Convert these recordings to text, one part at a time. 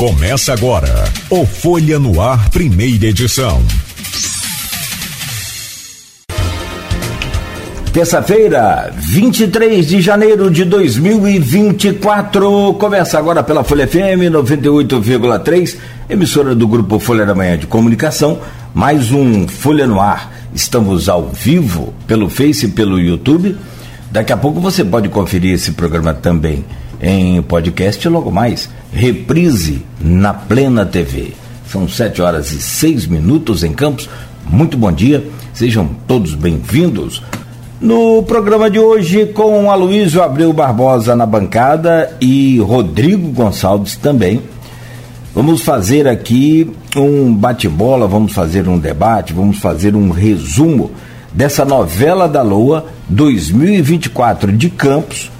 Começa agora o Folha no Ar, primeira edição. Terça-feira, 23 de janeiro de 2024. Começa agora pela Folha FM 98,3, emissora do grupo Folha da Manhã de Comunicação. Mais um Folha no Ar. Estamos ao vivo pelo Face e pelo YouTube. Daqui a pouco você pode conferir esse programa também em podcast logo mais. Reprise na Plena TV. São sete horas e seis minutos em Campos. Muito bom dia, sejam todos bem-vindos. No programa de hoje, com Aloysio Abreu Barbosa na bancada e Rodrigo Gonçalves também, vamos fazer aqui um bate-bola, vamos fazer um debate, vamos fazer um resumo dessa novela da Lua 2024 de Campos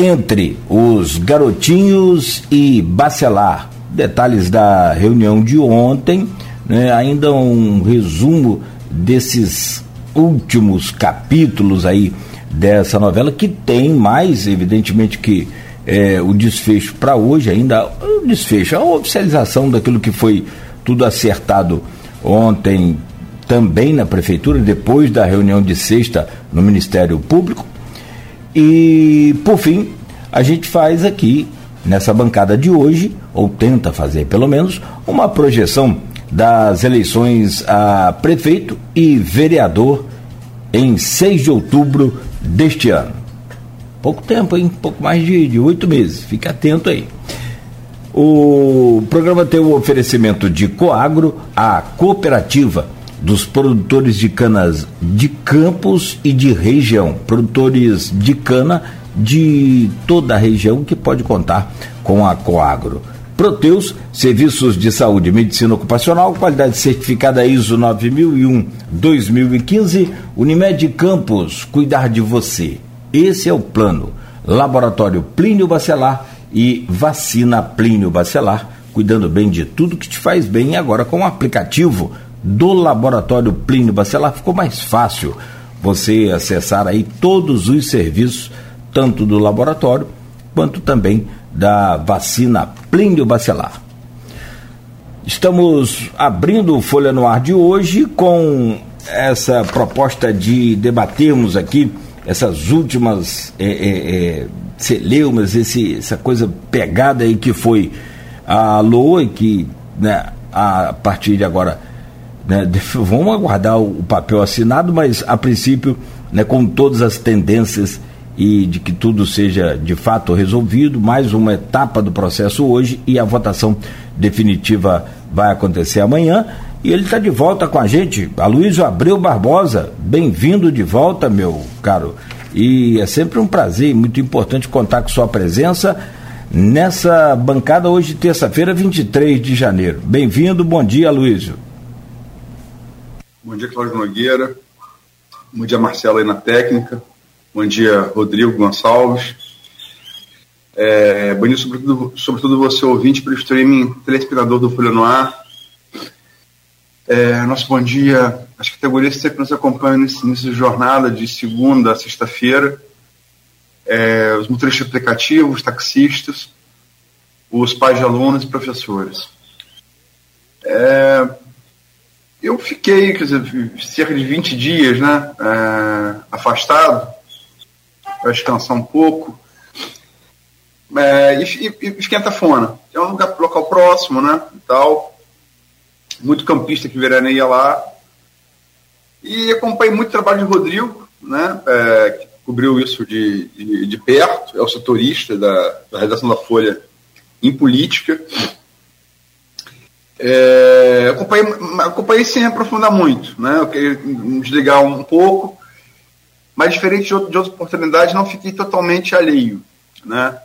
entre os garotinhos e Bacelar. Detalhes da reunião de ontem, né, ainda um resumo desses últimos capítulos aí dessa novela, que tem mais, evidentemente, que é, o desfecho para hoje ainda, o desfecho, a oficialização daquilo que foi tudo acertado ontem também na prefeitura, depois da reunião de sexta no Ministério Público, e, por fim, a gente faz aqui, nessa bancada de hoje, ou tenta fazer pelo menos, uma projeção das eleições a prefeito e vereador em 6 de outubro deste ano. Pouco tempo, hein? Pouco mais de oito meses. Fique atento aí. O programa tem o oferecimento de Coagro, a cooperativa dos produtores de canas de campos e de região, produtores de cana de toda a região que pode contar com a Coagro. Proteus, Serviços de Saúde e Medicina Ocupacional, qualidade certificada ISO 9001-2015, Unimed Campos, cuidar de você. Esse é o plano. Laboratório Plínio Bacelar e Vacina Plínio Bacelar, cuidando bem de tudo que te faz bem agora com o aplicativo do Laboratório Plínio Bacelar ficou mais fácil você acessar aí todos os serviços, tanto do laboratório quanto também da vacina Plínio Bacelar. Estamos abrindo o Folha no Ar de hoje com essa proposta de debatermos aqui essas últimas é, é, é, celeumas, esse, essa coisa pegada aí que foi a LOA que né, a partir de agora né, vamos aguardar o papel assinado, mas a princípio, né, com todas as tendências e de que tudo seja de fato resolvido, mais uma etapa do processo hoje e a votação definitiva vai acontecer amanhã. E ele está de volta com a gente, Aloysio Abreu Barbosa. Bem-vindo de volta, meu caro. E é sempre um prazer muito importante contar com sua presença nessa bancada hoje, terça-feira, 23 de janeiro. Bem-vindo, bom dia, Aloysio. Bom dia, Cláudio Nogueira. Bom dia, Marcelo aí na técnica. Bom dia, Rodrigo Gonçalves. É, bom dia, sobretudo, sobretudo você, ouvinte, para o streaming telespectador do Folha no Ar. É, nosso bom dia às categorias que sempre nos acompanham nesse de jornada, de segunda a sexta-feira. É, os motoristas aplicativos, taxistas, os pais de alunos e professores. É, eu fiquei, dizer, cerca de 20 dias, né, é, afastado, para descansar um pouco, é, e, e, esquenta fona. É um lugar, local próximo, né, e tal, muito campista que veraneia lá, e acompanhei muito trabalho de Rodrigo, né, é, que cobriu isso de, de, de, perto, é o setorista da, da redação da Folha em política, é, acompanhei, acompanhei sem aprofundar muito, né? Eu queria desligar um pouco, mas diferente de, outras oportunidades, não fiquei totalmente alheio, né?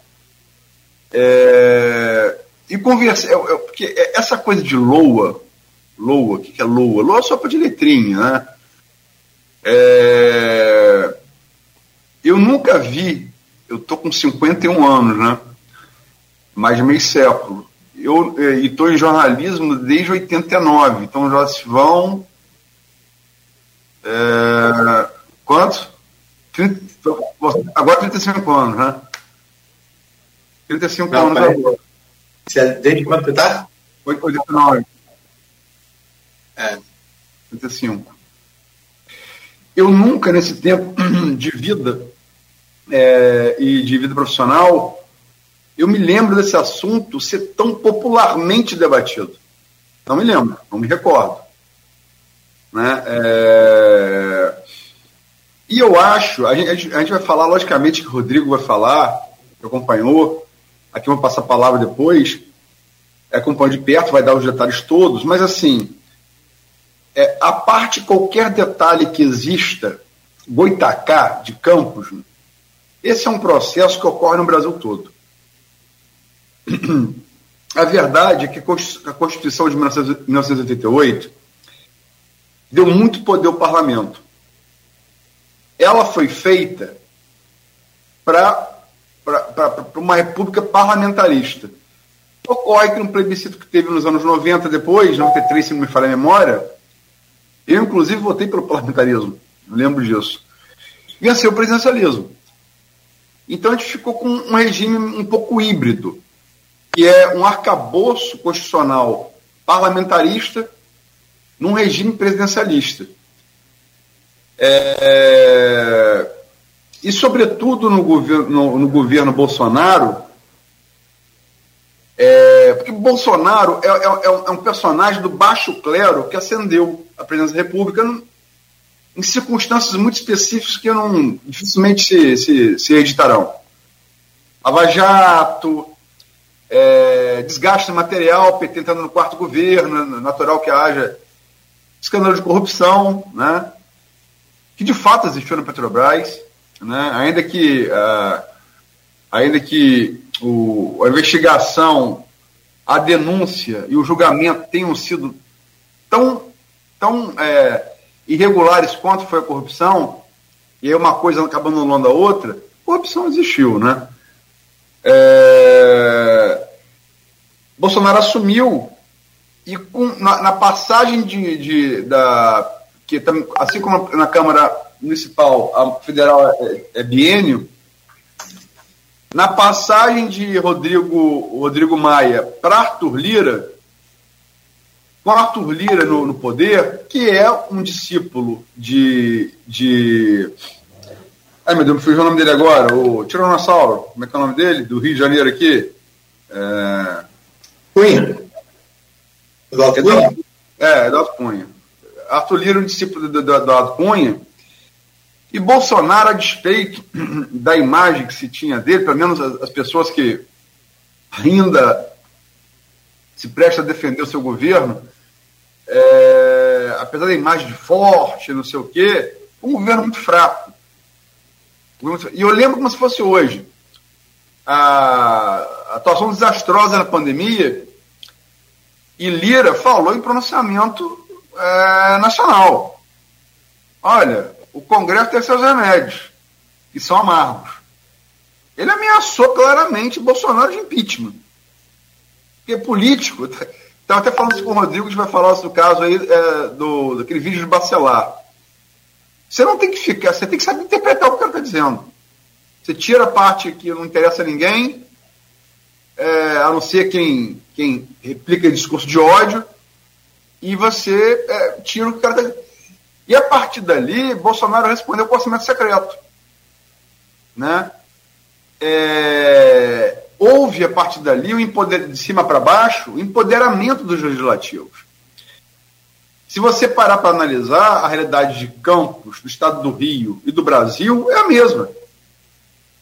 É, e conversei, eu, eu, porque essa coisa de LOA, LOA, o que, que é LOA? LOA é sopa de letrinha, né? É, eu nunca vi, eu tô com 51 anos, né? Mais de meio século eu estou em jornalismo desde 89, então já se vão. É, quantos? 30, agora 35 anos, né? 35 Não, anos agora. Se é desde quando você tá? 89. É. 85. Eu nunca, nesse tempo de vida é, e de vida profissional, eu me lembro desse assunto ser tão popularmente debatido. Não me lembro, não me recordo. Né? É... E eu acho, a gente, a gente vai falar, logicamente, que o Rodrigo vai falar, que acompanhou, aqui eu vou passar a palavra depois, é, acompanha de perto, vai dar os detalhes todos, mas assim, é, a parte qualquer detalhe que exista, Goitacá, de Campos, esse é um processo que ocorre no Brasil todo. A verdade é que a Constituição de 1988 deu muito poder ao parlamento. Ela foi feita para uma república parlamentarista. Ocorre que no plebiscito que teve nos anos 90, depois, 93, se não me falha a memória, eu, inclusive, votei pelo parlamentarismo, lembro disso. Venceu o presidencialismo. Então a gente ficou com um regime um pouco híbrido, que é um arcabouço constitucional parlamentarista num regime presidencialista. É, e, sobretudo, no governo, no, no governo Bolsonaro, é, porque Bolsonaro é, é, é, um personagem do baixo clero que ascendeu à presidência da República em circunstâncias muito específicas que não dificilmente se, se, se editarão. Lava Jato, é, desgaste material, PT entrando no quarto governo, natural que haja escândalo de corrupção, né, que de fato existiu na Petrobras, né, ainda que, uh, ainda que o, a investigação, a denúncia e o julgamento tenham sido tão, tão é, irregulares quanto foi a corrupção, e aí uma coisa acaba anulando a outra, corrupção existiu, né? É... Bolsonaro assumiu e com, na, na passagem de, de, da que assim como na Câmara Municipal, a federal é, é biênio, na passagem de Rodrigo, Rodrigo Maia para Arthur Lira, com Arthur Lira no, no, poder, que é um discípulo de. de ai meu Deus, me fugiu o nome dele agora, o Tiranossauro, como é que é o nome dele? Do Rio de Janeiro aqui? É... Cunha. Eduardo Cunha? É, Eduardo Cunha. Arthur Lira, um discípulo do Eduardo Cunha, e Bolsonaro, a despeito da imagem que se tinha dele, pelo menos as, as pessoas que ainda se prestam a defender o seu governo, é, apesar da imagem de forte, não sei o quê, um governo muito fraco. E eu lembro como se fosse hoje. A atuação desastrosa na pandemia, e Lira falou em pronunciamento é, nacional. Olha, o Congresso tem seus remédios, que são amargos. Ele ameaçou claramente Bolsonaro de impeachment. Porque político, estava até falando isso com o Rodrigo, gente vai falar do caso aí é, do, daquele vídeo de Bacelar. Você não tem que ficar, você tem que saber interpretar o que o cara está dizendo. Você tira a parte que não interessa a ninguém, é, a não ser quem, quem replica discurso de ódio, e você é, tira o que cara está E a partir dali, Bolsonaro respondeu com orçamento secreto. Né? É, houve, a partir dali, o empoder, de cima para baixo, o empoderamento dos legislativos. Se você parar para analisar, a realidade de Campos, do estado do Rio e do Brasil é a mesma.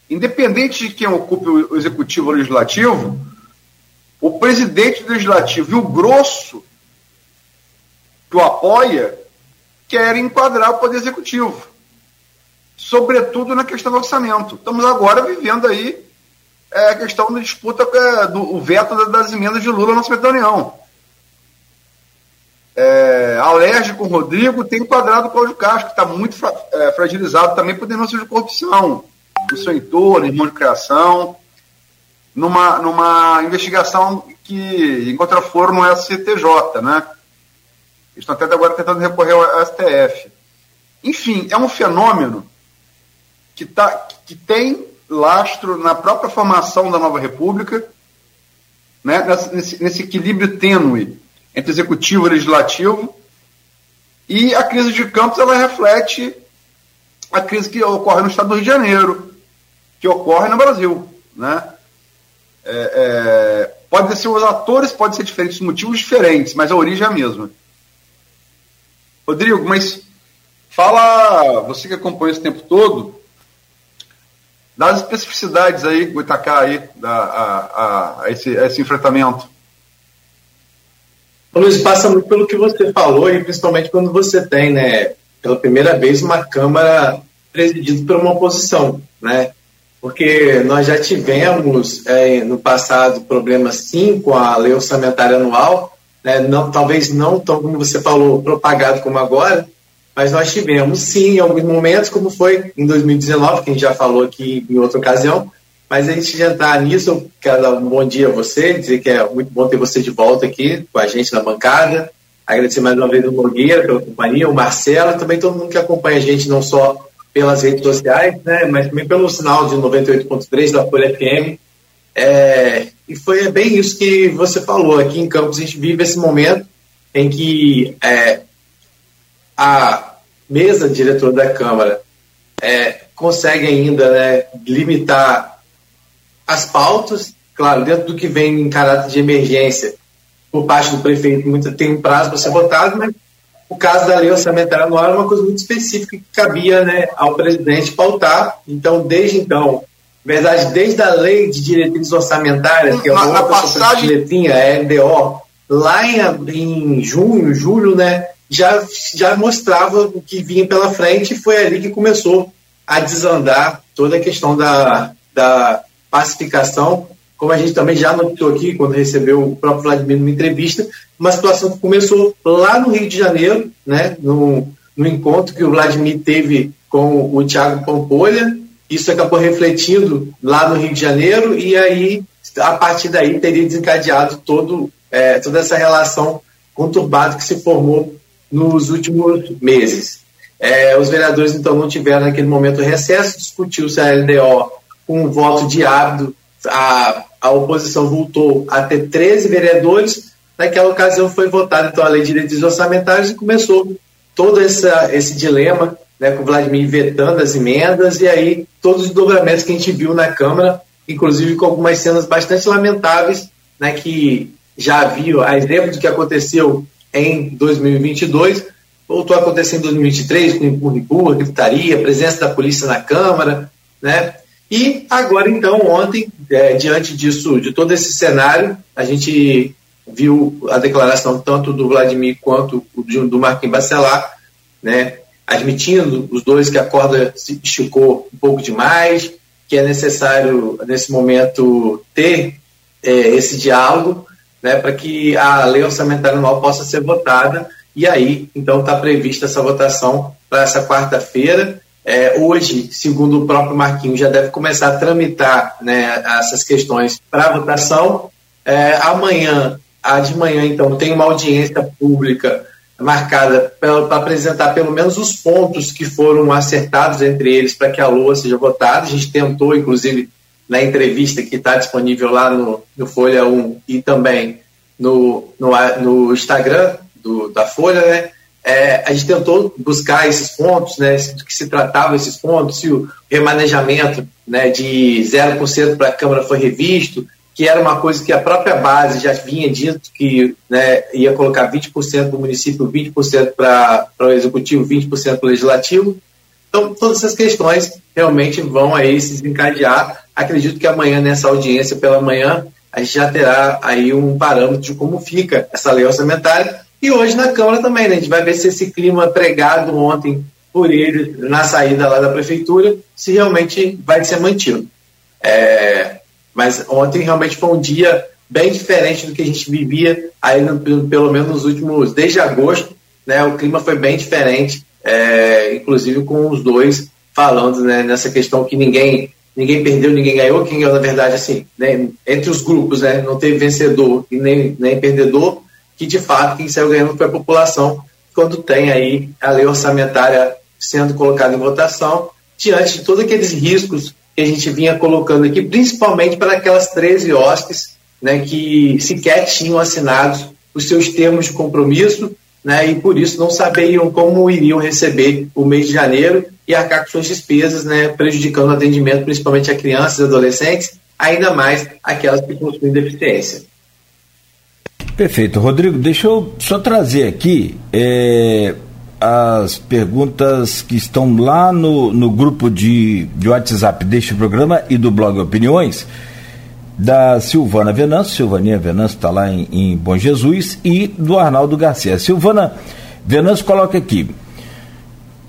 Independente de quem ocupe o executivo ou o legislativo, o presidente do legislativo e o grosso que o apoia querem enquadrar o poder executivo, sobretudo na questão do orçamento. Estamos agora vivendo aí é, a questão da disputa é, do veto das emendas de Lula no orçamento da União. É, alérgico Rodrigo tem enquadrado o Cláudio Castro, que está muito fra é, fragilizado também por denúncias de corrupção no seu entorno, irmão de criação, numa, numa investigação que encontra foro no SCTJ, né? Estão até agora tentando recorrer ao STF. Enfim, é um fenômeno que, tá, que tem lastro na própria formação da nova república né, nesse, nesse equilíbrio tênue entre executivo e legislativo. E a crise de Campos ela reflete a crise que ocorre no estado do Rio de Janeiro, que ocorre no Brasil. Né? É, é, pode ser os atores, pode ser diferentes, motivos diferentes, mas a origem é a mesma. Rodrigo, mas fala, você que acompanha esse tempo todo, das especificidades aí, do Itacá aí, da, a, a, esse, a esse enfrentamento. Luiz, passa muito pelo que você falou e principalmente quando você tem, né, pela primeira vez uma Câmara presidida por uma oposição, né? Porque nós já tivemos é, no passado problemas sim com a lei orçamentária anual, né, não, talvez não tão como você falou, propagado como agora, mas nós tivemos sim em alguns momentos, como foi em 2019, que a gente já falou aqui em outra ocasião, mas antes de entrar nisso, eu quero dar um bom dia a você, dizer que é muito bom ter você de volta aqui com a gente na bancada. Agradecer mais uma vez o Nogueira pela companhia, o Marcelo, também todo mundo que acompanha a gente, não só pelas redes sociais, né, mas também pelo sinal de 98.3 da Folha FM. É, e foi bem isso que você falou. Aqui em Campos a gente vive esse momento em que é, a mesa diretora da Câmara é, consegue ainda né, limitar as pautas, claro, dentro do que vem em caráter de emergência, por parte do prefeito, muito, tem um prazo para ser votado, mas o caso da lei orçamentária anual é uma coisa muito específica que cabia né, ao presidente pautar. Então, desde então, verdade, desde a lei de diretrizes orçamentárias, que é uma outra passagem... letrinha, a LDO, lá em, em junho, julho, né, já, já mostrava o que vinha pela frente e foi ali que começou a desandar toda a questão da, da pacificação, como a gente também já notou aqui, quando recebeu o próprio Vladimir numa entrevista, uma situação que começou lá no Rio de Janeiro, né, no, no encontro que o Vladimir teve com o Tiago Pampolha, isso acabou refletindo lá no Rio de Janeiro, e aí, a partir daí, teria desencadeado todo, é, toda essa relação conturbada que se formou nos últimos meses. É, os vereadores, então, não tiveram naquele momento recesso, discutiu-se a LDO com um voto de hábito, a, a oposição voltou a ter 13 vereadores. Naquela ocasião foi votada então, a lei de direitos orçamentários e começou todo essa, esse dilema, né, com o Vladimir vetando as emendas e aí todos os dobramentos que a gente viu na Câmara, inclusive com algumas cenas bastante lamentáveis, né, que já havia, a exemplo do que aconteceu em 2022, voltou a acontecer em 2023 com empurra-empurra, gritaria, presença da polícia na Câmara, né? E agora, então, ontem, é, diante disso, de todo esse cenário, a gente viu a declaração tanto do Vladimir quanto do Marquinhos Bacelar, né, admitindo os dois que a corda se esticou um pouco demais, que é necessário, nesse momento, ter é, esse diálogo né, para que a lei orçamentária anual possa ser votada. E aí, então, está prevista essa votação para essa quarta-feira. É, hoje, segundo o próprio Marquinhos, já deve começar a tramitar né, essas questões para votação. É, amanhã, a de manhã, então, tem uma audiência pública marcada para apresentar pelo menos os pontos que foram acertados entre eles para que a LOA seja votada. A gente tentou, inclusive, na entrevista que está disponível lá no, no, Folha 1 e também no, no, no Instagram do, da Folha, né? É, a gente tentou buscar esses pontos, né, do que se tratava esses pontos, se o remanejamento né, de 0% para a Câmara foi revisto, que era uma coisa que a própria base já vinha dito que né, ia colocar 20% para o município, 20% para o executivo, 20% para o legislativo. Então, todas essas questões realmente vão aí se desencadear. Acredito que amanhã, nessa audiência pela manhã, a gente já terá aí um parâmetro de como fica essa lei orçamentária e hoje na Câmara também, né? A gente vai ver se esse clima pregado ontem por ele na saída lá da prefeitura, se realmente vai ser mantido. É, mas ontem realmente foi um dia bem diferente do que a gente vivia aí no, pelo menos nos últimos, desde agosto, né? O clima foi bem diferente, é, inclusive com os dois falando né, nessa questão que ninguém ninguém perdeu, ninguém ganhou, quem ganhou na verdade assim, né, entre os grupos, né, não teve vencedor e nem, nem perdedor, que de fato quem saiu ganhando foi a população, quando tem aí a lei orçamentária sendo colocada em votação, diante de todos aqueles riscos que a gente vinha colocando aqui, principalmente para aquelas 13 OSCs né, que sequer tinham assinado os seus termos de compromisso né, e por isso não sabiam como iriam receber o mês de janeiro e arcar com suas despesas, né, prejudicando o atendimento principalmente a crianças e adolescentes, ainda mais aquelas que possuem deficiência. Perfeito. Rodrigo, deixa eu só trazer aqui é, as perguntas que estão lá no, no grupo de, de WhatsApp deste programa e do blog Opiniões, da Silvana Venâncio, Silvaninha Venâncio está lá em, em Bom Jesus, e do Arnaldo Garcia. Silvana Venâncio coloca aqui.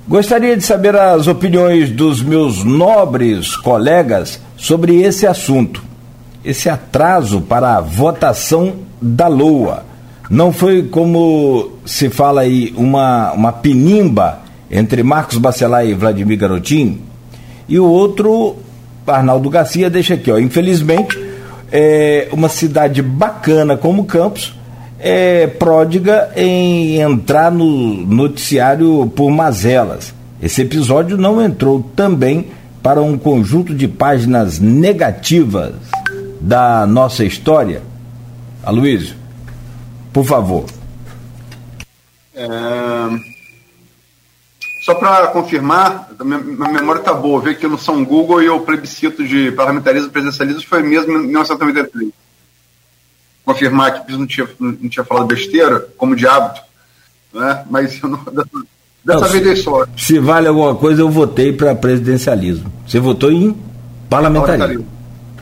Gostaria de saber as opiniões dos meus nobres colegas sobre esse assunto, esse atraso para a votação da LOA. Não foi como se fala aí uma, uma pinimba entre Marcos Bacelar e Vladimir Garotin? E o outro, Arnaldo Garcia, deixa aqui, ó. Infelizmente, é uma cidade bacana como Campos é pródiga em entrar no noticiário por mazelas. Esse episódio não entrou também para um conjunto de páginas negativas da nossa história? Aloysio, por favor. É... Só para confirmar, minha, memória está boa, ver que no São Google e o plebiscito de parlamentarismo e presidencialismo foi mesmo em 1993. Confirmar que não tinha, não tinha falado besteira, como de hábito, né? mas não, dessa não, vez dei sorte. Se vale alguma coisa, eu votei para presidencialismo. Você votou em parlamentarismo.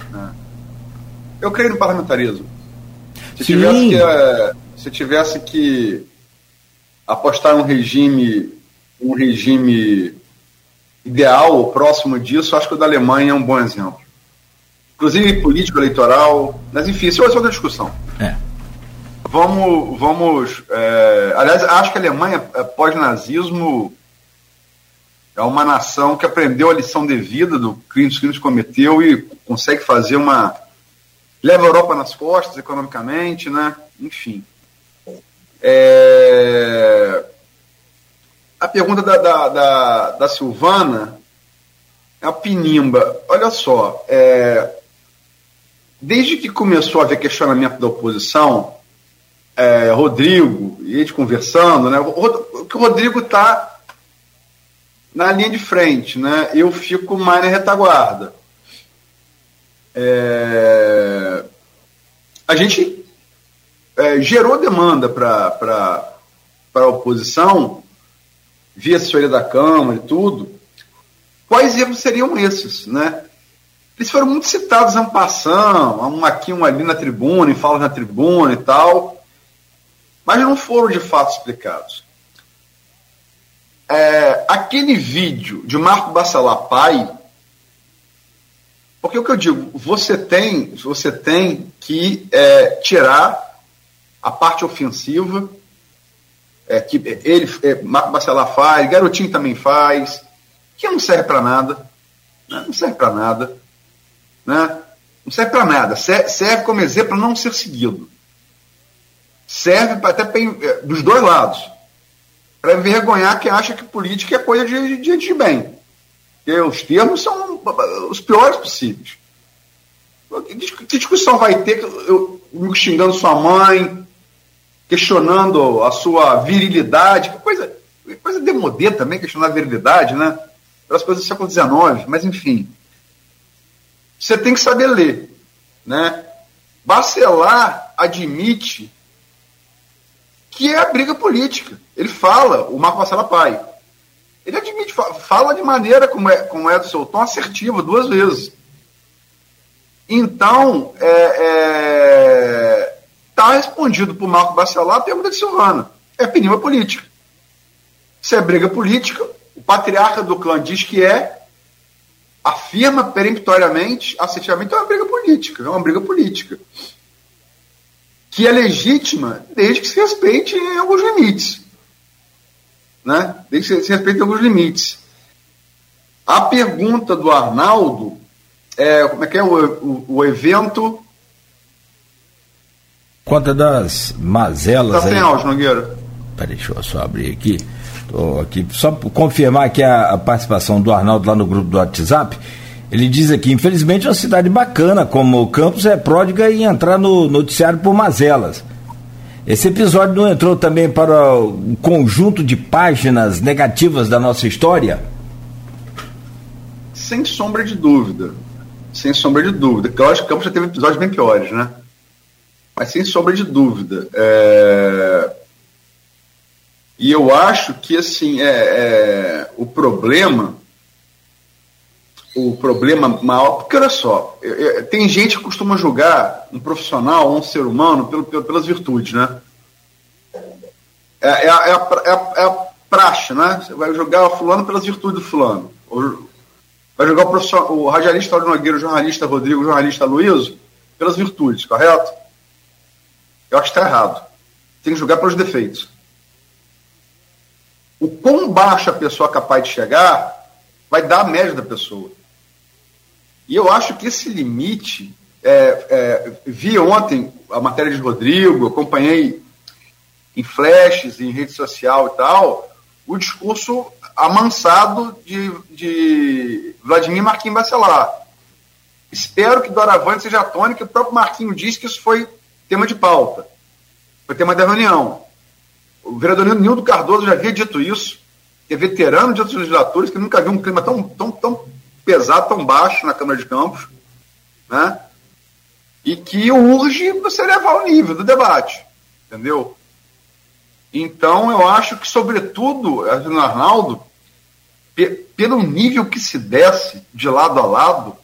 parlamentarismo. É. Eu creio no parlamentarismo. Se tivesse, que, é, se tivesse que apostar um regime, um regime ideal ou próximo disso, acho que o da Alemanha é um bom exemplo. Inclusive político eleitoral, mas enfim, isso é outra discussão. É. Vamos, vamos. É, aliás, acho que a Alemanha, é, pós-nazismo, é uma nação que aprendeu a lição devida do crime, dos crimes que cometeu e consegue fazer uma leva a Europa nas costas economicamente, né? Enfim. É... A pergunta da, da, da, da, Silvana é a Pinimba. Olha só, é... desde que começou a haver questionamento da oposição, é, Rodrigo, e ele conversando, né? O, o Rodrigo está na linha de frente, né? Eu fico mais na retaguarda. É, a gente é, gerou demanda para a oposição, via assessoria da Câmara e tudo. Quais erros seriam esses? Né? Eles foram muito citados em passão, um aqui, um ali na tribuna, em falas na tribuna e tal, mas não foram de fato explicados. É, aquele vídeo de Marco Bacelar Pai porque o que eu digo, você tem, você tem que é, tirar a parte ofensiva, é, que ele, é, Marco Bacelar faz, Garotinho também faz, que não serve para nada, né? não serve para nada, né? não serve para nada, serve como exemplo para não ser seguido. Serve pra, até pra, é, dos dois lados, para envergonhar quem acha que política é coisa de, de, de bem. Porque os termos são os piores possíveis. Que discussão vai ter eu, xingando sua mãe, questionando a sua virilidade? Que coisa, coisa demodê também, questionar a virilidade, né? Pelas coisas do século XIX, mas enfim. Você tem que saber ler. Né? Bacelar admite que é a briga política. Ele fala, o Marco Bacelar pai, ele admite, fala de maneira, como é, como é do seu tom, assertiva, duas vezes. Então, é, é, tá respondido por Marco Bacelar a pergunta de Silvana. É penima política. Se é briga política, o patriarca do clã diz que é, afirma peremptoriamente, assertivamente, é uma briga política. É uma briga política. Que é legítima desde que se respeite alguns limites né? Tem que se, respeitar alguns limites. A pergunta do Arnaldo é como é que é o, o, o evento. Conta das mazelas. Está sem áudio, Nogueira. Peraí, deixa eu só abrir aqui. Tô aqui só confirmar aqui a, a participação do Arnaldo lá no grupo do WhatsApp. Ele diz aqui, infelizmente, uma cidade bacana como Campos é pródiga em entrar no noticiário por mazelas. Esse episódio não entrou também para o conjunto de páginas negativas da nossa história? Sem sombra de dúvida. Sem sombra de dúvida. Porque eu acho que Campos já teve episódios bem piores, né? Mas sem sombra de dúvida. É... E eu acho que assim é, é, o problema o problema maior, porque olha só, tem gente que costuma julgar um profissional ou um ser humano pelo, pelo, pelas virtudes, né? É, é, é, a, é, a, é, a, praxe, né? Você vai julgar o fulano pelas virtudes do fulano. Vai julgar o, o radialista Auro Nogueira, o jornalista Rodrigo, o jornalista Luiz pelas virtudes, correto? Eu acho que está errado. Tem que julgar pelos defeitos. O quão baixo a pessoa é capaz de chegar vai dar a média da pessoa. E eu acho que esse limite, é, é, vi ontem a matéria de Rodrigo, acompanhei em flashes, em rede social e tal, o discurso amansado de, de Vladimir Marquinhos Bacelar. Espero que doravante seja tônica, o próprio Marquinhos disse que isso foi tema de pauta, foi tema da reunião. O vereador Nildo Cardoso já havia dito isso, que é veterano de outros legisladores, que nunca viu um clima tão, tão, tão pesado, tão baixo na Câmara de Campos, né? E que urge você levar o nível do debate, entendeu? Então, eu acho que, sobretudo, Arnaldo, pelo nível que se desce de lado a lado,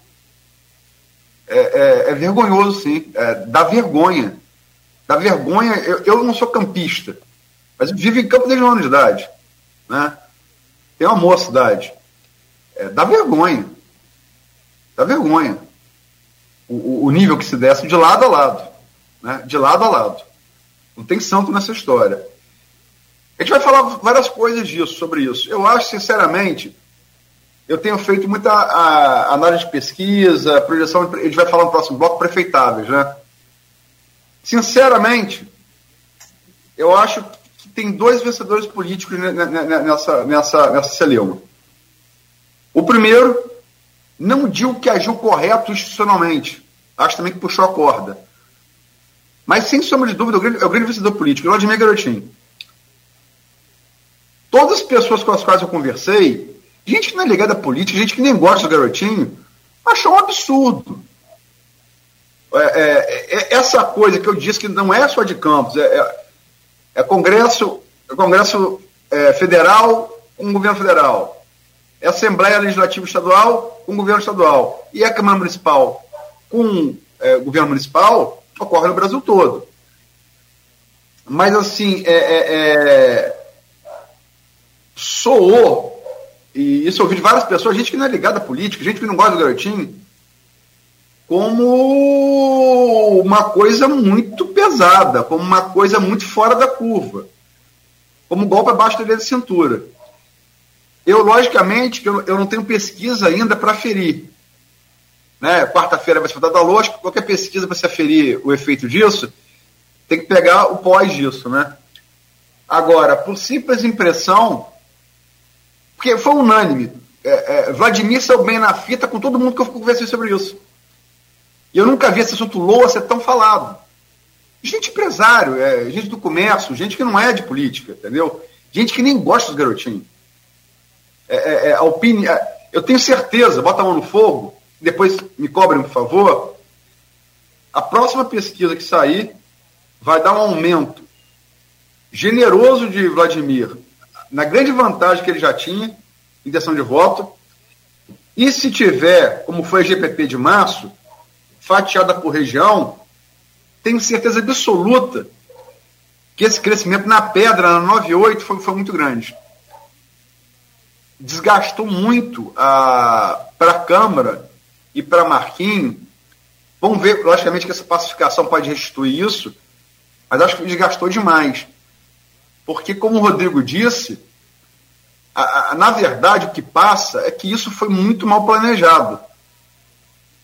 é, é, é vergonhoso, sim. É, dá vergonha. Dá vergonha. Eu, eu, não sou campista, mas vivo em campo desde um ano de idade. Né? Tenho uma mocidade. É, dá vergonha. Dá vergonha. O, o, nível que se desce de lado a lado. Né? De lado a lado. Não tem santo nessa história. A gente vai falar várias coisas disso, sobre isso. Eu acho, sinceramente, eu tenho feito muita a, análise de pesquisa, projeção, a gente vai falar no próximo bloco, prefeitáveis, né? Sinceramente, eu acho que tem dois vencedores políticos nessa, nessa, nessa celeuma. O primeiro, não digo que agiu correto institucionalmente, acho também que puxou a corda. Mas, sem sombra de dúvida, é o grande, é o grande vencedor político, Vladimir Garotinho. Todas as pessoas com as quais eu conversei, gente que não é ligada à política, gente que nem gosta do garotinho, achou um absurdo. É, é, é, essa coisa que eu disse que não é só de campos, é, é, é Congresso, é Congresso Federal com o governo federal, é Assembleia Legislativa Estadual com o governo estadual, e a Câmara Municipal com o governo municipal, ocorre no Brasil todo. Mas, assim, soou, e isso eu ouvi de várias pessoas, gente que não é ligada à política, gente que não gosta do garotinho, como uma coisa muito pesada, como uma coisa muito fora da curva, como golpe abaixo da linha de cintura. Eu, logicamente, eu, eu não tenho pesquisa ainda para ferir. Né? Quarta-feira vai ser votada lógico, qualquer pesquisa para se aferir o efeito disso, tem que pegar o pós disso, né? Agora, por simples impressão, porque foi unânime. É, é, Vladimir saiu bem na fita com todo mundo que eu conversei sobre isso. E eu nunca vi esse assunto LOA ser tão falado. Gente empresário, é, gente do comércio, gente que não é de política, entendeu? Gente que nem gosta dos garotinhos. É, é, é a. É, eu tenho certeza, bota a mão no fogo, depois me cobrem, por favor. A próxima pesquisa que sair vai dar um aumento generoso de Vladimir na grande vantagem que ele já tinha, intenção de voto, e se tiver, como foi a GPP de março, fatiada por região, tenho certeza absoluta que esse crescimento na pedra, na 98, foi, foi muito grande. Desgastou muito para a Câmara e para Marquinhos. Vamos ver, logicamente, que essa pacificação pode restituir isso, mas acho que desgastou demais. Porque, como o Rodrigo disse, a, a, na verdade o que passa é que isso foi muito mal planejado.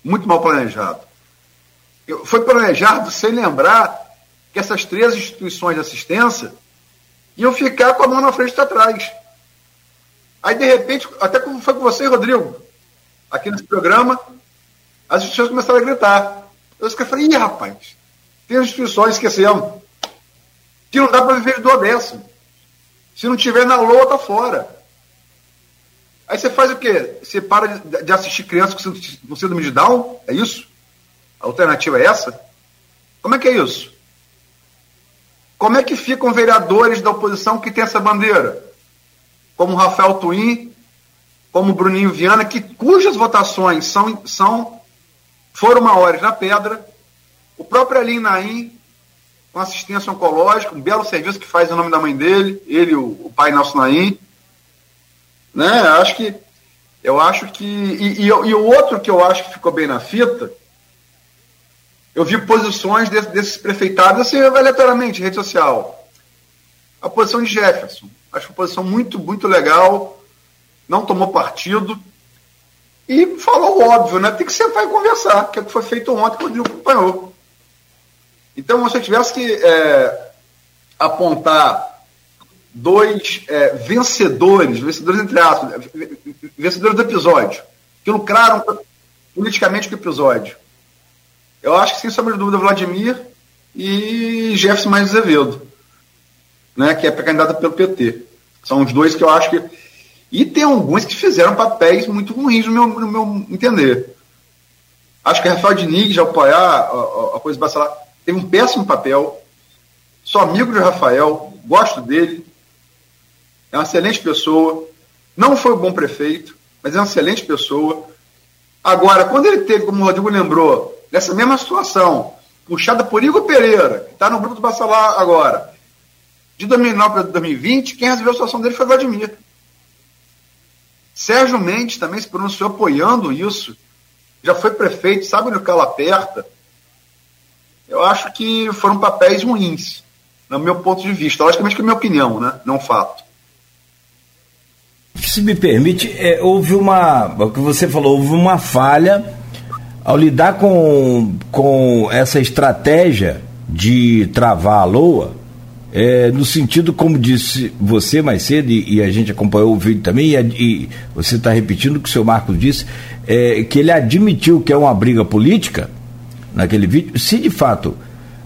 Muito mal planejado. Foi planejado sem lembrar que essas três instituições de assistência iam ficar com a mão na frente e atrás. Aí, de repente, até como foi com você, Rodrigo, aqui nesse programa, as instituições começaram a gritar. Eu falei, ih, rapaz, tem instituições, esquecemos, que não dá para viver dor dessa. Se não tiver na LOA, tá fora. Aí você faz o quê? Você para de assistir crianças com síndrome de Down? É isso? A alternativa é essa? Como é que é isso? Como é que ficam vereadores da oposição que tem essa bandeira? Como Rafael Twin, como Bruninho Viana, que, cujas votações são, são, foram maiores na pedra. O próprio Alim Naim, com assistência oncológica, um belo serviço que faz em nome da mãe dele, ele, o, o pai Nelson Naim. Né? Acho que, eu acho que. E, e, e, o outro que eu acho que ficou bem na fita, eu vi posições desse, desses prefeitados, assim, aleatoriamente, rede social. A posição de Jefferson. Acho uma posição muito, muito legal. Não tomou partido. E falou óbvio, né? Tem que sentar e conversar, que é o que foi feito ontem que o acompanhou. Então, se eu tivesse que é, apontar dois é, vencedores, vencedores entre aspas, vencedores do episódio, que lucraram politicamente com o episódio, eu acho que, sem sombra de dúvida, Vladimir e Jefferson Mais Azevedo, né, que é pré-candidato pelo PT. São os dois que eu acho que. E tem alguns que fizeram papéis muito ruins, no meu, no meu entender. Acho que Rafael Diniz, de apoiar a, a coisa Bacelar, teve um péssimo papel. Sou amigo de Rafael, gosto dele. É uma excelente pessoa. Não foi um bom prefeito, mas é uma excelente pessoa. Agora, quando ele teve, como o Rodrigo lembrou, nessa mesma situação, puxada por Igor Pereira, que está no grupo do agora, de 2009 para 2020, quem resolveu a situação dele foi Vladimir. Sérgio Mendes também se pronunciou apoiando isso. Já foi prefeito, sabe onde o calo aperta. Eu acho que foram papéis ruins, no meu ponto de vista. Logicamente que é minha opinião, né? não fato. Se me permite, é, houve uma. O que você falou, houve uma falha ao lidar com, com essa estratégia de travar a LOA, é, no sentido, como disse você mais cedo, e, e, a gente acompanhou o vídeo também, e, e você está repetindo o que o seu Marcos disse, é, que ele admitiu que é uma briga política naquele vídeo. Se de fato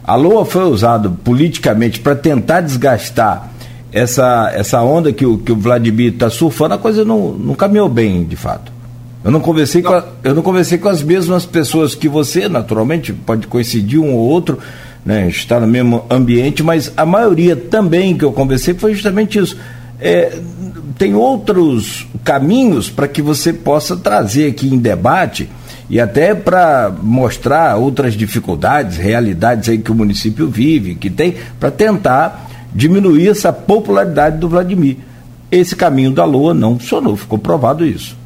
a LOA foi usada politicamente para tentar desgastar essa, essa onda que o, que o Vladimir está surfando, a coisa não, não caminhou bem, de fato. Eu não conversei não. com a, eu não conversei com as mesmas pessoas que você, naturalmente, pode coincidir um ou outro, né, está no mesmo ambiente, mas a maioria também que eu conversei foi justamente isso. É, tem outros caminhos para que você possa trazer aqui em debate e até para mostrar outras dificuldades, realidades aí que o município vive, que tem, para tentar diminuir essa popularidade do Vladimir. Esse caminho da Lua não funcionou, ficou provado isso.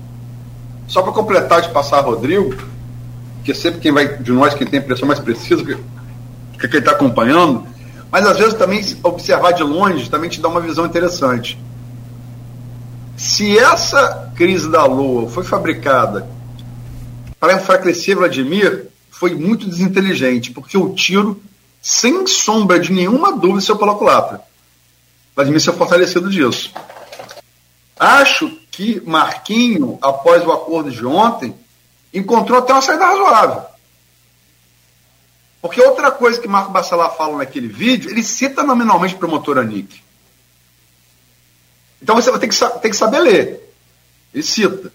Só para completar de passar Rodrigo, que é sempre quem vai de nós quem tem impressão mais precisa, que, que quem está acompanhando, mas às vezes também observar de longe também te dá uma visão interessante. Se essa crise da Lua foi fabricada para enfraquecer Vladimir, foi muito desinteligente, porque o tiro, sem sombra de nenhuma dúvida, seu pela culatra. Vladimir se é fortalecido disso. Acho que Marquinho, após o acordo de ontem, encontrou até uma saída razoável. Porque outra coisa que Marco Bacelar fala naquele vídeo, ele cita nominalmente o promotor Anick. Então você vai ter que, que saber ler. Ele cita.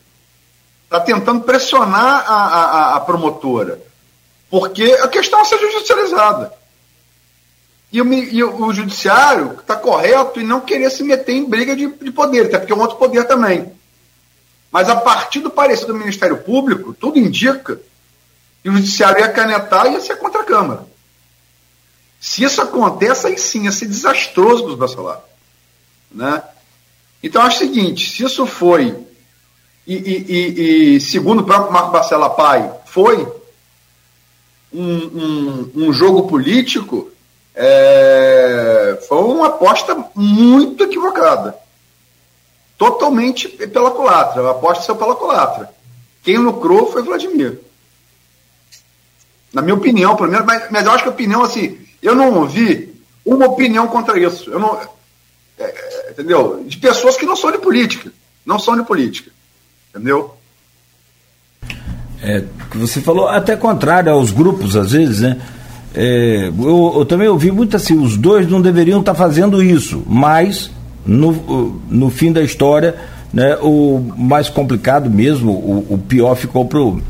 Está tentando pressionar a, a, a, promotora. Porque a questão é ser judicializada. E o, e o judiciário está correto em não querer se meter em briga de, de poder, até porque é um outro poder também. Mas a partir do parecer do Ministério Público, tudo indica que o judiciário ia canetar e ia ser contra a Câmara. Se isso acontece, aí sim ia ser desastroso para os. Né? Então, acho o seguinte: se isso foi, e, e, e, segundo o próprio Marco Barcela Pai, foi um, um, um jogo político, é, foi uma aposta muito equivocada. Totalmente pela culatra. A aposta saiu pela culatra. Quem lucrou foi Vladimir. Na minha opinião, pelo menos, mas, mas eu acho que a opinião, assim, eu não ouvi uma opinião contra isso. Eu não, é, é entendeu? De pessoas que não são de política. Não são de política. Entendeu? É, você falou, até contrário aos grupos, às vezes, né? É, eu, eu, também ouvi muito assim, os dois não deveriam estar tá fazendo isso, mas no, no fim da história, né, o mais complicado mesmo, o, o pior ficou pro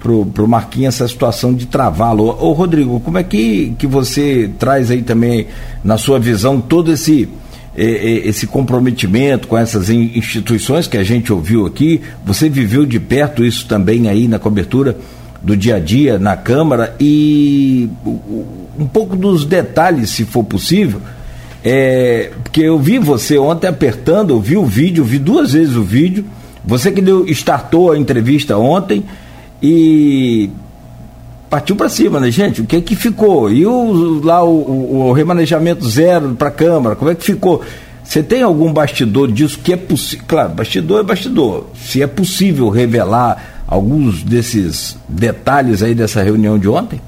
pro, pro Marquinhos essa situação de travá-lo. Ô Rodrigo, como é que, que você traz aí também, na sua visão, todo esse esse comprometimento com essas instituições que a gente ouviu aqui, você viveu de perto isso também aí na cobertura do dia a dia na Câmara e um pouco dos detalhes, se for possível, é, porque eu vi você ontem apertando, eu vi o vídeo, vi duas vezes o vídeo, você que deu, startou a entrevista ontem e partiu para cima, né, gente? O que é que ficou? E o, lá o, o, remanejamento zero para a Câmara, como é que ficou? Você tem algum bastidor disso que é possível? Claro, bastidor é bastidor. Se é possível revelar alguns desses detalhes aí dessa reunião de ontem?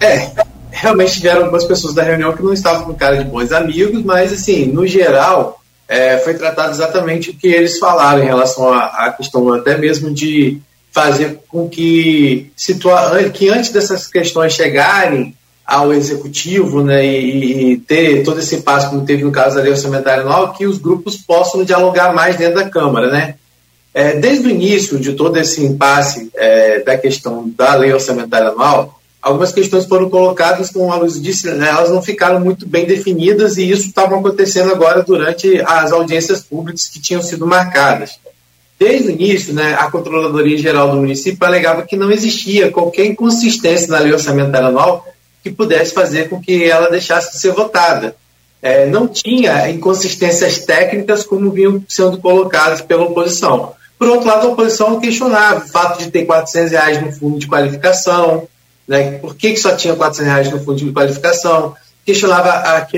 É, realmente tiveram algumas pessoas da reunião que não estavam com cara de bons amigos, mas assim, no geral, é, foi tratado exatamente o que eles falaram em relação à questão até mesmo de fazer com que, situa que antes dessas questões chegarem ao executivo né, e, e, ter todo esse passo, como teve no caso da lei orçamentária anual, que os grupos possam dialogar mais dentro da Câmara. Né? É, desde o início de todo esse impasse é, da questão da lei orçamentária anual, algumas questões foram colocadas, como a Luz disse, né, elas não ficaram muito bem definidas e isso estava acontecendo agora durante as audiências públicas que tinham sido marcadas. Desde o início, né, a Controladoria Geral do município alegava que não existia qualquer inconsistência na lei orçamentária anual que pudesse fazer com que ela deixasse de ser votada. É, não tinha inconsistências técnicas como vinham sendo colocadas pela oposição. Por outro lado, a oposição questionava o fato de ter 400 reais no fundo de qualificação, né, por que, que só tinha 400 reais no fundo de qualificação, questionava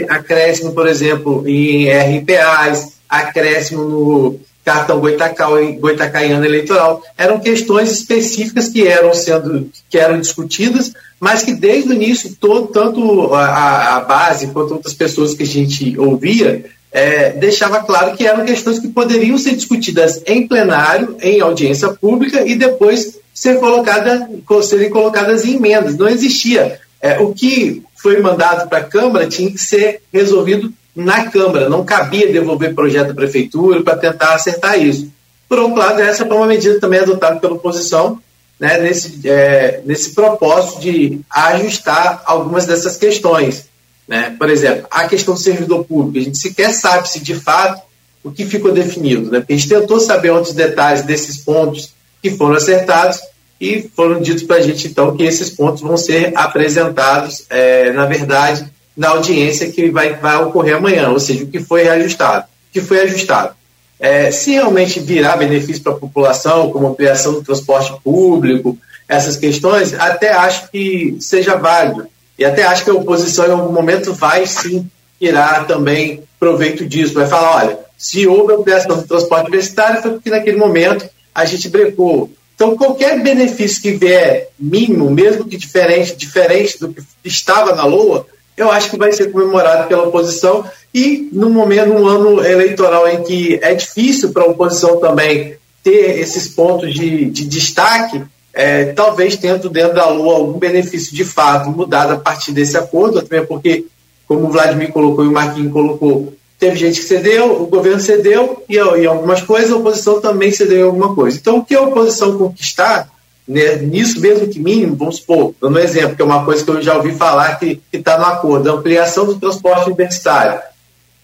acréscimo, por exemplo, em RPAs, acréscimo no cartão goitacaiano eleitoral. Eram questões específicas que eram sendo que eram discutidas, mas que desde o início todo tanto a, a base quanto outras pessoas que a gente ouvia é, deixava claro que eram questões que poderiam ser discutidas em plenário, em audiência pública e depois ser colocada, serem colocadas em emendas. Não existia. É, o que foi mandado para a Câmara tinha que ser resolvido na Câmara, não cabia devolver projeto à Prefeitura para tentar acertar isso. Por outro lado, essa foi uma medida também adotada pela oposição, né, nesse, é, nesse propósito de ajustar algumas dessas questões. Né? Por exemplo, a questão do servidor público, a gente sequer sabe se de fato o que ficou definido. Né? A gente tentou saber outros detalhes desses pontos que foram acertados e foram ditos para a gente, então, que esses pontos vão ser apresentados, é, na verdade, na audiência que vai, vai ocorrer amanhã, ou seja, o que foi reajustado. O que foi ajustado. É, se realmente virar benefício para a população, como ampliação do transporte público, essas questões, até acho que seja válido. E até acho que a oposição, em algum momento, vai sim tirar também proveito disso. Vai falar: olha, se houve ampliação do transporte universitário, foi porque naquele momento a gente brecou. Então, qualquer benefício que vier mínimo, mesmo que diferente, diferente do que estava na LOA, eu acho que vai ser comemorado pela oposição e no momento, num ano eleitoral em que é difícil para a oposição também ter esses pontos de, de destaque, é, talvez tendo dentro da Lua algum benefício de fato mudado a partir desse acordo, até porque, como o Vladimir colocou e o Marquinhos colocou, teve gente que cedeu, o governo cedeu e em algumas coisas a oposição também cedeu em alguma coisa. Então, o que a oposição conquistar nisso mesmo que mínimo, vamos supor, dando um exemplo, que é uma coisa que eu já ouvi falar que está no acordo, a ampliação do transporte universitário,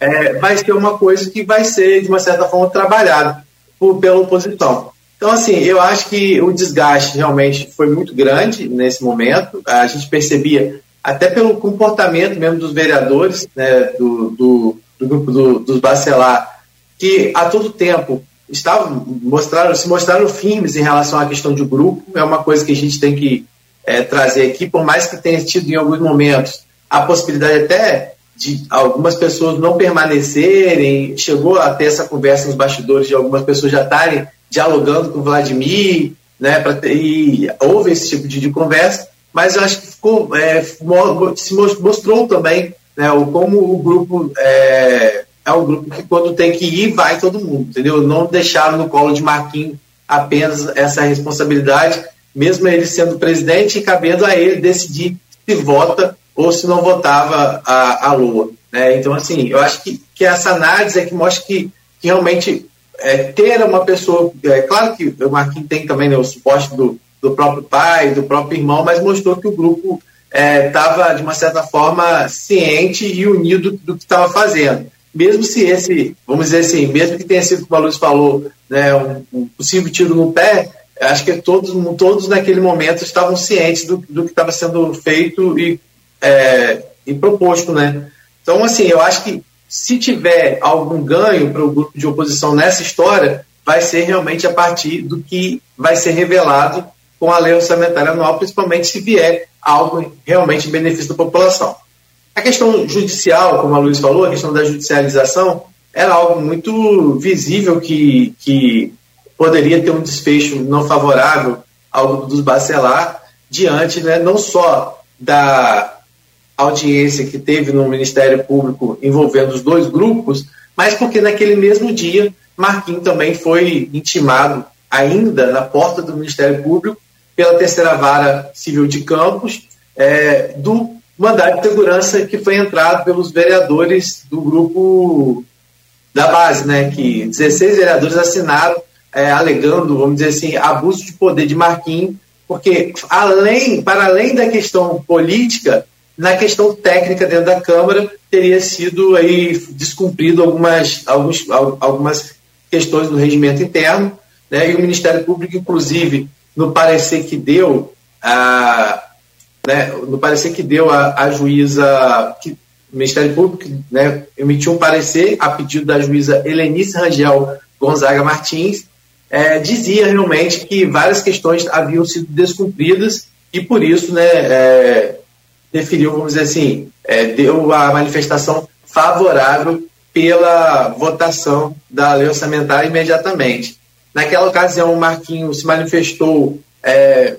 é, vai ser uma coisa que vai ser, de uma certa forma, trabalhada por, pela oposição. Então, assim, eu acho que o desgaste realmente foi muito grande nesse momento. A gente percebia, até pelo comportamento mesmo dos vereadores, né, do, do, do grupo do, dos Bacelar, que a todo tempo estavam mostraram se mostraram firmes em relação à questão de grupo é uma coisa que a gente tem que é, trazer aqui por mais que tenha tido em alguns momentos a possibilidade até de algumas pessoas não permanecerem chegou a ter essa conversa nos bastidores de algumas pessoas já estarem dialogando com o Vladimir né para e houve esse tipo de, de, conversa mas eu acho que ficou é, se mostrou também né, o, como o grupo é, é um grupo que quando tem que ir, vai todo mundo, entendeu? Não deixaram no colo de Marquinhos apenas essa responsabilidade, mesmo ele sendo presidente e cabendo a ele decidir se vota ou se não votava a, a Lua. Né? Então, assim, eu acho que, que essa análise é que mostra que, que realmente é, ter uma pessoa. É claro que o Marquinhos tem também né, o suporte do, do próprio pai, do próprio irmão, mas mostrou que o grupo estava, é, de uma certa forma, ciente e unido do que estava fazendo. Mesmo se esse, vamos dizer assim, mesmo que tenha sido, como a Luz falou, né, um, um possível tiro no pé, acho que todos, todos naquele momento estavam cientes do, do que estava sendo feito e, é, e proposto, né? Então, assim, eu acho que se tiver algum ganho para o grupo de oposição nessa história, vai ser realmente a partir do que vai ser revelado com a lei orçamentária anual, principalmente se vier algo realmente em benefício da população. A questão judicial, como a Luiz falou, a questão da judicialização, era algo muito visível que, que poderia ter um desfecho não favorável ao dos Bacelar, diante né, não só da audiência que teve no Ministério Público envolvendo os dois grupos, mas porque naquele mesmo dia Marquinhos também foi intimado ainda na porta do Ministério Público pela terceira vara civil de Campos é, do mandato de segurança que foi entrado pelos vereadores do grupo da base, né, que 16 vereadores assinaram é, alegando, vamos dizer assim, abuso de poder de Marquinhos, porque além, para além da questão política, na questão técnica dentro da Câmara teria sido aí descumprido algumas, alguns, algumas questões do regimento interno, né, e o Ministério Público, inclusive, no parecer que deu, a, né, no parecer que deu a, a juíza, que, o Ministério Público né, emitiu um parecer a pedido da juíza Helenice Rangel Gonzaga Martins, é, dizia realmente que várias questões haviam sido descumpridas e por isso né, é, deferiu, vamos dizer assim, é, deu a manifestação favorável pela votação da lei orçamentária imediatamente. Naquela ocasião, o Marquinhos se manifestou é,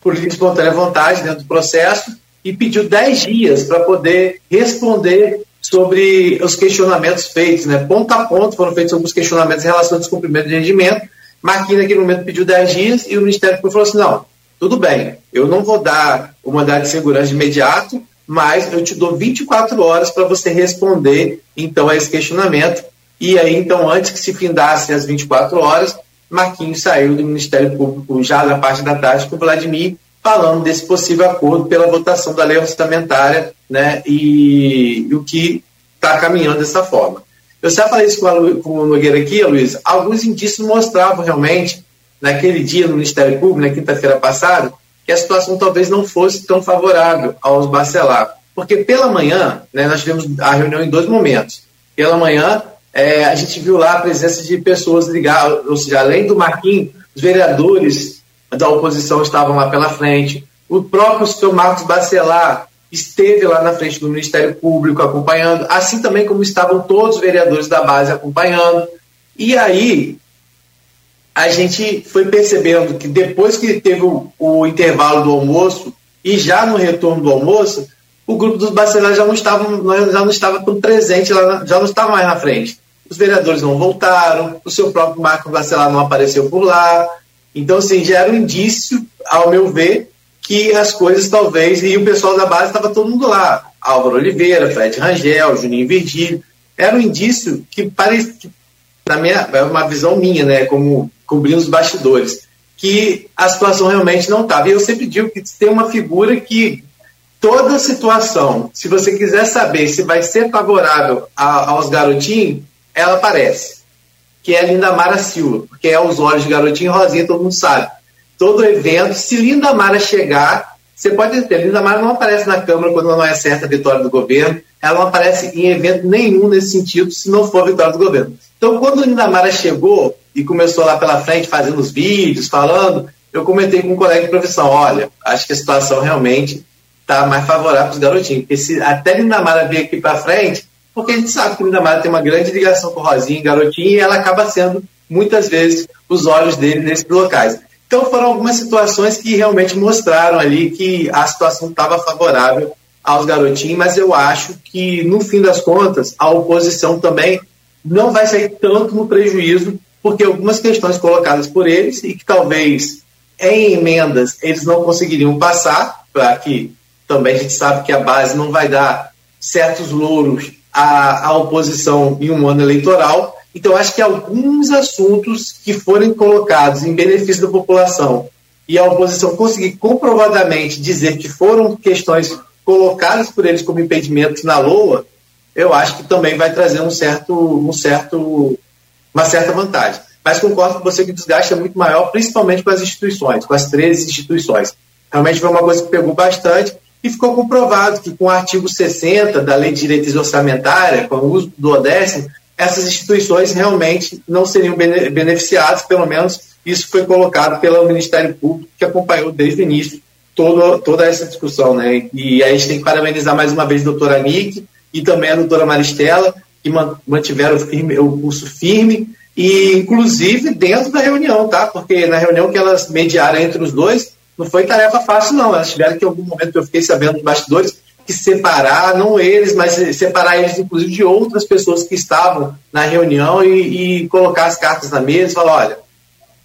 por livre espontânea vontade dentro do processo e pediu 10 dias para poder responder sobre os questionamentos feitos. Né? Ponto a ponto foram feitos alguns questionamentos em relação ao descumprimento de rendimento. Marquinhos, naquele momento, pediu 10 dias e o Ministério Público falou assim: não, tudo bem, eu não vou dar o mandado de segurança de imediato, mas eu te dou 24 horas para você responder, então, a esse questionamento. E aí, então, antes que se findassem as 24 horas, Marquinhos saiu do Ministério Público já na parte da tarde com Vladimir, falando desse possível acordo pela votação da lei orçamentária né, e, e o que está caminhando dessa forma. Eu já falei isso com, a, com o Nogueira aqui, Luiz, alguns indícios mostravam realmente naquele dia no Ministério Público, na quinta-feira passada, que a situação talvez não fosse tão favorável aos Bacelar. Porque pela manhã, né, nós tivemos a reunião em dois momentos. Pela manhã, é, a gente viu lá a presença de pessoas ligadas, ou seja, além do Marquinhos, os vereadores da oposição estavam lá pela frente, o próprio senhor Marcos Bacelar esteve lá na frente do Ministério Público acompanhando, assim também como estavam todos os vereadores da base acompanhando. E aí, a gente foi percebendo que depois que teve o, o intervalo do almoço e já no retorno do almoço, o grupo dos bacelares já não estava, já não estava tão presente, lá, já não estava mais na frente. Os vereadores não voltaram, o seu próprio Marco Bacelar não apareceu por lá. Então, assim, já era um indício, ao meu ver, que as coisas talvez. E o pessoal da base estava todo mundo lá. Álvaro Oliveira, Fred Rangel, Juninho Virgílio. Era um indício que parecia. Na minha, é uma visão minha, né? Como cobrindo os bastidores, que a situação realmente não estava. E eu sempre digo que tem uma figura que toda situação, se você quiser saber se vai ser favorável a, aos garotinhos, ela aparece. Que é a Linda Mara Silva, porque é os olhos de garotinho rosinha, todo mundo sabe. Todo evento, se Linda Mara chegar, você pode ter, Linda Mara não aparece na Câmara quando não é certa a vitória do governo, ela não aparece em evento nenhum nesse sentido, se não for a vitória do governo. Então, quando Linda Mara chegou, e começou lá pela frente fazendo os vídeos, falando, eu comentei com um colega de profissão, olha, acho que a situação realmente está mais favorável para os garotinhos, porque se até Lindamara vir aqui para frente, porque a gente sabe que Lindamara tem uma grande ligação com Rosinha e Garotinho, e ela acaba sendo, muitas vezes, os olhos dele nesses locais. Então foram algumas situações que realmente mostraram ali que a situação estava favorável aos garotinhos, mas eu acho que, no fim das contas, a oposição também não vai sair tanto no prejuízo porque algumas questões colocadas por eles e que talvez em emendas eles não conseguiriam passar, para que também a gente sabe que a base não vai dar certos louros à, à oposição em um ano eleitoral. Então, acho que alguns assuntos que forem colocados em benefício da população e a oposição conseguir comprovadamente dizer que foram questões colocadas por eles como impedimentos na LOA, eu acho que também vai trazer um certo, um certo, uma certa vantagem. Mas concordo com você que o desgaste é muito maior, principalmente com as instituições, com as 13 instituições. Realmente foi uma coisa que pegou bastante e ficou comprovado que com o artigo 60 da Lei de Direitos Orçamentária, com o uso do odécimo, essas instituições realmente não seriam beneficiadas, pelo menos isso foi colocado pelo Ministério Público, que acompanhou desde o início todo, toda essa discussão. Né? E a gente tem que parabenizar mais uma vez a doutora Nick e também a doutora Maristela, que mantiveram firme, o curso firme, e inclusive dentro da reunião, tá? Porque na reunião que elas mediaram entre os dois, não foi tarefa fácil, não. Elas tiveram que, em algum momento, eu fiquei sabendo dos bastidores, que separar, não eles, mas separar eles, inclusive, de outras pessoas que estavam na reunião e, e colocar as cartas na mesa e falar: olha,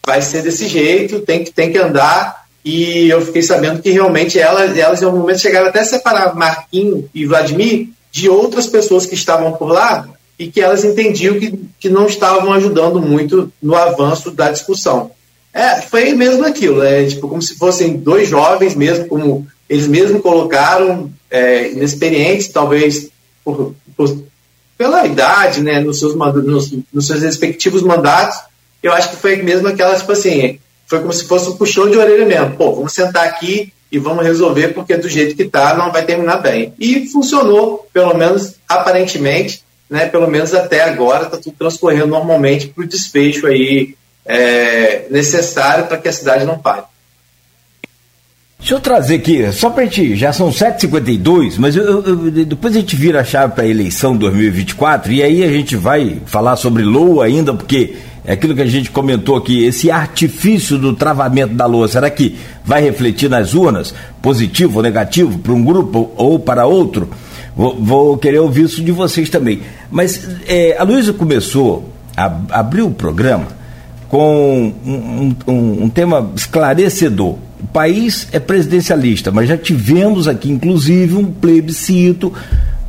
vai ser desse jeito, tem que, tem que andar. E eu fiquei sabendo que realmente elas, elas em algum momento chegaram até a separar Marquinho e Vladimir de outras pessoas que estavam por lá e que elas entendiam que, que não estavam ajudando muito no avanço da discussão. É, foi mesmo aquilo, é tipo como se fossem dois jovens mesmo, como eles mesmos colocaram, é, inexperientes, talvez por, por, pela idade, né, nos seus, nos, nos seus respectivos mandatos, eu acho que foi mesmo aquela, tipo assim, foi como se fosse um puxão de orelha mesmo. Pô, vamos sentar aqui e vamos resolver, porque do jeito que está não vai terminar bem. E funcionou, pelo menos aparentemente, né, pelo menos até agora, está tudo transcorrendo normalmente para o desfecho aí é, necessário para que a cidade não pare. Deixa eu trazer aqui, só para a gente, já são 7h52, mas eu, eu, depois a gente vira a chave para a eleição 2024 e aí a gente vai falar sobre LOA ainda, porque é aquilo que a gente comentou aqui, esse artifício do travamento da LOA, será que vai refletir nas urnas, positivo ou negativo, para um grupo ou para outro? Vou, vou, querer ouvir isso de vocês também. Mas é, a Luísa começou, a, abriu o programa com um, um, um tema esclarecedor o país é presidencialista, mas já tivemos aqui, inclusive, um plebiscito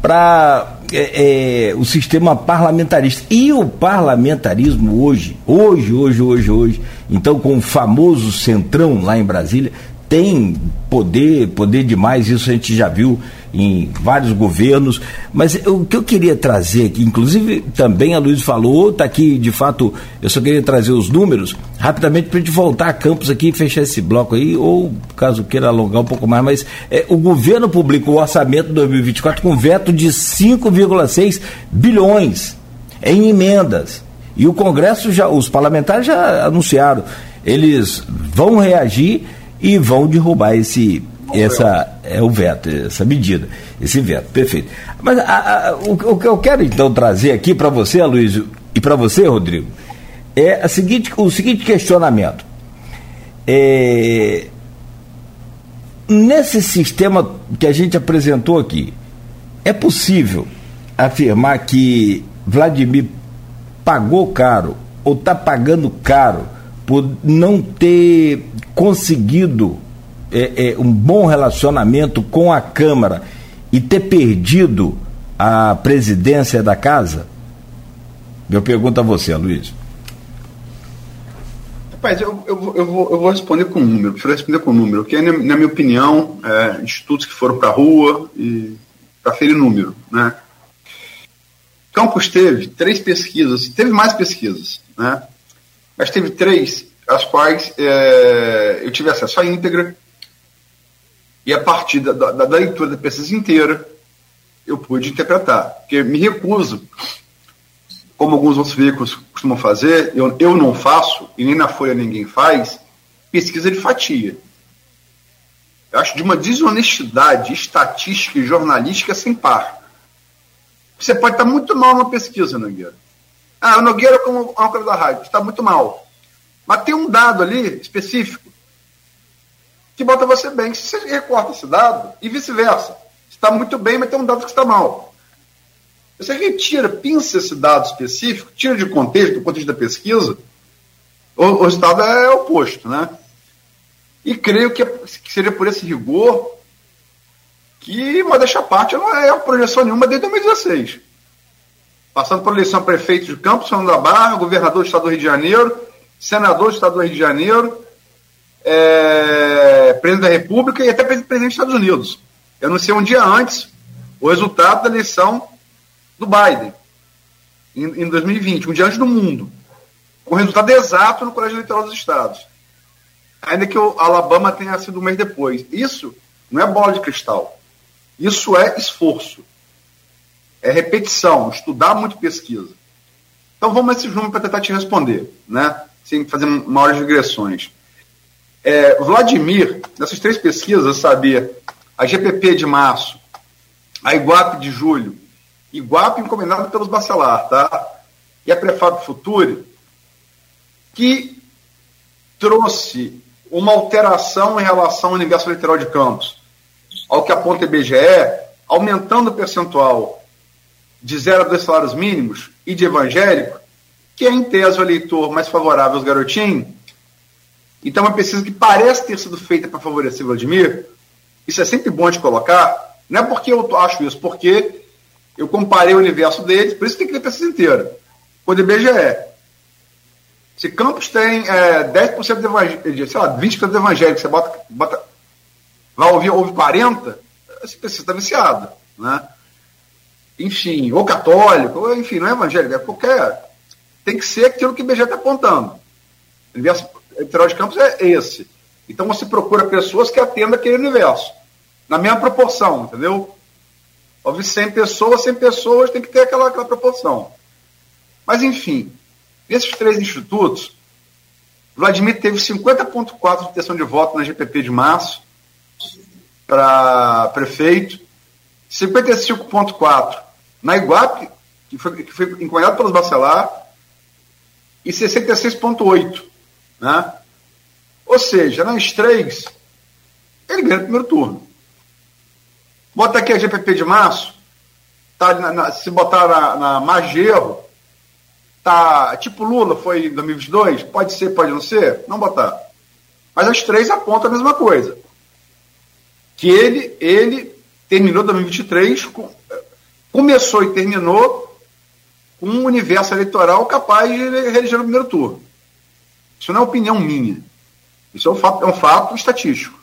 para é, é, o sistema parlamentarista. E o parlamentarismo hoje, hoje, hoje, hoje, hoje, então com o famoso centrão lá em Brasília, tem poder, poder demais, isso a gente já viu em vários governos, mas o que eu queria trazer aqui, inclusive também a Luiz falou, está aqui de fato, eu só queria trazer os números rapidamente para a gente voltar a Campos aqui e fechar esse bloco aí, ou caso queira alongar um pouco mais, mas é, o governo publicou o orçamento de 2024 com veto de 5,6 bilhões em emendas. E o Congresso já, os parlamentares já anunciaram, eles vão reagir e vão derrubar esse essa é o veto, essa medida, esse veto, perfeito. Mas a, a, o, o, que eu quero então trazer aqui para você, Luiz, e para você, Rodrigo, é seguinte, o seguinte questionamento. É, nesse sistema que a gente apresentou aqui, é possível afirmar que Vladimir pagou caro ou está pagando caro por não ter conseguido é, é, um bom relacionamento com a Câmara e ter perdido a presidência da casa? Eu pergunto a você, Luiz. Rapaz, eu, eu, eu, vou, eu vou responder com número, prefiro responder com número, porque, na, na minha opinião, é, institutos que foram para a rua e para ferir número. Né? Campos teve três pesquisas, teve mais pesquisas, né? Mas teve três, as quais é, eu tive acesso à íntegra, e a partir da, da, da leitura da pesquisa inteira, eu pude interpretar. Porque me recuso, como alguns outros veículos costumam fazer, eu, eu não faço, e nem na Folha ninguém faz, pesquisa de fatia. Eu acho de uma desonestidade estatística e jornalística sem par. Você pode estar muito mal numa pesquisa, Nogueira. Ah, o Nogueira como âncora da rádio, está muito mal. Mas tem um dado ali específico que bota você bem. Se você recorta esse dado, e vice-versa. Está muito bem, mas tem um dado que está mal. Você retira, pinça esse dado específico, tira de contexto, do contexto da pesquisa, o, o resultado é oposto, né? E creio que, que seria por esse rigor que, modéstia à parte, não é projeção nenhuma desde 2016. Passando por eleição prefeito de Campos, São da Barra, governador do estado do Rio de Janeiro, senador do estado do Rio de Janeiro, é, presidente da República e até presidente dos Estados Unidos. Eu não sei um dia antes o resultado da eleição do Biden, em, em 2020, um dia antes do mundo, com resultado exato no Colégio Eleitoral dos Estados. Ainda que o Alabama tenha sido um mês depois. Isso não é bola de cristal. Isso é esforço. É repetição, estudar muito pesquisa. Então vamos a esses números para tentar te responder, né? Sem fazer maiores regressões. É, Vladimir, nessas três pesquisas, sabia a GPP de março, a Iguape de julho, Iguape encomendado pelos Bacelar, tá? E a Prefab Future, que trouxe uma alteração em relação ao universo literal de Campos, ao que aponta o IBGE, aumentando o percentual de 0 a 2 salários mínimos e de evangélico, que é em tese o eleitor mais favorável aos garotinhos. Então, é uma pesquisa que parece ter sido feita para favorecer Vladimir, isso é sempre bom de colocar, não é porque eu acho isso, porque eu comparei o universo deles, por isso tem que ler a pesquisa inteira. O IBGE. Se Campos tem é, 10% de evangélico, sei lá, 20% de evangélico, você bota, bota vai ouvir, ouve 40%, essa pesquisa está viciada. Né? Enfim, ou católico, ou enfim, não é evangélico, é qualquer. Tem que ser aquilo que o IBGE está apontando. O universo eleitoral de Campos é esse. Então você procura pessoas que atendam aquele universo. Na mesma proporção, entendeu? Houve 100 pessoas, 100 pessoas tem que ter aquela, aquela proporção. Mas, enfim, nesses três institutos, Vladimir teve 50,4% de intenção de voto na GPP de março para prefeito, 55,4% na Iguape, que foi, que foi encomendado pelos Bacelar, e 66,8%. Né? Ou seja, nas três, ele ganha no primeiro turno. Bota aqui a GPP de março, tá na, na, se botar na, na Magero, tá tipo Lula foi em 2022, pode ser, pode não ser, não botar. Mas as três apontam a mesma coisa. Que ele, ele terminou 2023, com, começou e terminou com um universo eleitoral capaz de reeleger no primeiro turno. Isso não é opinião minha. Isso é um fato, é um fato estatístico.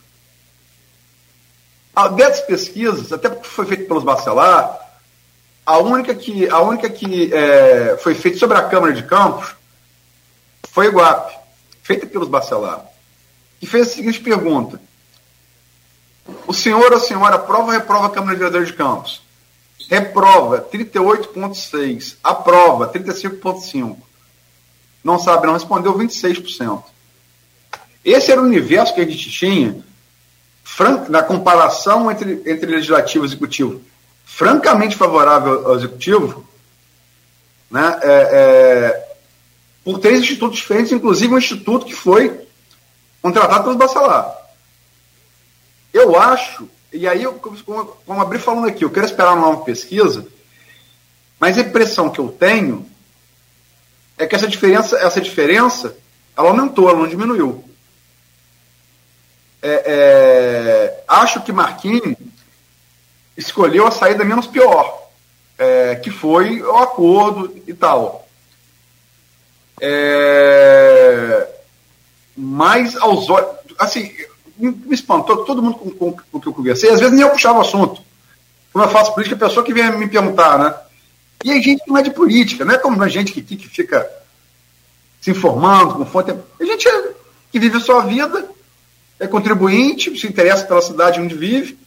A dessas pesquisas, até porque foi feito pelos Bacelar, a única que, a única que é, foi feita sobre a Câmara de Campos foi a Iguape, feita pelos Bacelar, que fez a seguinte pergunta. O senhor ou a senhora aprova ou reprova a Câmara de Vereadores de Campos? Reprova 38,6%. Aprova 35,5%. Não sabe, não respondeu 26%. Esse era o universo que a gente tinha na comparação entre, entre legislativo e executivo, francamente favorável ao executivo, né, é, é, por três institutos diferentes, inclusive um instituto que foi contratado pelos Bacelar. Eu acho, e aí, como, como falando aqui, eu quero esperar uma nova pesquisa, mas a impressão que eu tenho é que essa diferença, essa diferença, ela aumentou, ela não diminuiu é, é, acho que Marquinhos escolheu a saída menos pior, é, que foi o acordo e tal. É, mas aos olhos. Assim, me espantou todo mundo com, com, com o que eu conversei. Às vezes nem eu puxava o assunto. Como eu faço política, a pessoa que vem me perguntar, né? E a gente não é de política, não é como a gente que, que fica se informando com fonte. A gente é, que vive a sua vida é contribuinte, se interessa pela cidade onde vive,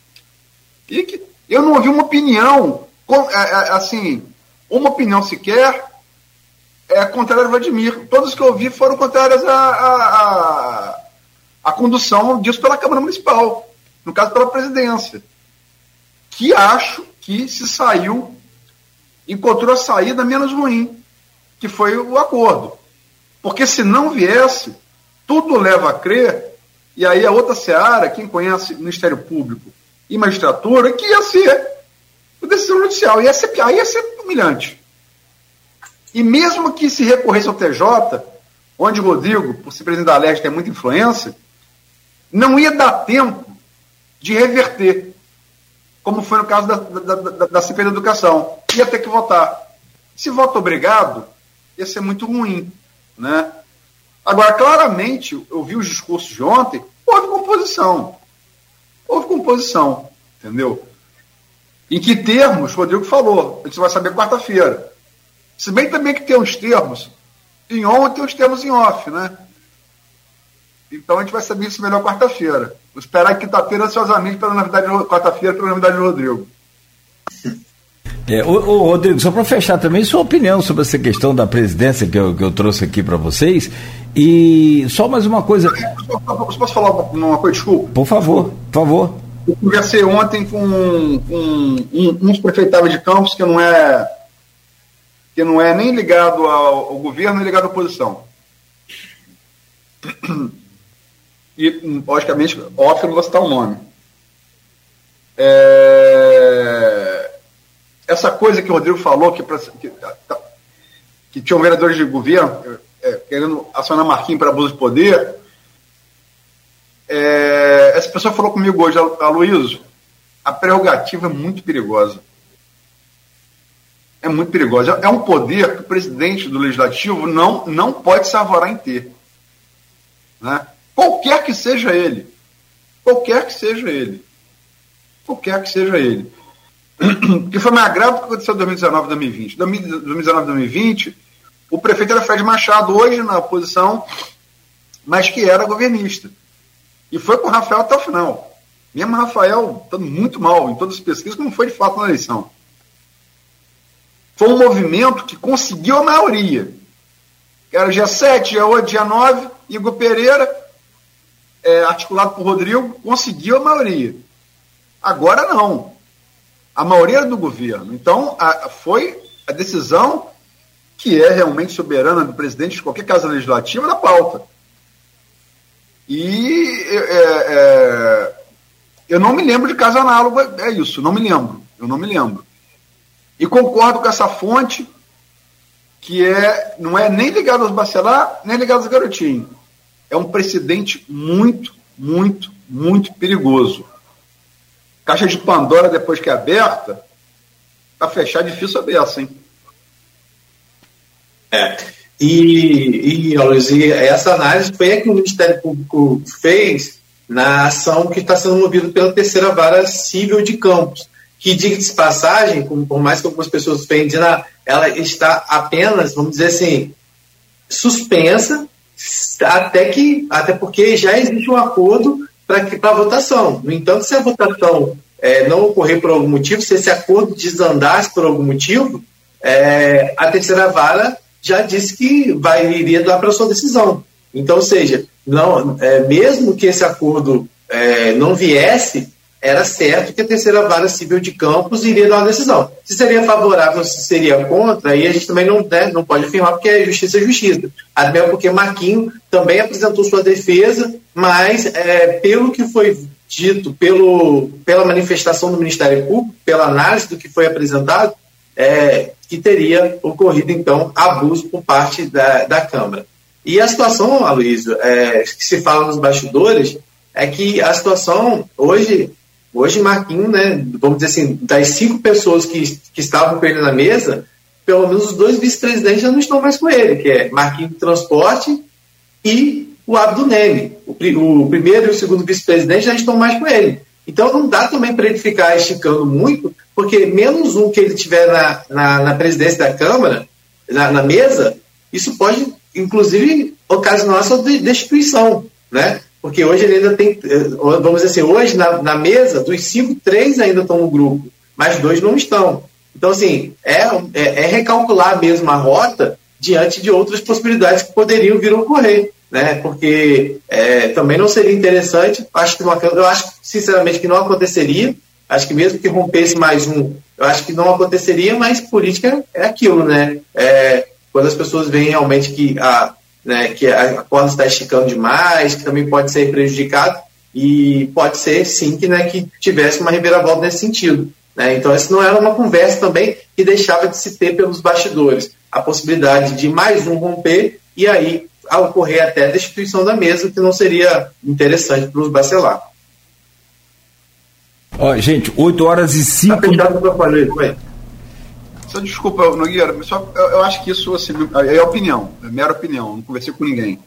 e que eu não ouvi uma opinião, é, é, assim, uma opinião sequer é contrária ao Vladimir. Todas que eu ouvi foram contrárias à, à, à condução disso pela Câmara Municipal, no caso pela presidência, que acho que se saiu, encontrou a saída menos ruim, que foi o acordo. Porque se não viesse, tudo leva a crer e aí a outra seara, quem conhece Ministério Público e magistratura, que ia ser a decisão judicial. Ia ser, aí ia ser humilhante. E mesmo que se recorresse ao TJ, onde o Rodrigo, por ser presidente da Leste, tem muita influência, não ia dar tempo de reverter, como foi no caso da, da, da, da CPI da Educação. Ia ter que votar. Se voto obrigado, ia ser muito ruim. Né? Agora, claramente, eu vi os discursos de ontem, houve composição. Houve composição, entendeu? Em que termos, o Rodrigo falou, a gente vai saber quarta-feira. Se bem também que tem uns termos em on e tem uns termos em off, né? Então a gente vai saber isso melhor quarta-feira. Vou esperar quinta-feira ansiosamente pela novidade, quarta-feira pela novidade do Rodrigo. É, ô, ô, Rodrigo, só para fechar também, sua opinião sobre essa questão da presidência que eu, que eu trouxe aqui para vocês. E só mais uma coisa. Posso, posso falar uma coisa? Desculpa. Por favor, por favor. Eu conversei ontem com, com um, uns prefeitáveis de campos que não é que não é nem ligado ao, ao governo nem ligado à oposição. E, logicamente, off não vou citar o nome. É, essa coisa que o Rodrigo falou, que, pra, que, tá, que tinham vereadores de governo é, querendo acionar Marquinhos para abuso de poder, é, essa pessoa falou comigo hoje, Aloysio, a prerrogativa é muito perigosa. É muito perigosa. É um poder que o presidente do legislativo não, não pode se arvorar em ter. Né? Qualquer que seja ele. Qualquer que seja ele. Qualquer que seja ele. que foi mais grave do que aconteceu em 2019 2020. 2019 2020, o prefeito era Fred Machado, hoje na oposição, mas que era governista. E foi com o Rafael até o final. Mesmo Rafael estando muito mal em todas as pesquisas, como foi de fato na eleição. Foi um movimento que conseguiu a maioria. Era dia 7, dia 8, dia 9, Igor Pereira, é, articulado por Rodrigo, conseguiu a maioria. Agora não. A maioria do governo. Então, a, foi a decisão que é realmente soberana do presidente de qualquer casa legislativa da pauta. E é, é, eu não me lembro de caso análogo, é isso, não me lembro. Eu não me lembro. E concordo com essa fonte, que é, não é nem ligado aos bacelar, nem ligado aos garotinhos. É um precedente muito, muito, muito perigoso. Caixa de Pandora, depois que é aberta, para fechar é difícil a beça, hein? É. E, e, essa análise foi a que o Ministério Público fez na ação que está sendo movida pela terceira vara civil de Campos, que, diga de passagem, por mais que algumas pessoas pensem, ela está apenas, vamos dizer assim, suspensa, até que até porque já existe um acordo para a votação. No entanto, se a votação é, não ocorrer por algum motivo, se esse acordo desandasse por algum motivo, é, a terceira vara já disse que vai, iria dar para sua decisão. Então, ou seja, não, é, mesmo que esse acordo é, não viesse, era certo que a terceira vara civil de Campos iria dar uma decisão. Se seria favorável, se seria contra, aí a gente também não, né, não pode afirmar, porque é justiça justiça. Até porque Marquinho também apresentou sua defesa, mas é, pelo que foi dito, pelo, pela manifestação do Ministério Público, pela análise do que foi apresentado, é, que teria ocorrido, então, abuso por parte da, da Câmara. E a situação, Aloysio, é, que se fala nos bastidores, é que a situação hoje, hoje Marquinhos, né, vamos dizer assim, das cinco pessoas que, que estavam com ele na mesa, pelo menos os dois vice-presidentes já não estão mais com ele, que é Marquinhos do Transporte e o Abdo Neme. O, o primeiro e o segundo vice-presidente já estão mais com ele. Então não dá também para ele ficar esticando muito, porque menos um que ele tiver na, na, na presidência da Câmara, na, na, mesa, isso pode, inclusive, ocasionar sua destituição, né? Porque hoje ele ainda tem, eh, vamos dizer assim, hoje na, na mesa, dos cinco, três ainda estão no grupo, mas dois não estão. Então, assim, é, é, é recalcular mesmo a rota diante de outras possibilidades que poderiam vir a ocorrer né? Porque é, também não seria interessante. Acho que não, eu acho sinceramente que não aconteceria. Acho que mesmo que rompesse mais um, eu acho que não aconteceria. Mas política é aquilo, né? É, quando as pessoas veem realmente que a, né, que a corda está esticando demais, que também pode ser prejudicado e pode ser sim que, né, que tivesse uma reviravolta nesse sentido. Né? Então, essa não era uma conversa também que deixava de se ter pelos bastidores a possibilidade de mais um romper e aí ocorrer até a destituição da mesa, que não seria interessante para os bacelar. Ó, gente, 8 horas e 5. Tá só desculpa, Nogueira, só, eu, eu, acho que isso assim, é opinião, é mera opinião, não conversei com ninguém.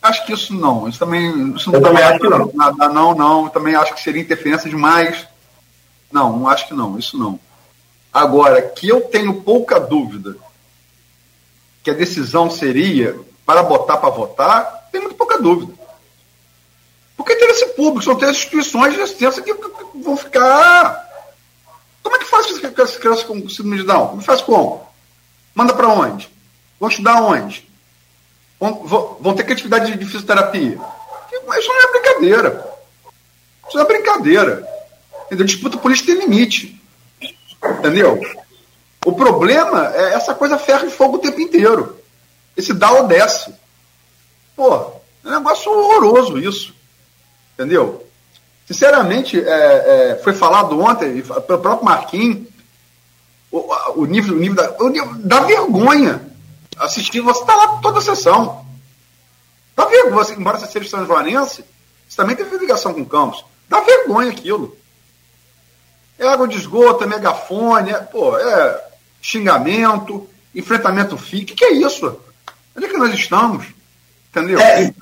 Acho que isso não. Isso também. Isso não também acho que não. Nada, não, não. Eu também acho que seria interferência demais. Não, não acho que não. Isso não. Agora, que eu tenho pouca dúvida que a decisão seria para botar para votar, tem muito pouca dúvida. Porque interesse público, são três instituições de assistência que vão ficar. Como é que faz com as crianças com síndrome de Down? Como faz como? Manda para onde? Vão estudar onde? Vão, vão, ter que atividade de fisioterapia? Isso não é brincadeira. Isso não é brincadeira. Entendeu? Disputa política tem limite. Entendeu? O problema é essa coisa ferro e fogo o tempo inteiro. Esse dá ou desce. Pô, é um negócio horroroso isso. Entendeu? Sinceramente, é, é, foi falado ontem, pelo próprio Marquinhos, o, o, nível, o, nível da, o nível da vergonha assistindo, você está lá toda a sessão. Dá vergonha, você, embora você seja São Joanense, você também teve ligação com o Campos. Dá vergonha aquilo. É água de esgoto, é megafone, é, pô, é xingamento, enfrentamento físico. O que, que é isso? Onde é que nós estamos? Entendeu? É,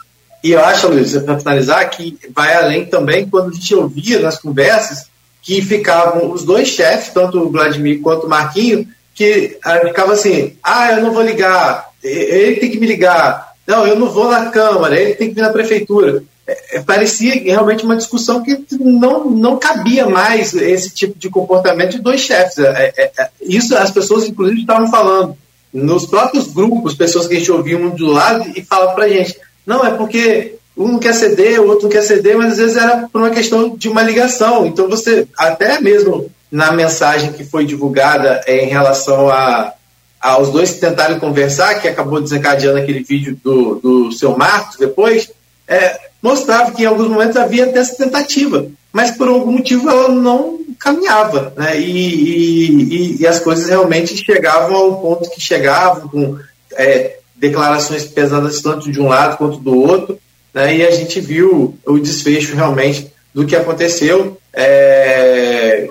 e eu acho, Luiz, para finalizar, que vai além também quando a gente ouvia nas conversas que ficavam os dois chefes, tanto o Vladimir quanto o Marquinho, que ficava assim, ah, eu não vou ligar, ele tem que me ligar, não, eu não vou na Câmara, ele tem que vir na Prefeitura. É, é, parecia realmente uma discussão que não, não cabia mais esse tipo de comportamento de dois chefes. É, é, é isso as pessoas, inclusive, estavam falando. Nos próprios grupos, pessoas que a gente ouvia um do lado e falavam para a gente, não, é porque um quer ceder, o outro quer ceder, mas às vezes era por uma questão de uma ligação. Então você, até mesmo na mensagem que foi divulgada em relação a, aos dois que tentaram conversar, que acabou desencadeando aquele vídeo do, do seu Marcos depois, é, mostrava que em alguns momentos havia até essa tentativa, mas por algum motivo ela não caminhava, né? E, e, e as coisas realmente chegavam ao ponto que chegavam, com é, declarações pesadas tanto de um lado quanto do outro, né? e a gente viu o desfecho realmente do que aconteceu. É,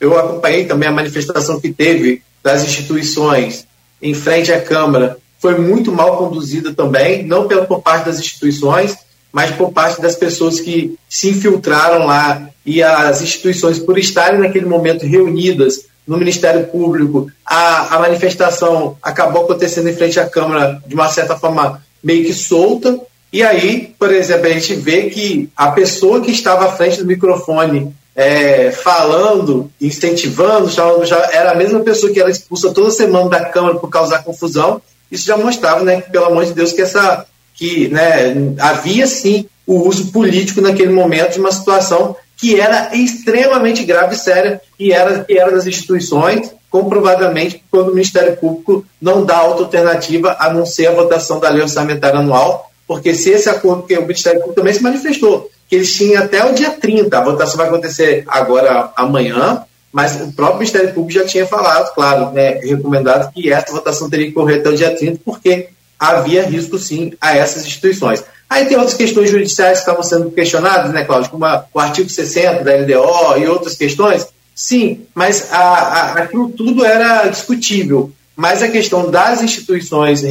eu acompanhei também a manifestação que teve das instituições em frente à Câmara, foi muito mal conduzida também, não pela, por parte das instituições, mas por parte das pessoas que se infiltraram lá e as instituições, por estarem naquele momento reunidas no Ministério Público, a, a manifestação acabou acontecendo em frente à Câmara de uma certa forma meio que solta, e aí, por exemplo, a gente vê que a pessoa que estava à frente do microfone é, falando, incentivando, já era a mesma pessoa que era expulsa toda semana da Câmara por causar confusão. Isso já mostrava, né, que, pelo amor de Deus, que essa que né, havia sim o uso político naquele momento de uma situação que era extremamente grave e séria e era, que era das instituições, comprovadamente, quando o Ministério Público não dá outra alternativa a não ser a votação da lei orçamentária anual, porque se esse acordo, que o Ministério Público também se manifestou, que eles tinham até o dia 30. A votação vai acontecer agora, amanhã, mas o próprio Ministério Público já tinha falado, claro, né, recomendado que essa votação teria que correr até o dia 30, porque havia risco, sim, a essas instituições. Aí tem outras questões judiciais que estavam sendo questionadas, né, Cláudio, como a, o artigo 60 da LDO e outras questões. Sim, mas a, a, aquilo tudo era discutível. Mas a questão das instituições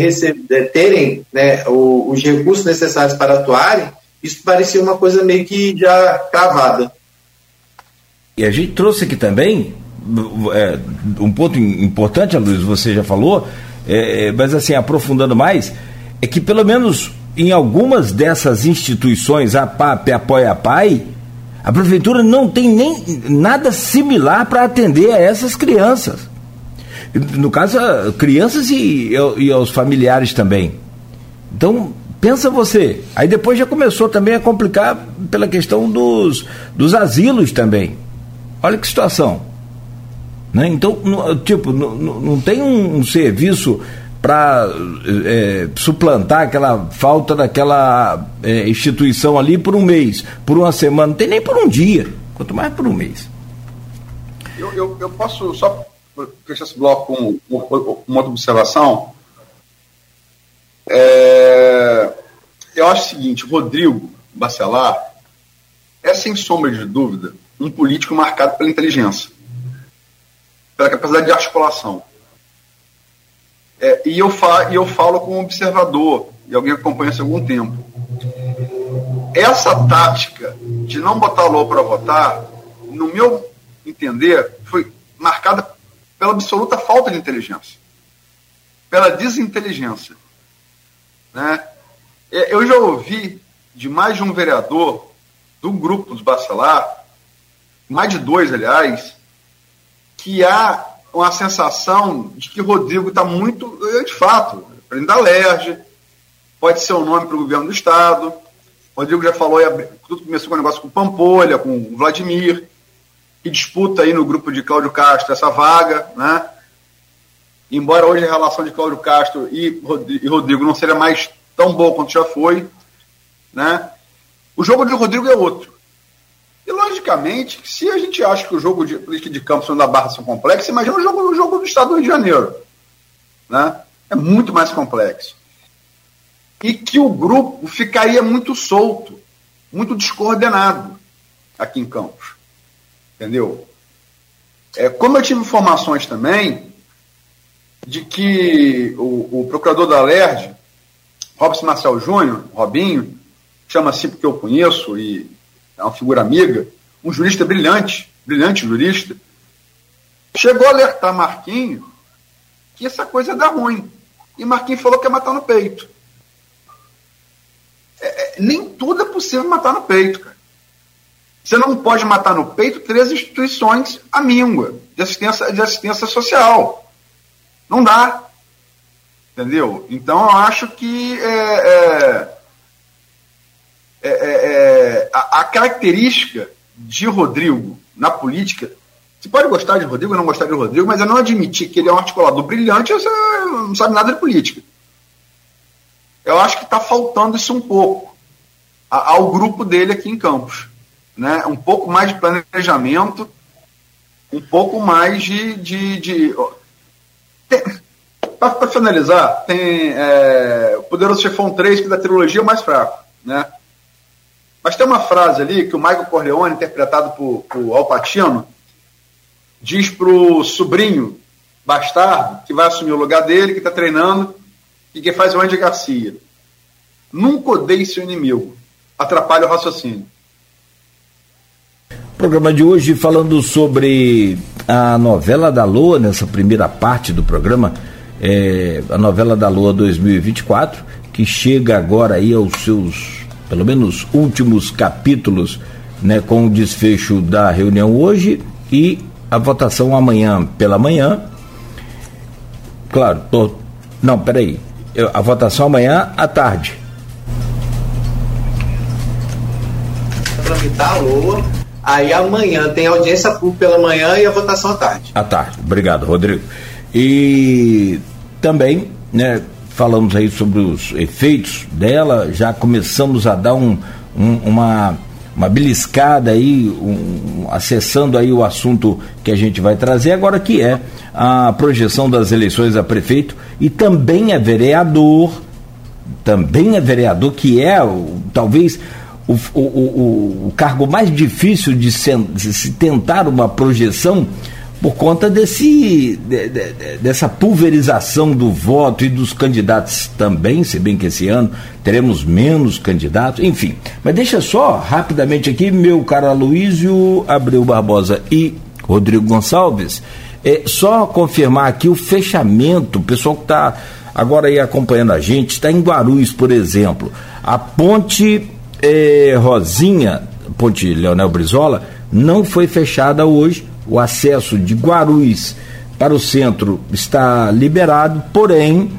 terem né, os recursos necessários para atuarem isso parecia uma coisa meio que já cravada. E a gente trouxe aqui também é, um ponto importante, Luiz, você já falou, é, é, mas assim, aprofundando mais, é que pelo menos em algumas dessas instituições, a PAP, Apoia a PAI, a prefeitura não tem nem nada similar para atender a essas crianças. No caso, crianças e, e aos familiares também. Então, Pensa você. Aí depois já começou também a complicar pela questão dos, dos asilos também. Olha que situação. Né? Então, tipo, não, não tem um, um serviço para é, suplantar aquela falta daquela é, instituição ali por um mês, por uma semana, não tem nem por um dia, quanto mais por um mês. Eu, eu, eu posso só fechar esse bloco com uma outra observação? É, eu acho o seguinte, Rodrigo Bacelar é, sem sombra de dúvida, um político marcado pela inteligência, pela capacidade de articulação. É, e, eu fa e eu falo como observador, e alguém acompanha isso há algum tempo. Essa tática de não botar Lula para votar, no meu entender, foi marcada pela absoluta falta de inteligência, pela desinteligência. Né? É, eu já ouvi de mais de um vereador do grupo dos Bacelar, mais de dois, aliás, que há uma sensação de que Rodrigo está muito, de fato, presidente da LERJ, pode ser o um nome para o governo do Estado. Rodrigo já falou, tudo começou com o um negócio com Pampolha, com o Vladimir, que disputa aí no grupo de Cláudio Castro essa vaga, né? Embora hoje a relação de Cláudio Castro e Rodrigo não seja mais tão boa quanto já foi, né? O jogo de Rodrigo é outro. E, logicamente, se a gente acha que o jogo de de campo da Barra são complexos, imagina o jogo, o jogo do Estado do Rio de Janeiro. Né? É muito mais complexo. E que o grupo ficaria muito solto, muito descoordenado aqui em Campos. Entendeu? É, como eu tive informações também de que o, o procurador da LERJ, Robson Marcel Júnior, Robinho, chama assim porque eu conheço e é uma figura amiga, um jurista brilhante, brilhante jurista, chegou a alertar Marquinho que essa coisa dá ruim. E Marquinho falou que ia matar no peito. É, é, nem tudo é possível matar no peito, cara. Você não pode matar no peito três instituições à míngua de assistência, de assistência social. Não dá. Entendeu? Então eu acho que é, é é, é, é, a, a, característica de Rodrigo na política. Você pode gostar de Rodrigo ou não gostar de Rodrigo, mas eu não admitir que ele é um articulador brilhante, você não sabe nada de política. Eu acho que está faltando isso um pouco ao grupo dele aqui em Campos. Né? Um pouco mais de planejamento, um pouco mais de. de, de... Para finalizar, tem é, o Poderoso Chefão 3, que da trilogia é mais fraco. Né? Mas tem uma frase ali que o Michael Corleone, interpretado por, por Al Pacino, diz pro sobrinho bastardo, que vai assumir o lugar dele, que está treinando, e que faz o Andy Garcia. Nunca odeie seu inimigo. Atrapalha o raciocínio. Programa de hoje falando sobre a novela da Lua, nessa primeira parte do programa, é, a novela da Lua 2024, que chega agora aí aos seus pelo menos últimos capítulos, né, com o desfecho da reunião hoje e a votação amanhã pela manhã. Claro, tô, não, peraí. Eu, a votação amanhã à tarde. Tramitar a LOA, aí amanhã tem audiência pública pela manhã e a votação à tarde. À tarde, obrigado, Rodrigo. E também, né, falamos aí sobre os efeitos dela, já começamos a dar um, um, uma, uma beliscada aí, um, acessando aí o assunto que a gente vai trazer agora, que é a projeção das eleições a prefeito. E também é vereador, também é vereador, que é talvez o, o, o, o cargo mais difícil de se, de se tentar uma projeção por conta desse, de, de, dessa pulverização do voto e dos candidatos também, se bem que esse ano teremos menos candidatos, enfim. Mas deixa só rapidamente aqui, meu caro Aloysio Abreu Barbosa e Rodrigo Gonçalves, é, só confirmar aqui o fechamento, o pessoal que está agora aí acompanhando a gente, está em Guarulhos, por exemplo. A ponte é, Rosinha, ponte Leonel Brizola, não foi fechada hoje o acesso de Guarulhos para o centro está liberado, porém,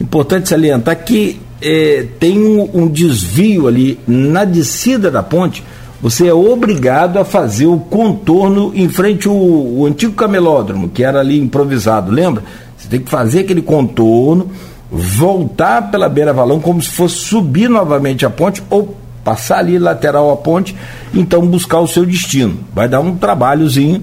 importante salientar que é, tem um, um, desvio ali na descida da ponte, você é obrigado a fazer o contorno em frente ao, ao antigo camelódromo, que era ali improvisado, lembra? Você tem que fazer aquele contorno, voltar pela beira valão como se fosse subir novamente a ponte ou passar ali lateral à ponte, então buscar o seu destino. Vai dar um trabalhozinho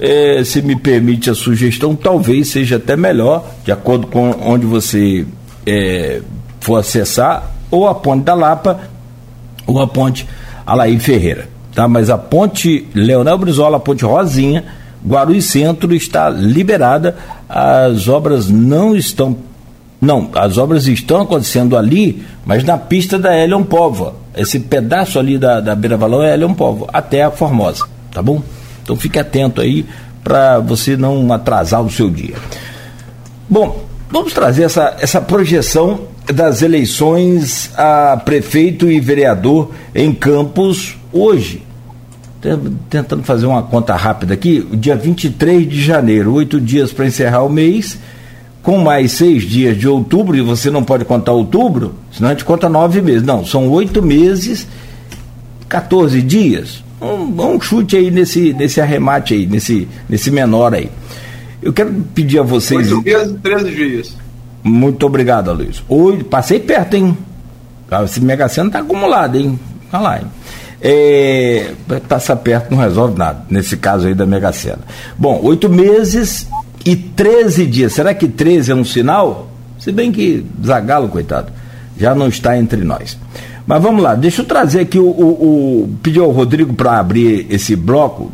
é, se me permite a sugestão, talvez seja até melhor, de acordo com onde você é, for acessar ou a ponte da Lapa ou a ponte Alaí Ferreira. Tá? Mas a ponte Leonel Brizola, a ponte Rosinha, Guarulhos Centro está liberada, as obras não estão. Não, as obras estão acontecendo ali, mas na pista da Elion Pova. Esse pedaço ali da, da Beira Valão é Elion Povo, até a Formosa, tá bom? Então fique atento aí para você não atrasar o seu dia. Bom, vamos trazer essa, essa projeção das eleições a prefeito e vereador em Campos hoje. Tentando fazer uma conta rápida aqui, dia 23 de janeiro, oito dias para encerrar o mês, com mais seis dias de outubro, e você não pode contar outubro, senão a gente conta nove meses. Não, são oito meses, 14 dias. Um, um chute aí nesse, nesse arremate aí, nesse, nesse menor aí. Eu quero pedir a vocês. Oito meses e 13 dias. Muito obrigado, Luiz. Oi, passei perto, hein? Ah, esse Mega Sena tá acumulado, hein? Olha lá, hein? É, passar perto não resolve nada, nesse caso aí da Mega Sena. Bom, oito meses e 13 dias. Será que 13 é um sinal? Se bem que Zagalo, coitado, já não está entre nós. Mas vamos lá, deixa eu trazer aqui o. o, o ao Rodrigo para abrir esse bloco,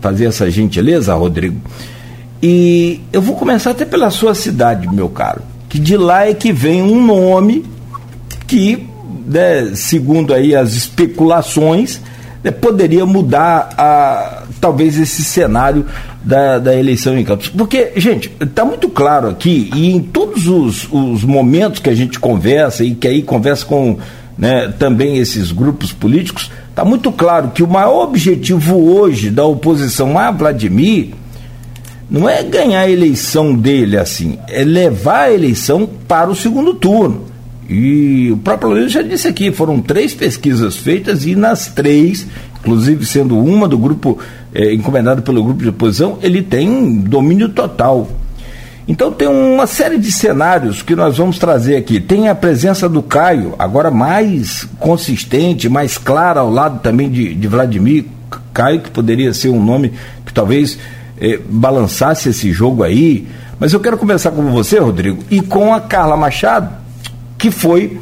fazer essa gentileza, Rodrigo. E eu vou começar até pela sua cidade, meu caro que de lá é que vem um nome que, né, segundo aí as especulações, poderia mudar a, talvez esse cenário da, da eleição em Campos. Porque, gente, está muito claro aqui, e em todos os, os momentos que a gente conversa, e que aí conversa com né, também esses grupos políticos, está muito claro que o maior objetivo hoje da oposição a Vladimir não é ganhar a eleição dele assim, é levar a eleição para o segundo turno. E o próprio Luiz já disse aqui, foram três pesquisas feitas e nas três, inclusive sendo uma do grupo é, encomendada pelo grupo de oposição, ele tem domínio total. Então tem uma série de cenários que nós vamos trazer aqui. Tem a presença do Caio, agora mais consistente, mais clara ao lado também de, de Vladimir. Caio, que poderia ser um nome que talvez eh, balançasse esse jogo aí. Mas eu quero conversar com você, Rodrigo, e com a Carla Machado, que foi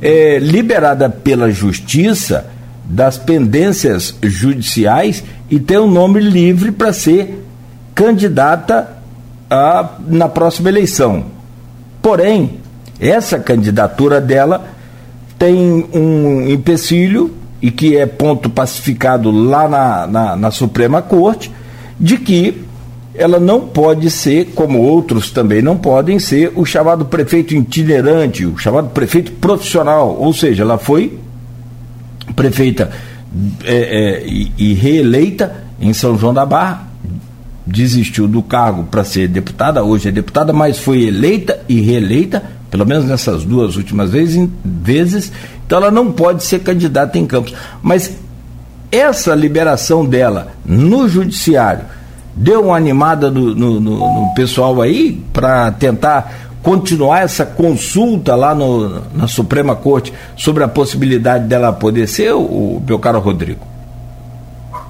eh, liberada pela Justiça das pendências judiciais e tem o um nome livre para ser candidata a, na próxima eleição. Porém, essa candidatura dela tem um empecilho e que é ponto pacificado lá na, na, na Suprema Corte, de que ela não pode ser, como outros também não podem ser, o chamado prefeito itinerante, o chamado prefeito profissional, ou seja, ela foi prefeita é, é, e, reeleita em São João da Barra, desistiu do cargo para ser deputada, hoje é deputada, mas foi eleita e reeleita, pelo menos nessas duas últimas vezes, vezes então ela não pode ser candidata em Campos. Mas essa liberação dela no judiciário deu uma animada no, no, no, no pessoal aí para tentar continuar essa consulta lá no, na Suprema Corte sobre a possibilidade dela poder ser, o, meu caro Rodrigo?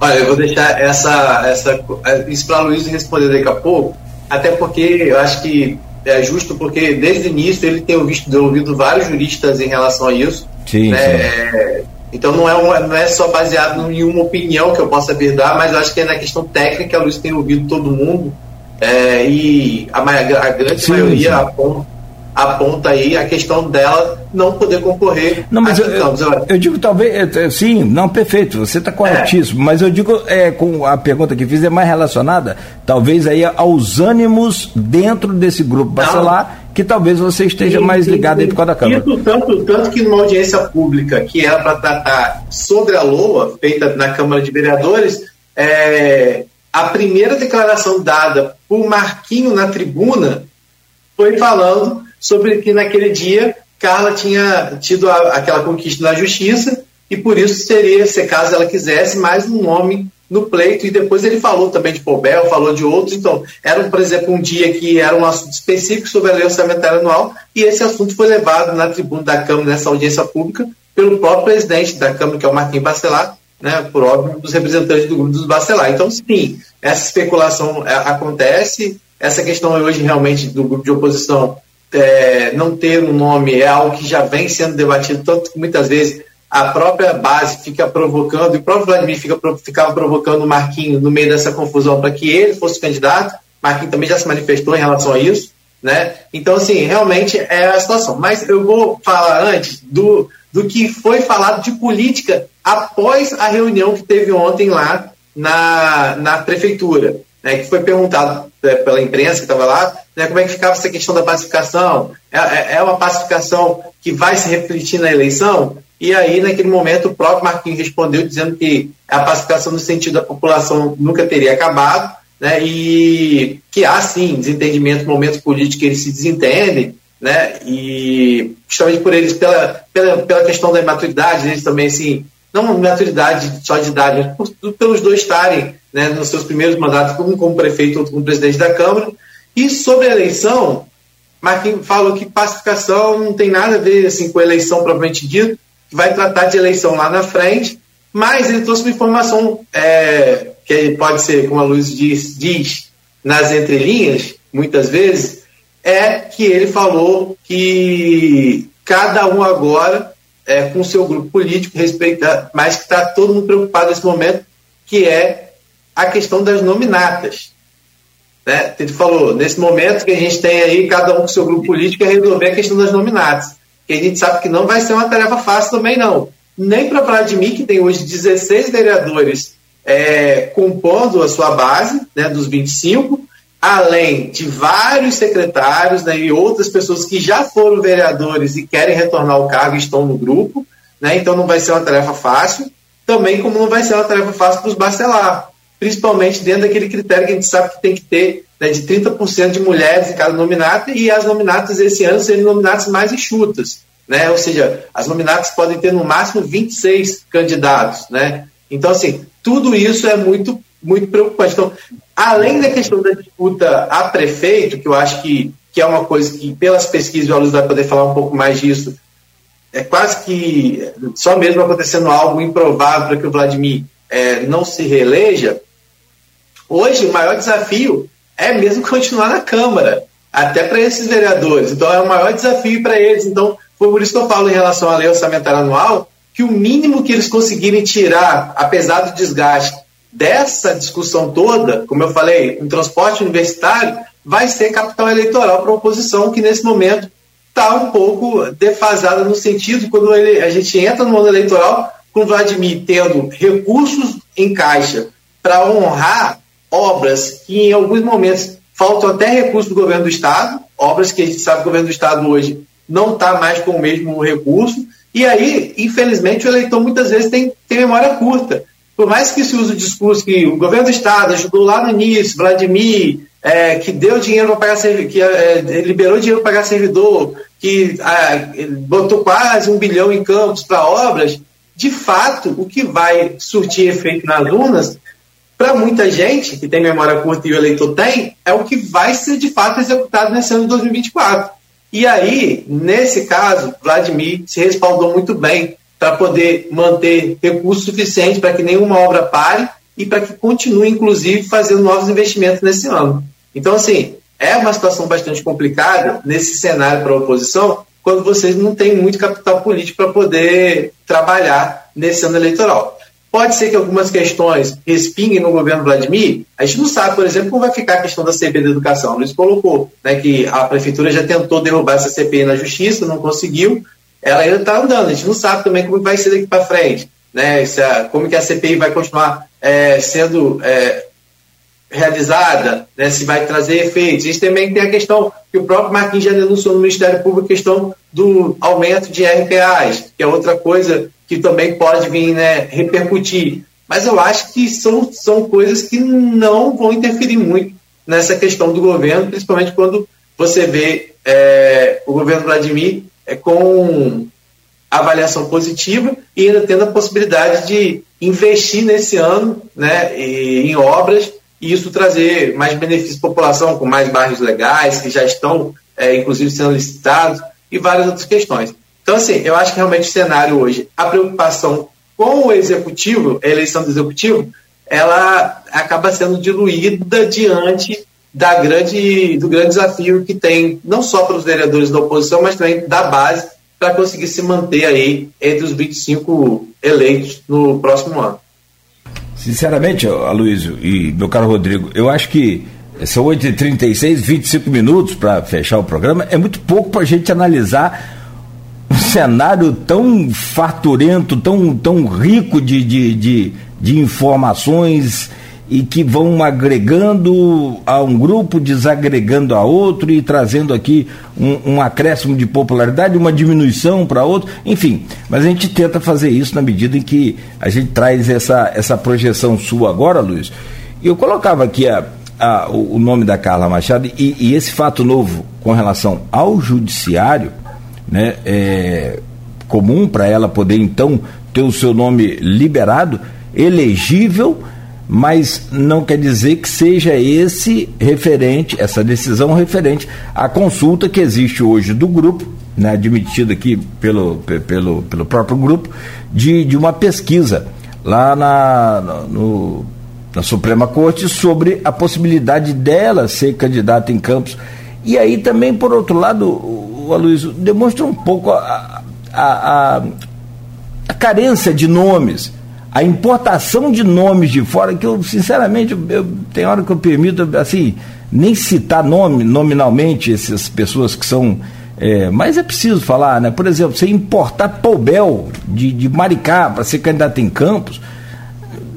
Olha, eu vou deixar essa, essa, isso para Luiz responder daqui a pouco, até porque eu acho que é justo, porque desde o início ele tem ouvido, ouvido vários juristas em relação a isso. Sim, né? sim. É, então não é, uma, não é só baseado em uma opinião que eu possa vir dar, mas eu acho que é na questão técnica, a Luiz tem ouvido todo mundo, é, e a, a grande sim, maioria sim. Aponta, aponta aí a questão dela não poder concorrer. Não, mas eu, eu, eu, digo talvez, sim, não, perfeito, você está corretíssimo, é. mas eu digo, é, com a pergunta que fiz é mais relacionada, talvez aí aos ânimos dentro desse grupo bacelar que talvez você esteja sim, mais ligado sim, aí por causa da Câmara. Isso, tanto, tanto que numa audiência pública que era para tratar sobre a LOA, feita na Câmara de Vereadores, é, a primeira declaração dada por Marquinho na tribuna foi falando sobre que naquele dia Carla tinha tido a, aquela conquista na justiça e por isso seria, se caso ela quisesse, mais um nome no pleito, e depois ele falou também de Pobel, falou de outros, então, era, por exemplo, um dia que era um assunto específico sobre a lei orçamentária anual, e esse assunto foi levado na tribuna da Câmara, nessa audiência pública, pelo próprio presidente da Câmara, que é o Marquinhos Bacelar, né, por óbvio, dos representantes do grupo dos Bacelar. Então, sim, essa especulação é, acontece, essa questão hoje realmente do grupo de oposição é, não ter um nome é algo que já vem sendo debatido, tanto que muitas vezes a própria base fica provocando, e o próprio Vladimir fica, ficava provocando o Marquinho no meio dessa confusão para que ele fosse candidato. Marquinho também já se manifestou em relação a isso. Né? Então, assim, realmente é a situação. Mas eu vou falar antes do, do que foi falado de política após a reunião que teve ontem lá na, na prefeitura, né, que foi perguntado é, pela imprensa que estava lá, né, como é que ficava essa questão da pacificação, é, é, é uma pacificação que vai se refletir na eleição? E aí, naquele momento, o próprio Marquinhos respondeu dizendo que a pacificação no sentido da população nunca teria acabado, né, e que há, sim, desentendimento, momentos políticos que eles se desentendem, né, e justamente por eles, pela, pela, pela questão da imaturidade, eles também, assim, não maturidade só de idade, mas pelos dois estarem né, nos seus primeiros mandatos, um como prefeito, outro como presidente da Câmara. E sobre a eleição, Marquinhos falou que pacificação não tem nada a ver assim, com a eleição propriamente dita, vai tratar de eleição lá na frente, mas ele trouxe uma informação é, que pode ser, como a Luz diz, diz nas entrelinhas, muitas vezes, é que ele falou que cada um agora é, com seu grupo político, respeita, mas que está todo mundo preocupado nesse momento, que é a questão das nominatas. Né? Ele falou, nesse momento que a gente tem aí, cada um com o seu grupo político, é resolver a questão das nominatas. Que a gente sabe que não vai ser uma tarefa fácil também, não. Nem para Vladimir, que tem hoje 16 vereadores é, compondo a sua base, né, dos 25, além de vários secretários né, e outras pessoas que já foram vereadores e querem retornar ao cargo e estão no grupo, né, então não vai ser uma tarefa fácil, também como não vai ser uma tarefa fácil para os bacelar, principalmente dentro daquele critério que a gente sabe que tem que ter né, de 30% de mulheres em cada nominata e as nominatas esse ano serem nominatas mais enxutas, né, ou seja, as nominatas podem ter no máximo 26 candidatos, né, então assim, tudo isso é muito muito preocupante. Então, além da questão da disputa a prefeito, que eu acho que, que é uma coisa que, pelas pesquisas, o Aluno vai poder falar um pouco mais disso, é quase que só mesmo acontecendo algo improvável para que o Vladimir é, não se reeleja, hoje o maior desafio é mesmo continuar na Câmara, até para esses vereadores. Então, é o maior desafio para eles. Então, foi por isso que eu falo em relação à lei orçamentária anual, que o mínimo que eles conseguirem tirar, apesar do desgaste, dessa discussão toda, como eu falei, um transporte universitário vai ser capital eleitoral para a oposição, que nesse momento está um pouco defasada no sentido quando ele, a gente entra no ano eleitoral com Vladimir tendo recursos em caixa para honrar obras que em alguns momentos faltam até recursos do governo do estado, obras que a gente sabe que o governo do estado hoje não está mais com o mesmo recurso, e aí, infelizmente, o eleitor muitas vezes tem, tem memória curta. Por mais que se use o discurso que o governo do Estado ajudou lá no início, Vladimir, é, que deu dinheiro para pagar servidor, que é, liberou dinheiro para pagar servidor, que botou quase um bilhão em campos para obras, de fato, o que vai surtir efeito nas urnas, para muita gente que tem memória curta e o eleitor tem, é o que vai ser de fato executado nesse ano de 2024. E aí, nesse caso, Vladimir se respaldou muito bem para poder manter recursos suficientes para que nenhuma obra pare e para que continue, inclusive, fazendo novos investimentos nesse ano. Então, assim, é uma situação bastante complicada nesse cenário para a oposição, quando vocês não têm muito capital político para poder trabalhar nesse ano eleitoral. Pode ser que algumas questões respinguem no governo Vladimir. A gente não sabe, por exemplo, como vai ficar a questão da CPI da educação. Luiz colocou né, que a prefeitura já tentou derrubar essa CPI na justiça, não conseguiu ela ainda está andando. A gente não sabe também como vai ser daqui para frente, né? A, como que a CPI vai continuar é, sendo é, realizada, né? se vai trazer efeitos. Gente também tem a questão que o próprio Marquinhos já denunciou no Ministério Público, a questão do aumento de RPAs, que é outra coisa que também pode vir né, repercutir. Mas eu acho que são, são coisas que não vão interferir muito nessa questão do governo, principalmente quando você vê é, o governo Vladimir é, com avaliação positiva e ainda tendo a possibilidade de investir nesse ano né, em obras e isso trazer mais benefícios à população, com mais bairros legais, que já estão, é, inclusive, sendo licitados, e várias outras questões. Então, assim, eu acho que realmente o cenário hoje, a preocupação com o executivo, a eleição do executivo, ela acaba sendo diluída diante da grande, do grande desafio que tem, não só para os vereadores da oposição, mas também da base, para conseguir se manter aí entre os 25 eleitos no próximo ano. Sinceramente, Aloysio e meu caro Rodrigo, eu acho que são 8h36, 25 minutos para fechar o programa, é muito pouco para a gente analisar um cenário tão farturento, tão, tão rico de, de, de, de informações e que vão agregando a um grupo, desagregando a outro e trazendo aqui um, um acréscimo de popularidade, uma diminuição para outro, enfim. Mas a gente tenta fazer isso na medida em que a gente traz essa, essa projeção sua agora, Luiz. Eu colocava aqui a, a, o nome da Carla Machado e, e, esse fato novo com relação ao judiciário, né, é comum para ela poder então ter o seu nome liberado, elegível mas não quer dizer que seja esse referente, essa decisão referente à consulta que existe hoje do grupo, né, admitida aqui pelo, pelo, pelo próprio grupo, de, de uma pesquisa lá na, no, na Suprema Corte sobre a possibilidade dela ser candidata em Campos. E aí também, por outro lado, o Aloysio demonstra um pouco a, a, a, a carência de nomes a importação de nomes de fora, que eu, sinceramente, eu, tem hora que eu permito, assim, nem citar nome, nominalmente essas pessoas que são. É, mas é preciso falar, né? Por exemplo, você importar Poubel de, de Maricá para ser candidato em Campos,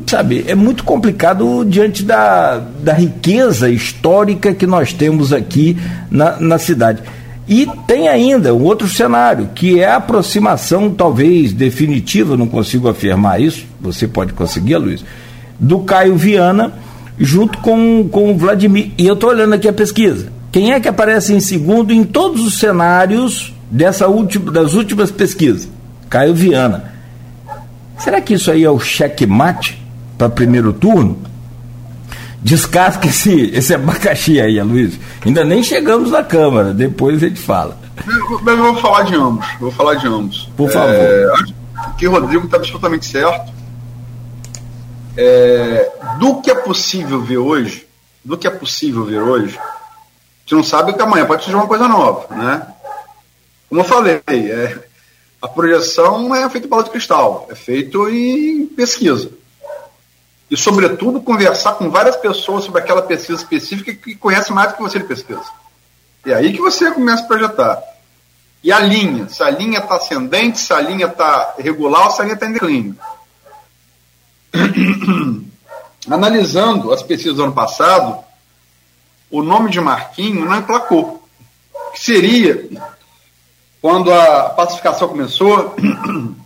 sabe, é muito complicado diante da, da riqueza histórica que nós temos aqui na, na cidade. E tem ainda um outro cenário, que é a aproximação, talvez definitiva, não consigo afirmar isso, você pode conseguir, Luiz, do Caio Viana junto com, com o Vladimir. E eu estou olhando aqui a pesquisa. Quem é que aparece em segundo em todos os cenários dessa última, das últimas pesquisas? Caio Viana. Será que isso aí é o checkmate para primeiro turno? Descasca esse, esse abacaxi aí, Luiz. Ainda nem chegamos na Câmara, depois a gente fala. Mas eu vou falar de ambos. Vou falar de ambos. Por favor. É, que o Rodrigo está absolutamente certo. É, do que é possível ver hoje, do que é possível ver hoje, a gente não sabe que amanhã pode surgir uma coisa nova, né? Como eu falei, é, a projeção não é feita em bola de cristal, é feito em pesquisa e, sobretudo, conversar com várias pessoas sobre aquela pesquisa específica que conhece mais do que você de pesquisa. E é aí que você começa a projetar. E a linha, se a linha está ascendente, se a linha está regular se a linha está em declínio. Analisando as pesquisas do ano passado, o nome de Marquinho não emplacou. Que seria, quando a pacificação começou,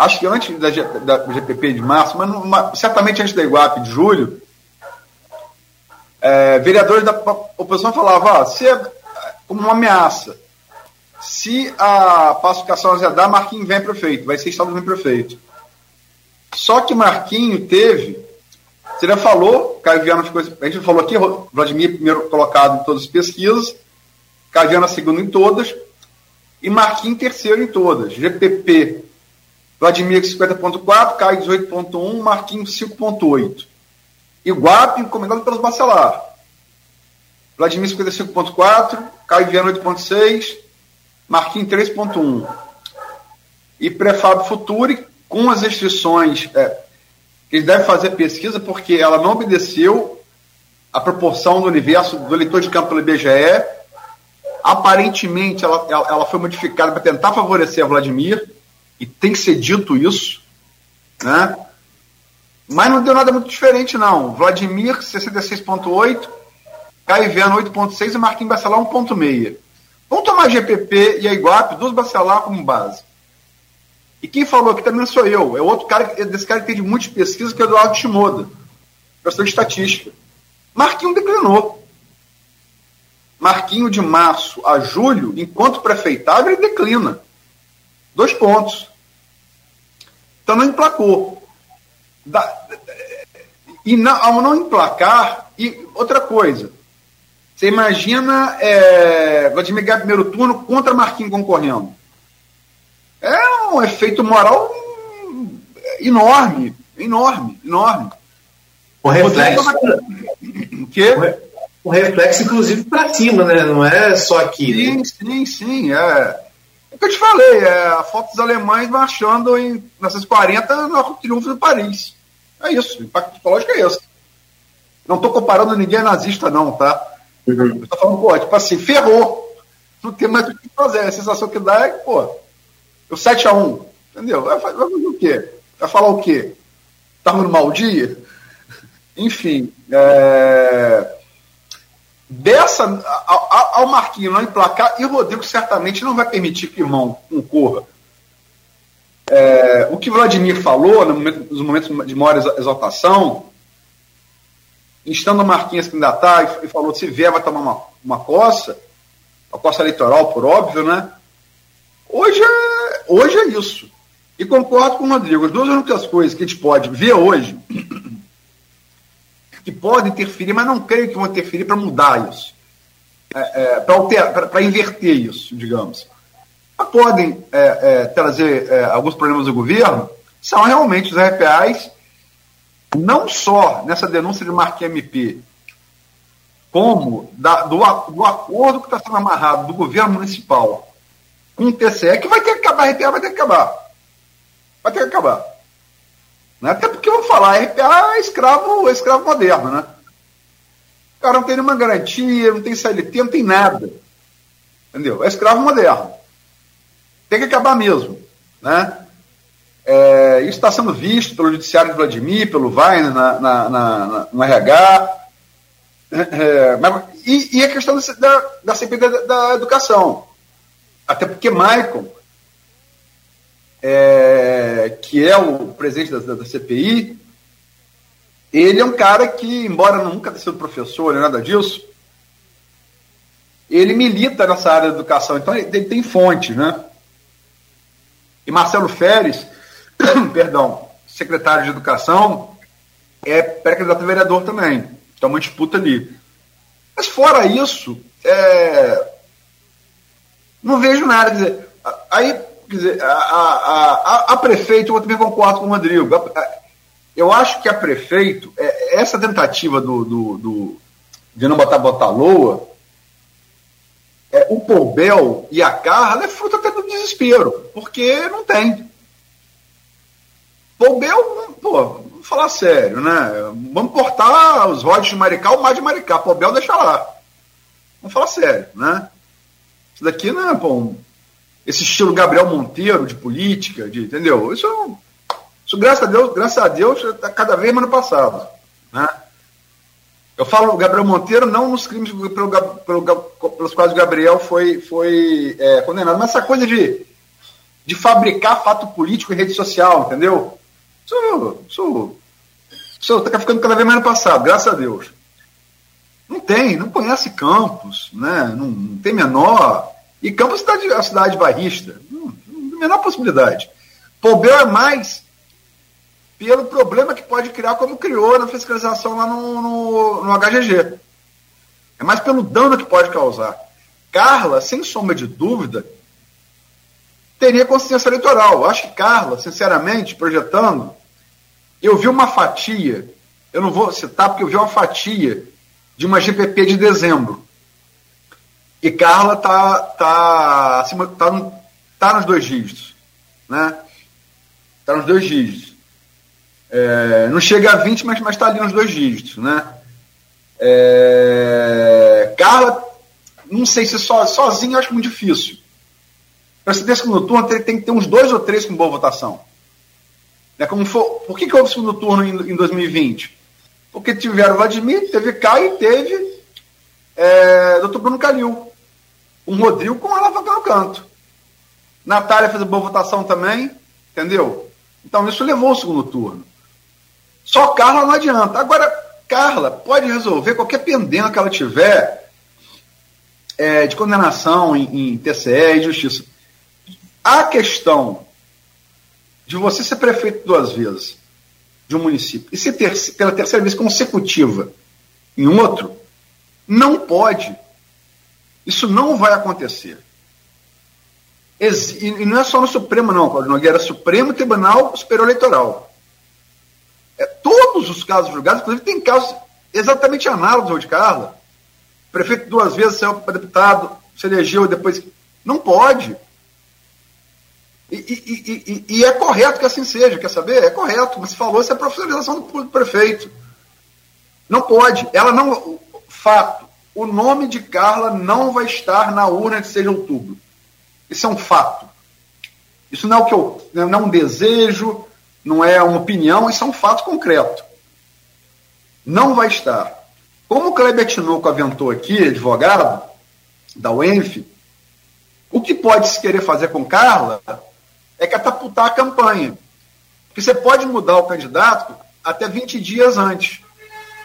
acho que antes da, da GPP de março, mas numa, certamente antes da Iguape de julho, é, vereadores da oposição falavam, ó, se é como uma ameaça, se a pacificação azedar, Marquinhos vem prefeito, vai ser estado vem prefeito. Só que Marquinho teve, você já falou, Caio Viana ficou, a gente falou aqui, Vladimir primeiro colocado em todas as pesquisas, Caio Viana segundo em todas, e Marquinhos terceiro em todas. GPP Vladimir 50.4, Caio 18.1, Marquinhos 5.8. Iguape, encomendado pelos Bacelar. Vladimir 55.4, Caio Viana 8.6, Marquinhos 3.1. E Prefab Futuri, com as restrições, é, eles devem fazer pesquisa porque ela não obedeceu a proporção do universo do eleitor de campo pelo IBGE. Aparentemente, ela, ela, ela foi modificada para tentar favorecer a Vladimir e tem que ser dito isso, né? Mas não deu nada muito diferente, não. Vladimir, 66,8, Caio Viana, 8,6 e Marquinhos Bacelar, 1,6. Vamos tomar GPP e a Iguape, duas Bacelar como base. E quem falou aqui também sou eu. É outro cara, desse cara que tem de muitas pesquisas, que é o Eduardo Shimoda, professor de estatística. Marquinhos declinou. Marquinho de março a julho, enquanto prefeitável, ele declina. Dois pontos. Então não emplacou. Da, e não, ao não emplacar, e outra coisa, você imagina é, Vladimir primeiro turno contra Marquinhos concorrendo. É um efeito moral enorme, enorme, enorme. O reflexo? O reflexo, inclusive, para cima, né? Não é só aqui. Sim, né? sim, sim. É. é o que eu te falei, é a foto dos alemães marchando em 1940 no triunfo de Paris. É isso, o impacto psicológico é esse. Não estou comparando ninguém nazista, não, tá? Uhum. Eu tô falando, pô, tipo assim, ferrou. Não tem mais o que fazer. A sensação que dá é que, pô, o 7x1, entendeu? Vai, vai fazer o quê? Vai falar o quê? Estava no mau dia? Enfim, é... dessa, ao, ao Marquinhos não emplacar, e o Rodrigo certamente não vai permitir que o irmão concorra. É... o que Vladimir falou no momento, nos momentos de maior exaltação, estando o Marquinhos candidatar e falou se vier vai tomar uma, uma coça, a coça eleitoral, por óbvio, né? Hoje é, hoje é isso. E concordo com o Rodrigo. As duas únicas coisas que a gente pode ver hoje, que podem interferir, mas não creio que vão interferir para mudar isso. É, é, para inverter isso, digamos. Mas podem é, é, trazer é, alguns problemas do governo, são realmente os RPAs, não só nessa denúncia de Marquinhos MP, como da, do, do acordo que está sendo amarrado do governo municipal com o TCE, que vai ter que acabar, RPA vai ter que acabar vai ter que acabar. Né? Até porque, vamos falar, RPA é escravo, é escravo moderno, né? O cara não tem nenhuma garantia, não tem CLT, não tem nada. Entendeu? É escravo moderno. Tem que acabar mesmo. Né? É, isso está sendo visto pelo judiciário de Vladimir, pelo Weiner na, na, na, no RH. É, mas, e, e, a questão da, da CPI da, da educação. Até porque Michael é, que é o presidente da, da, CPI, ele é um cara que, embora nunca tenha sido professor nem nada disso, ele milita nessa área da educação, então ele, ele tem fonte, né? E Marcelo Feres, perdão, secretário de Educação, é pré-candidato a vereador também. Então, uma disputa ali. Mas fora isso, é... não vejo nada. Dizer, aí dizer, a, a, a, a prefeito, eu também concordo com o Rodrigo. Eu acho que a prefeito, é, essa tentativa do, do, do de não botar botar loa, é, o Poubel e a Carla é fruto até do desespero, porque não tem. Poubel, pô, vamos falar sério, né? Vamos cortar os rodes de Maricá, o mar de Maricá. Poubel deixa lá. Vamos falar sério, né? Isso daqui não é, pô, esse estilo Gabriel Monteiro de política, de, entendeu? Isso, isso, graças a Deus, graças a Deus, está cada vez mais no passado. Né? Eu falo Gabriel Monteiro não nos crimes pelo, pelo, pelos quais o Gabriel foi, foi é, condenado, mas essa coisa de, de fabricar fato político em rede social, entendeu? Isso, isso, isso está ficando cada vez mais no passado, graças a Deus. Não tem, não conhece Campos, né? não, não tem menor e Campos é a cidade barrista. Hum, menor possibilidade. Pombeu é mais pelo problema que pode criar, como criou na fiscalização lá no, no, no HGG. É mais pelo dano que pode causar. Carla, sem sombra de dúvida, teria consciência eleitoral. Eu acho que Carla, sinceramente, projetando, eu vi uma fatia, eu não vou citar porque eu vi uma fatia de uma GPP de dezembro. E Carla tá, tá, acima, tá, no, tá nos dois dígitos. Né? Tá nos dois dígitos. É, não chega a 20, mas está ali nos dois dígitos. Né? É, Carla, não sei se so, sozinho, acho muito difícil. Para se ter segundo turno, tem, tem, que ter uns dois ou três com boa votação. É como for, por que, que houve segundo turno em, em 2020? Porque tiveram Vladimir, teve Caio e teve é, Dr. Bruno Calil um Rodrigo com ela no canto. Natália fez boa votação também, entendeu? Então isso levou o segundo turno. Só Carla não adianta. Agora, Carla pode resolver qualquer pendência que ela tiver é, de condenação em, em TCE e justiça. A questão de você ser prefeito duas vezes de um município e ser ter, pela terceira vez consecutiva em outro, não pode isso não vai acontecer. E não é só no Supremo, não, Claudio Nogueira, é Supremo Tribunal Superior Eleitoral. É, todos os casos julgados, inclusive tem casos exatamente análogo ao de Carla. Prefeito duas vezes saiu para deputado, se elegeu depois. Não pode. E, e, e, e, é correto que assim seja, quer saber? É correto, mas falou, isso é profissionalização do prefeito. Não pode. Ela não. Fato. O nome de Carla não vai estar na urna de 6 de outubro. Isso é um fato. Isso não é o que eu. Não é um desejo, não é uma opinião, isso é um fato concreto. Não vai estar. Como o Kleber Tinoco aventou aqui, advogado da UENF, o que pode se querer fazer com Carla é catapultar a campanha. Porque você pode mudar o candidato até 20 dias antes.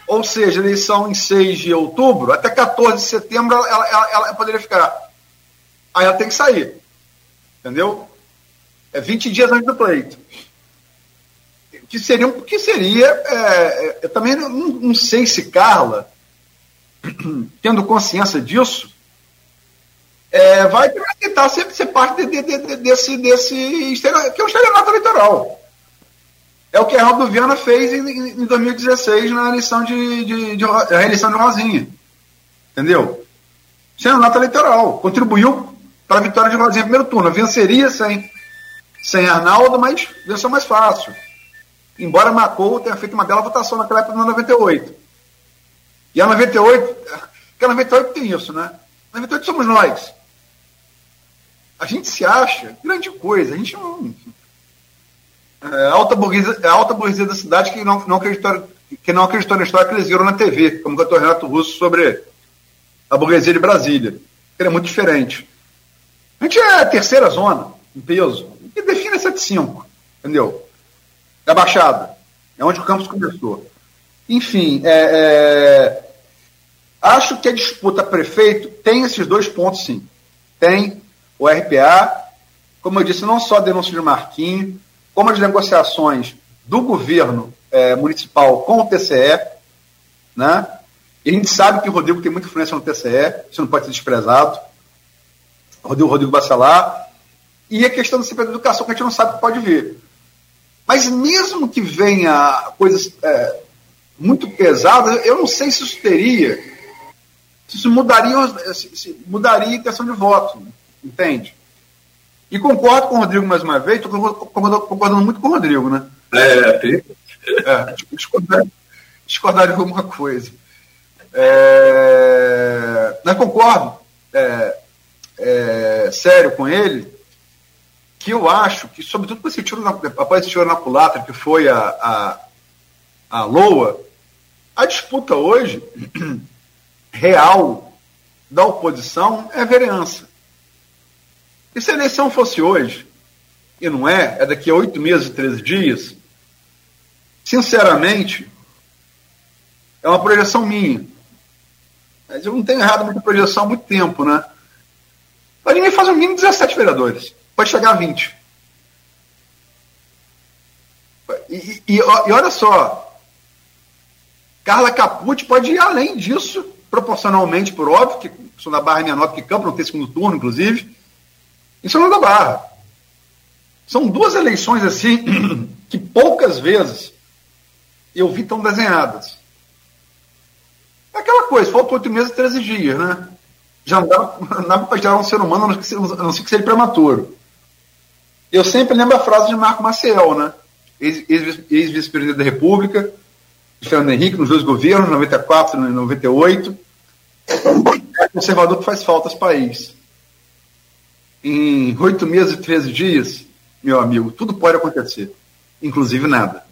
Ou seja, eleição em 6 de outubro, até 14 de setembro ela, ela, ela poderia ficar. Aí ela tem que sair. Entendeu? É 20 dias antes do pleito. Que seria, que seria é, é, eu também não, não sei se Carla, tendo consciência disso, é, vai tentar sempre ser parte de, de, de, desse, desse que é o estelionato eleitoral. É o que Arnaldo Viana fez em, em 2016 na eleição de, de, de, a eleição de Rosinha. Entendeu? Estelionato eleitoral. Contribuiu para a vitória de Rosinha no primeiro turno. Venceria sem, sem Arnaldo, mas venceu mais fácil. Embora Macou tenha feito uma bela votação naquela época, no 98. E a 98, porque a 98 tem isso, né? A 98 somos nós. A gente se acha grande coisa. A gente não. É alta burguesia, é a alta burguesia da cidade que não, não, acreditou, que não acreditou na história que eles viram na TV, como cantou Renato Russo sobre a burguesia de Brasília. Que era muito diferente. A gente é a terceira zona, em peso, e define 7,5, entendeu? É a Baixada. É onde o campus começou. Enfim, é, é, acho que a disputa prefeito tem esses dois pontos, sim. Tem o RPA, como eu disse, não só a denúncia de Marquinho, como as negociações do governo é, municipal com o TCE, né? E a gente sabe que o Rodrigo tem muita influência no TCE, isso não pode ser desprezado. Rodrigo, Rodrigo Bacelar. E a questão do CP da educação, que a gente não sabe que pode vir. Mas mesmo que venha coisas é, muito pesadas, eu não sei se isso teria, se isso mudaria, se mudaria a intenção de voto, entende? E concordo com o Rodrigo mais uma vez, estou concordando, concordando, muito com o Rodrigo, né? É, é discordar, discordar de alguma coisa. É, mas concordo, é, é, sério com ele, que eu acho que, sobretudo com esse tiro na, após esse tiro na culatra, que foi a, a, a LOA, a disputa hoje real da oposição é a vereança. E se a eleição fosse hoje, e não é, é daqui a oito meses e treze dias, sinceramente, é uma projeção minha. Mas eu não tenho errado muita projeção há muito tempo, né? Mas ninguém faz no mínimo 17 vereadores pode chegar a 20. E, e, e, olha só, Carla Capucci pode ir além disso, proporcionalmente, por óbvio, que sou da Barra é menor que Campo, não tem segundo turno, inclusive, em São da Barra. São duas eleições assim que poucas vezes eu vi tão desenhadas. É aquela coisa, falta oito meses e 13 dias, né? Já não dá, para gerar um ser humano, a não ser que seja prematuro. Eu sempre lembro a frase de Marco Maciel, né? Ex-vice-presidente da República, Fernando Henrique, nos dois governos, 94 e 98. É conservador que faz falta aos país. Em oito meses e 13 dias, meu amigo, tudo pode acontecer, inclusive nada.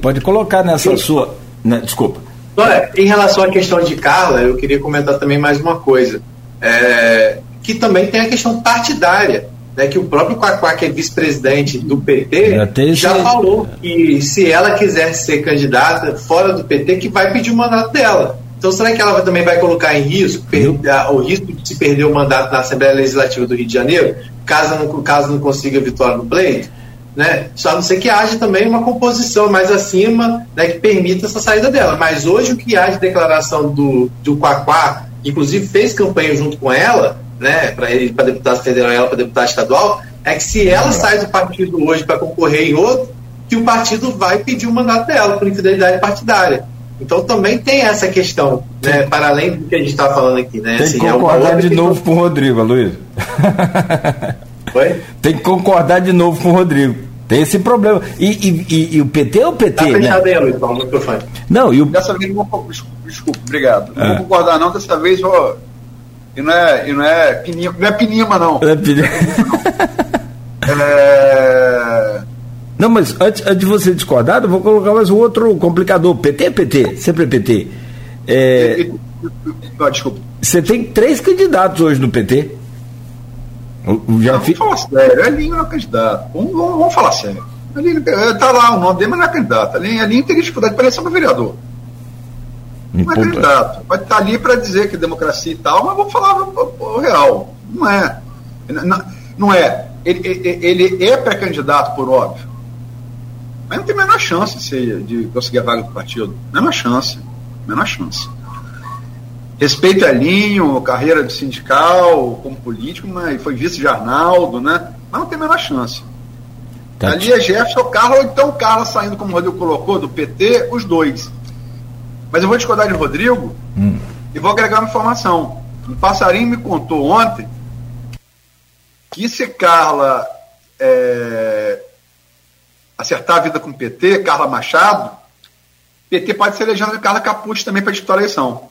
Pode colocar nessa Sim. sua. Né, desculpa. Olha, em relação à questão de Carla, eu queria comentar também mais uma coisa. É, que também tem a questão partidária. Né, que o próprio Quaquá, que é vice-presidente do PT, já, já falou que se ela quiser ser candidata fora do PT, que vai pedir o mandato dela. Então, será que ela também vai colocar em risco o risco de se perder o mandato na Assembleia Legislativa do Rio de Janeiro, caso não, caso não consiga vitória no pleito? Né? Só a não ser que haja também uma composição mais acima né, que permita essa saída dela. Mas hoje o que há de declaração do, do Quaquá, inclusive fez campanha junto com ela, né, para ele para deputado federal e ela para deputado estadual, é que se ela sai do partido hoje para concorrer em outro, que o partido vai pedir o mandato dela por infidelidade partidária. Então também tem essa questão, né, para além do que a gente está falando aqui. Né? Tem assim, que é concordar de novo com o Rodrigo, Luiz. Oi? Tem que concordar de novo com o Rodrigo. Tem esse problema. E, e, e, e o PT é o PT. Tá fechado né? aí, Luiz, o microfone. Não, e o... Dessa vez não vou. Desculpa, obrigado. Não vou concordar, não. Dessa vez vou. E não é, e não é, pinima, não é pinima, não. É pinima. é... Não, mas antes, antes de você discordar, eu vou colocar mais um outro complicador. PT é PT, sempre é PT. É... Desculpa. Você tem três candidatos hoje no PT. Eu já não, fi... Vamos falar sério, Elinho não é candidato. Vamos, vamos, vamos falar sério. Elinho, tá lá o nome dele, mas não é candidato. Elinho, Elinho teria dificuldade de aparecer para vereador. Não é candidato. Vai estar ali para dizer que é democracia e tal, mas vamos falar o real. Não é. Não, não é. Ele, ele é pré-candidato, por óbvio. Mas não tem a menor chance de, de conseguir a vaga do partido. Menor chance. Menor chance. Respeito a Elinho, carreira de sindical, como político, mas foi vice de Arnaldo, né? Mas não tem a menor chance. Tá Ali é Jefferson, Carlos, ou então o Carlos saindo, como o Rodrigo colocou, do PT, os dois. Mas eu vou discordar de Rodrigo hum. e vou agregar uma informação. Um passarinho me contou ontem que se Carla é, acertar a vida com o PT, Carla Machado, PT pode ser legenda de Carla Capucci também para disputar a eleição.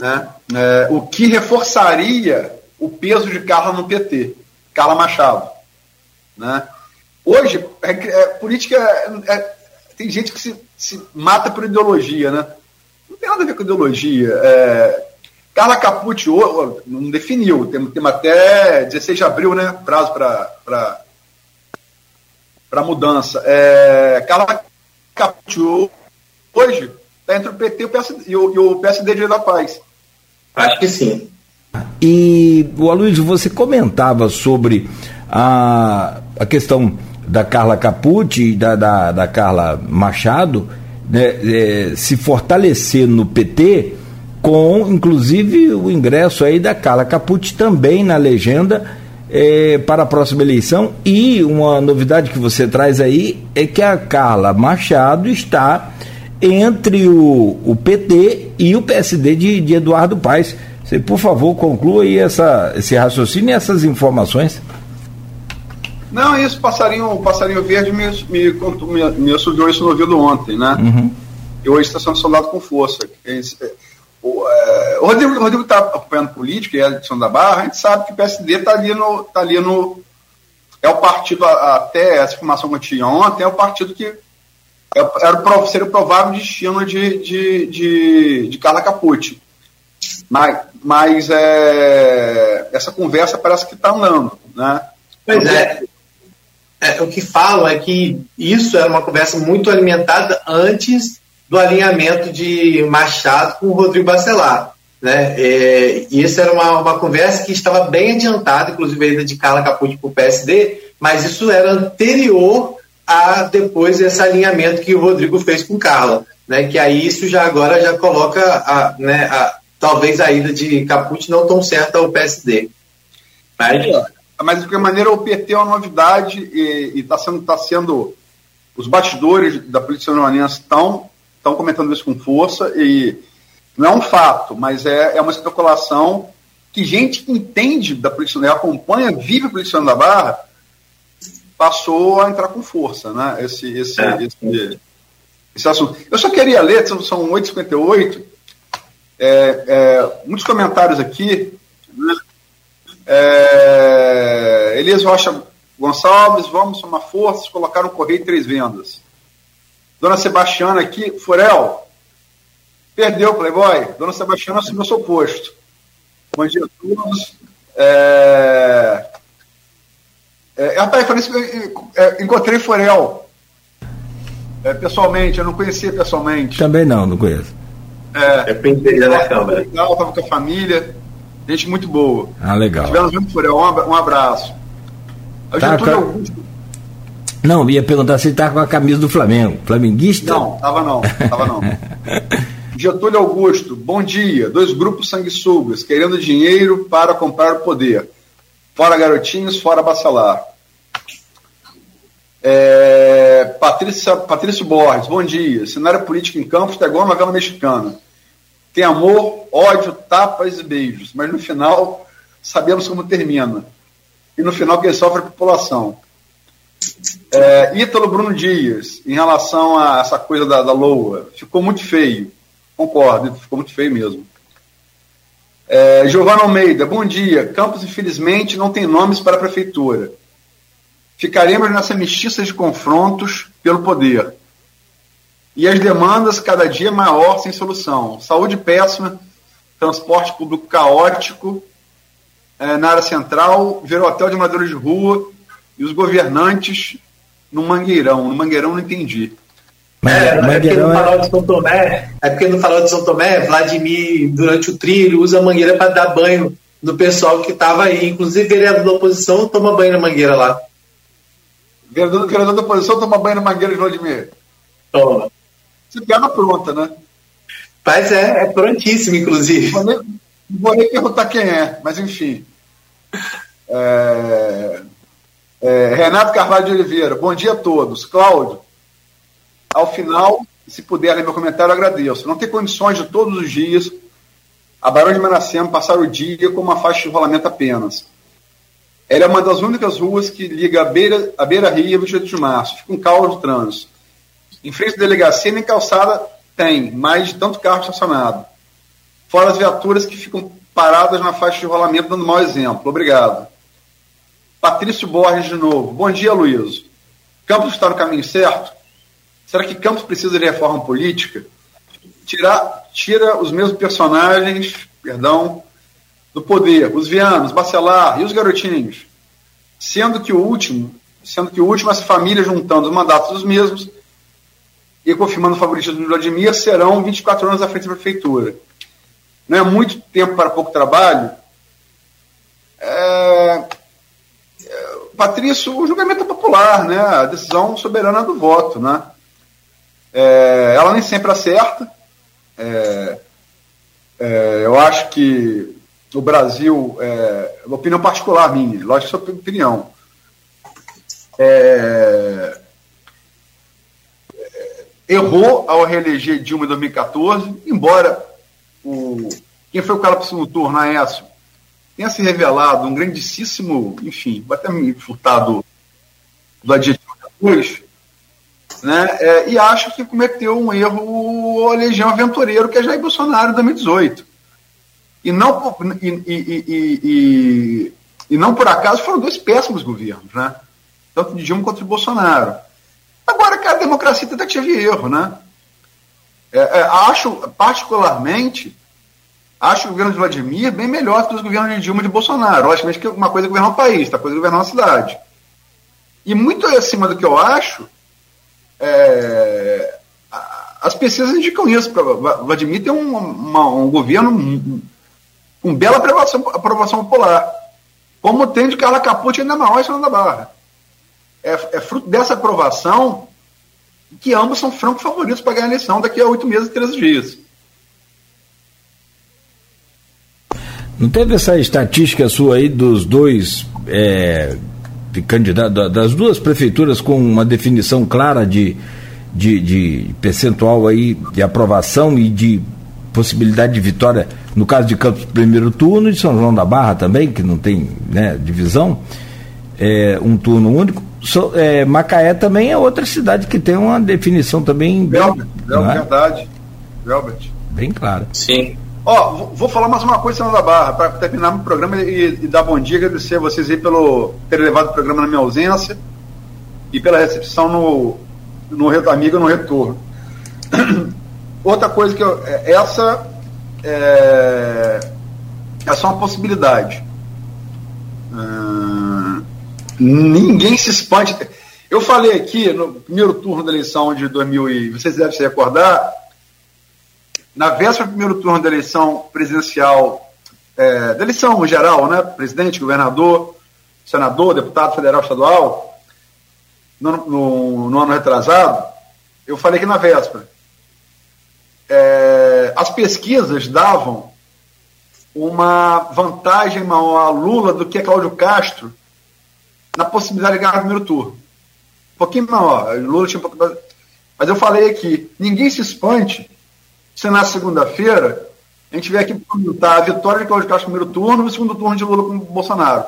Né? É, o que reforçaria o peso de Carla no PT, Carla Machado. Né? Hoje, é, é, política. É, tem gente que se, se, mata por ideologia, né? Não tem nada a ver com ideologia. É, Carla Capucci não definiu, temos, temos até 16 de abril, né? Prazo para para mudança. É, Carla Capucci hoje está entre o PT e o PSD, e o, e o PSD de da Paz. Acho que sim. E, o Aloysio, você comentava sobre a, a questão da Carla Capucci e da, da, da, Carla Machado né, é, se fortalecer no PT, com inclusive o ingresso aí da Carla Capucci também na legenda é, para a próxima eleição. E uma novidade que você traz aí é que a Carla Machado está entre o, o PT e o PSD de, de Eduardo Paes. Você, por favor, conclua aí essa, esse raciocínio e essas informações. Não, isso, passarinho, passarinho verde me, me, me, me isso no ouvido ontem, né? Uhum. E hoje está sendo soldado com força. É, o, é, o Rodrigo está acompanhando política e a edição da Barra, a gente sabe que o PSD está ali no. Tá ali no é o partido, até essa informação que eu tinha ontem, é o partido que é, era o, seria o provável destino de, de, de, de Carla Capucci. Mas, mas é, essa conversa parece que está andando. Né? Pois é. é. O que falam é que isso era uma conversa muito alimentada antes do alinhamento de Machado com o Rodrigo Bacelar. Né? É, e isso era uma, uma conversa que estava bem adiantada, inclusive ainda de Carla Capucci para o PSD, mas isso era anterior a depois esse alinhamento que o Rodrigo fez com Carla, né? Que aí isso já agora já coloca a, né, a, talvez a ida de Caput não tão certa ao PSD. Mas, mas de qualquer maneira o PT é uma novidade e está sendo, tá sendo os bastidores da polícia neonense estão estão comentando isso com força e não é um fato, mas é, é uma especulação que gente que entende da polícia, acompanha, vive a polícia da Barra, passou a entrar com força, né? Esse, esse, é. esse, esse assunto. Eu só queria ler, são 8h58, é, é, muitos comentários aqui. Né? É, Elias Rocha Gonçalves, vamos somar forças, colocar no correio três vendas. Dona Sebastiana aqui, Furel, perdeu o Playboy. Dona Sebastiana assumiu seu posto. Bom dia a todos. É, é, rapaz, falei isso, é, encontrei Forel é, pessoalmente, eu não conhecia pessoalmente. Também não, não conheço. É, é penteria na câmera. Legal, tava com a família, gente muito boa. Ah, legal. Tivemos muito Forel, um, abraço. Tá, tá... Augusto. Não, ia perguntar se ele tá com a camisa do Flamengo. Flamenguista? Não, tava não, tava não. Getúlio Augusto, bom dia. Dois grupos sanguessugas querendo dinheiro para comprar o poder. Fora garotinhos, fora bacelar. É, Patrícia, Patrício Borges, bom dia. Cenário político em Campos está igual a novela mexicana. Tem amor, ódio, tapas e beijos, mas no final sabemos como termina. E no final quem sofre é a população. É, Ítalo Bruno Dias, em relação a essa coisa da, da LOA, ficou muito feio. Concordo, ficou muito feio mesmo. É, Giovana Almeida, bom dia. Campos, infelizmente, não tem nomes para a prefeitura. Ficaremos nessa mestiça de confrontos pelo poder. E as demandas cada dia maior sem solução. Saúde péssima, transporte público caótico, é, na área central, virou hotel de madeiras de rua, e os governantes no Mangueirão. No Mangueirão não entendi. É, é, porque no farol de São Tomé, é porque no farol de São Tomé, Vladimir, durante o trilho, usa a mangueira para dar banho no pessoal que estava aí. Inclusive, vereador da oposição toma banho na mangueira lá. Vereador, vereador da oposição toma banho na mangueira de Vladimir? Toma. Você piada pronta, né? Mas é, é prontíssimo, inclusive. Não vou, nem, não vou nem perguntar quem é, mas enfim. É, é, Renato Carvalho de Oliveira, bom dia a todos. Cláudio, ao final, se puder ler meu comentário, agradeço. Não tem condições de todos os dias a Barão de Manacema passar o dia com uma faixa de rolamento apenas. Ela é uma das únicas ruas que liga a Beira, a Beira Rio e a 28 de Março. Fica um caos de trânsito. Em frente à delegacia, nem calçada tem, mais de tanto carro estacionado. Fora as viaturas que ficam paradas na faixa de rolamento, dando mau exemplo. Obrigado. Patrício Borges de novo. Bom dia, Luiz. Campos está no caminho certo? Será que Campos precisa de reforma política? Tirar, tira os mesmos personagens, perdão, do poder, os Vianos, Bacelar e os garotinhos. Sendo que o último, sendo que o último, as famílias juntando os mandatos dos mesmos e confirmando o favoritismo do Vladimir, serão 24 anos à frente da prefeitura. Não é muito tempo para pouco trabalho. É, Patrício, o julgamento é popular, né? A decisão soberana do voto, né? É, ela nem sempre acerta. É, é, eu acho que o Brasil, é, opinião particular minha, lógico que é opinião. É, errou ao reeleger Dilma em 2014, embora o, quem foi o cara para o segundo turno, Aécio, tenha se revelado um grandíssimo, enfim, vou até me furtar do, adjetivo depois, né? É, e acho que cometeu um erro a legião aventureiro que é Jair Bolsonaro em 2018. E não, e, e, e, e, não por acaso foram dois péssimos governos, né? Tanto de Dilma quanto de Bolsonaro. Agora, cara, a democracia tentativa e erro, né? É, é, acho, particularmente, acho o governo de Vladimir bem melhor que os governos de Dilma e de Bolsonaro. Logicamente que uma coisa é governar um país, outra coisa é governar uma cidade. E muito acima do que eu acho, é, as pesquisas indicam isso. Vladimir tem um, uma, um governo com bela aprovação, aprovação popular. Como tem de Carla Capucci ainda maior em da Barra. É, é, fruto dessa aprovação que ambos são francos favoritos para ganhar a eleição daqui a oito meses e 13 dias. Não teve essa estatística sua aí dos dois é, candidatos, das duas prefeituras com uma definição clara de, de, de, percentual aí de aprovação e de possibilidade de vitória, no caso de Campos primeiro turno e de São João da Barra também, que não tem né, divisão, é, um turno único. So, é, Macaé também é outra cidade que tem uma definição também. Velbert, é? verdade. Velbert. Bem clara. Sim. Ó, vou, falar mais uma coisa, da Barra, para terminar o programa e, e, dar bom dia, agradecer a vocês aí pelo ter levado o programa na minha ausência e pela recepção no, no amigo no retorno. Outra coisa que eu, é, essa é, é uma possibilidade. Hum, ninguém se espante. Eu falei aqui no primeiro turno da eleição de 2000 e vocês devem se recordar na véspera do primeiro turno da eleição presidencial, é, da eleição geral, né, presidente, governador, senador, deputado federal, estadual, no, no, no ano retrasado, eu falei que na véspera, é, as pesquisas davam uma vantagem maior a Lula do que a Cláudio Castro na possibilidade de ganhar o primeiro turno. pouquinho maior. Lula tinha um. Mas eu falei aqui, ninguém se espante se na segunda-feira a gente vier aqui comentar a vitória de Cláudio Castro no primeiro turno e o segundo turno de Lula com o Bolsonaro.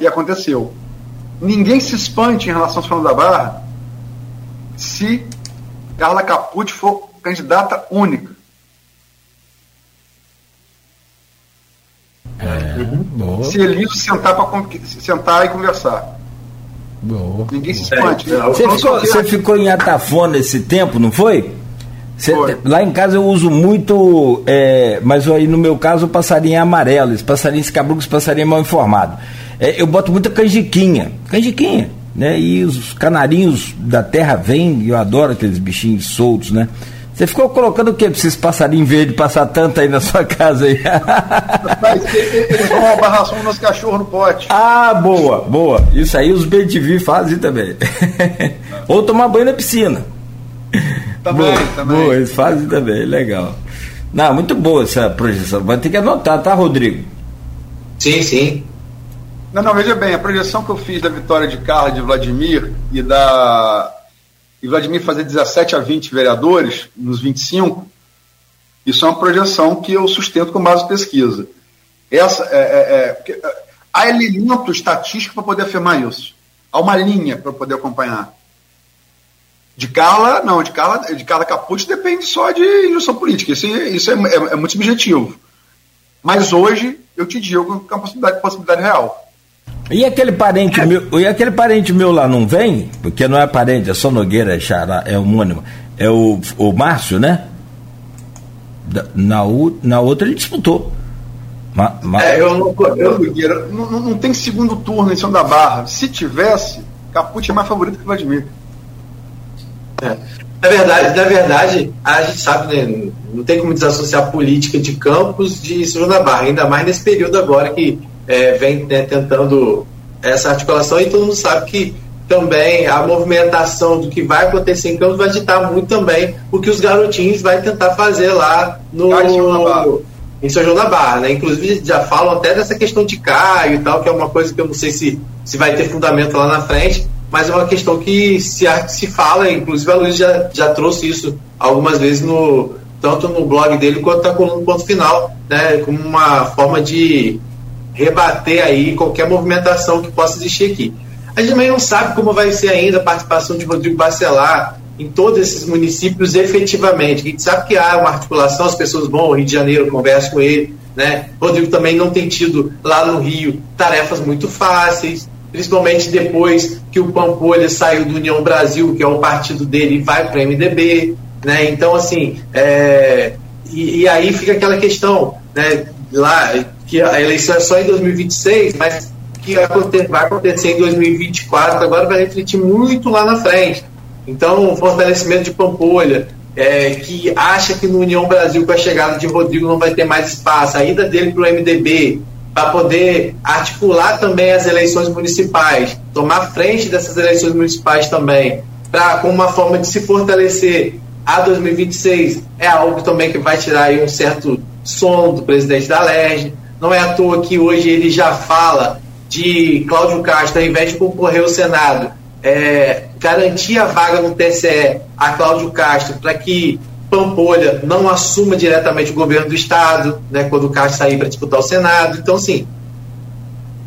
E aconteceu. Ninguém se espante em relação ao Fernando da Barra se Carla Capucci for candidata única. É, se Elísio sentar, pra, sentar e conversar. Boa. Ninguém se espante. É, você, ficou, você ficou em Atafona esse tempo, não foi? Cê, lá em casa eu uso muito, é, mas aí no meu caso passarinho é amarelo, esse passarinho, esse cabruco, esse passarinho é mal informado. É, eu boto muita canjiquinha, canjiquinha, né? E os canarinhos da terra vêm, eu adoro aqueles bichinhos soltos, né? Você ficou colocando o que pra esses passarinhos verdes passar tanto aí na sua casa aí? Eles vão roubar ração nos cachorros no pote. Ah, boa, boa. Isso aí os BTV fazem também. Ou tomar banho na piscina. Também, boa, também. Boa, eles fazem também, legal. Não, muito boa essa projeção. Vai ter que anotar, tá, Rodrigo? Sim, sim. Não, não, veja bem, a projeção que eu fiz da vitória de Carla de Vladimir e da e Vladimir fazer 17 a 20 vereadores nos 25, isso é uma projeção que eu sustento com base pesquisa. Essa, é, é, é, há elemento estatístico para poder afirmar isso. Há uma linha para poder acompanhar. De Carla, não, de Carla, de Carla Capucci depende só de injunção política. Isso, isso é, é, é, muito subjetivo. Mas hoje eu te digo que é uma possibilidade, possibilidade real. E aquele parente é. meu, e aquele parente meu lá não vem? Porque não é parente, é só Nogueira, é Xará, é homônimo. É o, o Márcio, né? Na, na outra ele disputou. Ma, ma... É, eu não, eu, Nogueira, não, não, tem segundo turno em São da Barra. Se tivesse, Caput é mais favorito que o Vladimir. É. Na verdade, na verdade, a gente sabe, né, não tem como desassociar a política de Campos de São da Barra, ainda mais nesse período agora que é, vem né, tentando essa articulação e todo mundo sabe que também a movimentação do que vai acontecer em Campos vai ditar muito também o que os garotinhos vai tentar fazer lá no em São João da Barra, né? Inclusive já falam até dessa questão de Caio e tal, que é uma coisa que eu não sei se, se vai ter fundamento lá na frente, mas é uma questão que se, se fala, inclusive a Luiz já, já trouxe isso algumas vezes no tanto no blog dele quanto na coluna ponto final, né? Como uma forma de rebater aí qualquer movimentação que possa existir aqui. A gente também não sabe como vai ser ainda a participação de Rodrigo Bacelar em todos esses municípios efetivamente. A gente sabe que há uma articulação, as pessoas vão ao Rio de Janeiro, conversam com ele. Né? Rodrigo também não tem tido lá no Rio tarefas muito fáceis, principalmente depois que o Pampolha saiu do União Brasil, que é o partido dele, e vai para o MDB. Né? Então, assim, é... e, e aí fica aquela questão, né? lá que a eleição é só em 2026, mas que vai acontecer em 2024, agora vai refletir muito lá na frente. Então, o fortalecimento de Pampolha, é, que acha que no União Brasil, com a chegada de Rodrigo, não vai ter mais espaço, a ida dele para o MDB, para poder articular também as eleições municipais, tomar frente dessas eleições municipais também, para como uma forma de se fortalecer a 2026, é algo também que vai tirar um certo sono do presidente da LERJ. Não é à toa que hoje ele já fala de Cláudio Castro, ao invés de concorrer ao Senado, é, garantir a vaga no TCE a Cláudio Castro para que Pampolha não assuma diretamente o governo do Estado, né, quando o Castro sair para disputar o Senado. Então, assim,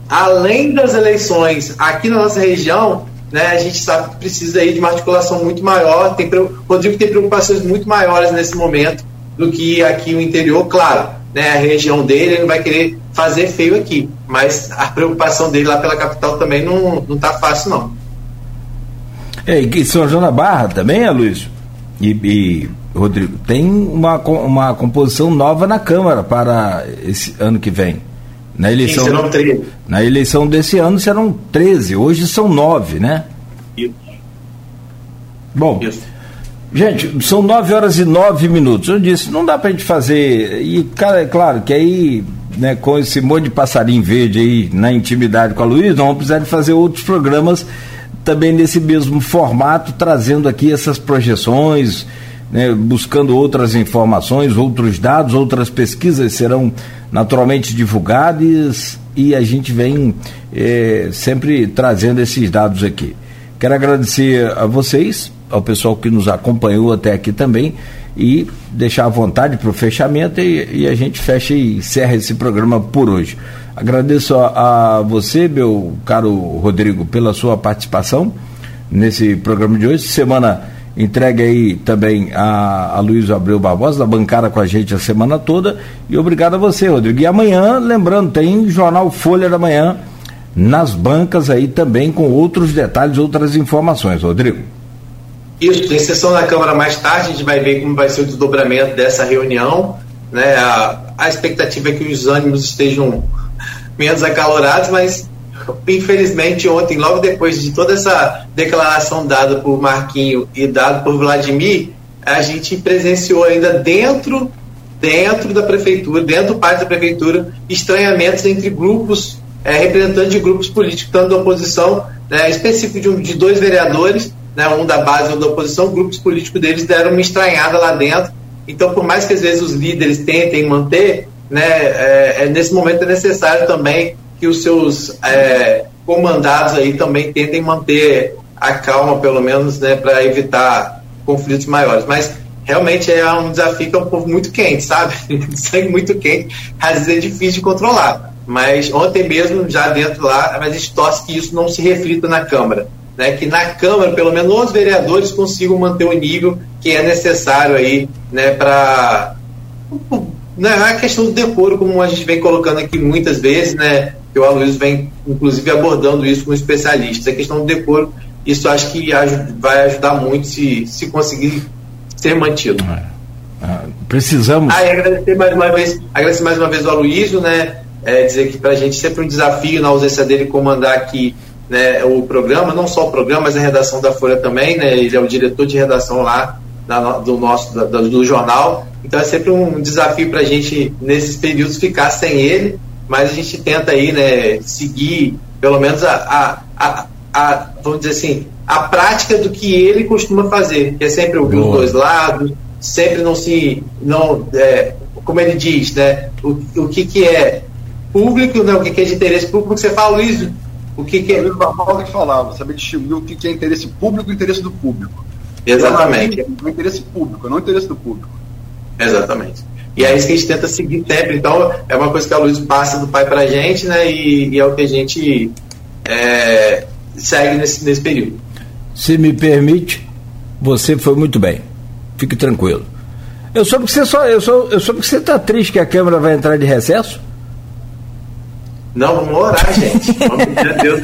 além das eleições aqui na nossa região, né, a gente sabe que precisa aí de uma articulação muito maior. Tem, o Rodrigo tem preocupações muito maiores nesse momento do que aqui no interior, claro né, a região dele, ele vai querer fazer feio aqui. Mas a preocupação dele lá pela capital também não, não tá fácil, não. É, e São João da Barra também, Luiz? E, e, Rodrigo, tem uma, uma composição nova na Câmara para esse ano que vem. Na eleição, Sim, na eleição desse ano serão 13, hoje são 9, né? Isso. Bom, Isso. Gente, são 9 horas e 9 minutos. Eu disse, não dá pra gente fazer. E, cara, é claro que aí, né, com esse monte de passarinho verde aí na intimidade com a Luiz, nós vamos precisar de fazer outros programas também nesse mesmo formato, trazendo aqui essas projeções, né, buscando outras informações, outros dados, outras pesquisas serão naturalmente divulgadas e a gente vem é, sempre trazendo esses dados aqui. Quero agradecer a vocês, ao pessoal que nos acompanhou até aqui também e deixar à vontade para o fechamento e, e, a gente fecha e encerra esse programa por hoje. Agradeço a, a, você, meu caro Rodrigo, pela sua participação nesse programa de hoje. Semana entregue aí também a, a Luiz Abreu Barbosa, da bancada com a gente a semana toda. E obrigado a você, Rodrigo. E amanhã, lembrando, tem Jornal Folha da Manhã nas bancas aí também com outros detalhes, outras informações, Rodrigo. Isso, tem sessão na Câmara mais tarde, a gente vai ver como vai ser o desdobramento dessa reunião. Né? A, a expectativa é que os ânimos estejam menos acalorados, mas infelizmente ontem, logo depois de toda essa declaração dada por Marquinho e dada por Vladimir, a gente presenciou ainda dentro dentro da prefeitura, dentro do pátio da prefeitura, estranhamentos entre grupos é, representantes de grupos políticos, tanto da oposição, né, específico de, um, de dois vereadores, né, um da base um da oposição, grupos políticos deles deram uma estranhada lá dentro. Então, por mais que às vezes os líderes tentem manter, né, é, é nesse momento é necessário também que os seus é, comandados aí também tentem manter a calma, pelo menos, né, para evitar conflitos maiores. Mas realmente é um desafio que é um povo muito quente, sabe? Sangue muito quente, às vezes é difícil de controlar. Mas ontem mesmo, já dentro lá, a gente torce que isso não se reflita na Câmara. Né, que na Câmara, pelo menos os vereadores consigam manter o nível que é necessário aí né, para né, a questão do decoro, como a gente vem colocando aqui muitas vezes, né, que o Aloysio vem, inclusive, abordando isso com especialistas. A questão do decoro, isso acho que vai ajudar muito se, se conseguir ser mantido. É. Ah, precisamos. Ah, agradecer mais uma vez, agradecer mais uma vez ao Aloysio, né, é, dizer que para a gente sempre um desafio na ausência dele comandar aqui né, o programa, não só o programa, mas a redação da Folha também, né, ele é o diretor de redação lá da, do nosso da, do jornal, então é sempre um desafio para a gente nesses períodos ficar sem ele, mas a gente tenta aí, né, seguir pelo menos a, a, a, a vamos dizer assim, a prática do que ele costuma fazer, que é sempre ouvir os dois lados, sempre não se, não, é, como ele diz, né, o, o que que é público, né, o que é de interesse público, você fala, Luiz, o que, que é. Luiz Barbosa que falava, saber distinguir o que é interesse público e interesse do público. Exatamente. O interesse público, não o interesse do público. Exatamente. E é isso que a gente tenta seguir sempre. Então, é uma coisa que a Luiz passa do pai para a gente, né? E, e, é o que a gente é, segue nesse, nesse período. Se me permite, você foi muito bem. Fique tranquilo. Eu soube que você só. Eu, sou, eu soube que você está triste que a Câmara vai entrar de recesso. Não, vamos orar, gente. Vamos pedir a Deus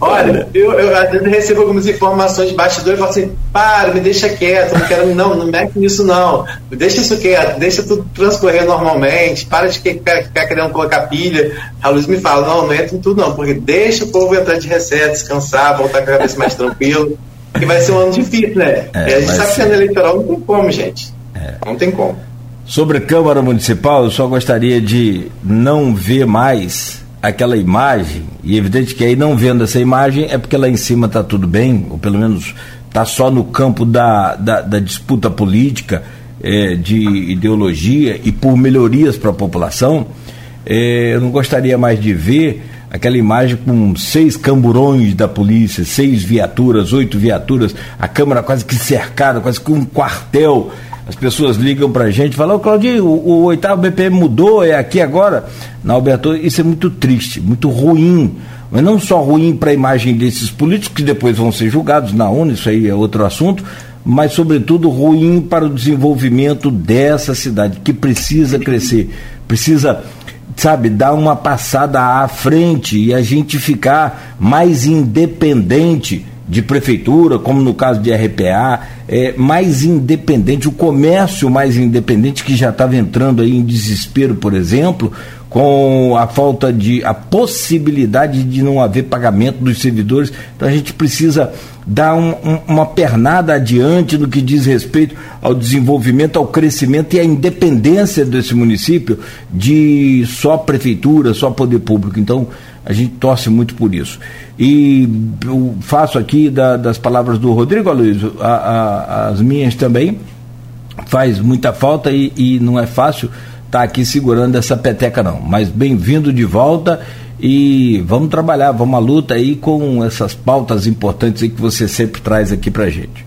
Olha, eu, eu às vezes recebo algumas informações de bastidor e falo assim, para, me deixa quieto, não quero, não, não mexe nisso não. Deixa isso quieto, deixa tudo transcorrer normalmente, para de ficar, ficar querendo colocar pilha. A Luz me fala, não, não entra em tudo não, porque deixa o povo entrar de recesso, descansar, voltar com a cabeça mais tranquilo. Que vai ser um ano difícil, né? É, e a gente sabe ser. que ano eleitoral não tem como, gente. É. Não tem como. Sobre Câmara Municipal, eu só gostaria de não ver mais aquela imagem, e é evidente que aí não vendo essa imagem é porque lá em cima está tudo bem, ou pelo menos está só no campo da, da, da disputa política, é, de ideologia e por melhorias para a população. É, eu não gostaria mais de ver aquela imagem com seis camburões da polícia, seis viaturas, oito viaturas, a Câmara quase que cercada, quase que um quartel as pessoas ligam para a gente e falam, oh, Claudinho, o, o oitavo BPM mudou, é aqui agora. Na Alberto, isso é muito triste, muito ruim. Mas não só ruim para a imagem desses políticos, que depois vão ser julgados na ONU, isso aí é outro assunto, mas, sobretudo, ruim para o desenvolvimento dessa cidade, que precisa crescer, precisa, sabe, dar uma passada à frente e a gente ficar mais independente de prefeitura, como no caso de RPA, é, mais independente, o comércio mais independente que já estava entrando aí em desespero, por exemplo, com a falta de a possibilidade de não haver pagamento dos servidores. Então a gente precisa dar um, um, uma pernada adiante no que diz respeito ao desenvolvimento, ao crescimento e à independência desse município de só prefeitura, só poder público. Então a gente torce muito por isso. E eu faço aqui da, das palavras do Rodrigo Aloysio, a, a, as minhas também, faz muita falta e, e não é fácil estar tá aqui segurando essa peteca não. Mas bem-vindo de volta e vamos trabalhar, vamos à luta aí com essas pautas importantes que você sempre traz aqui pra gente.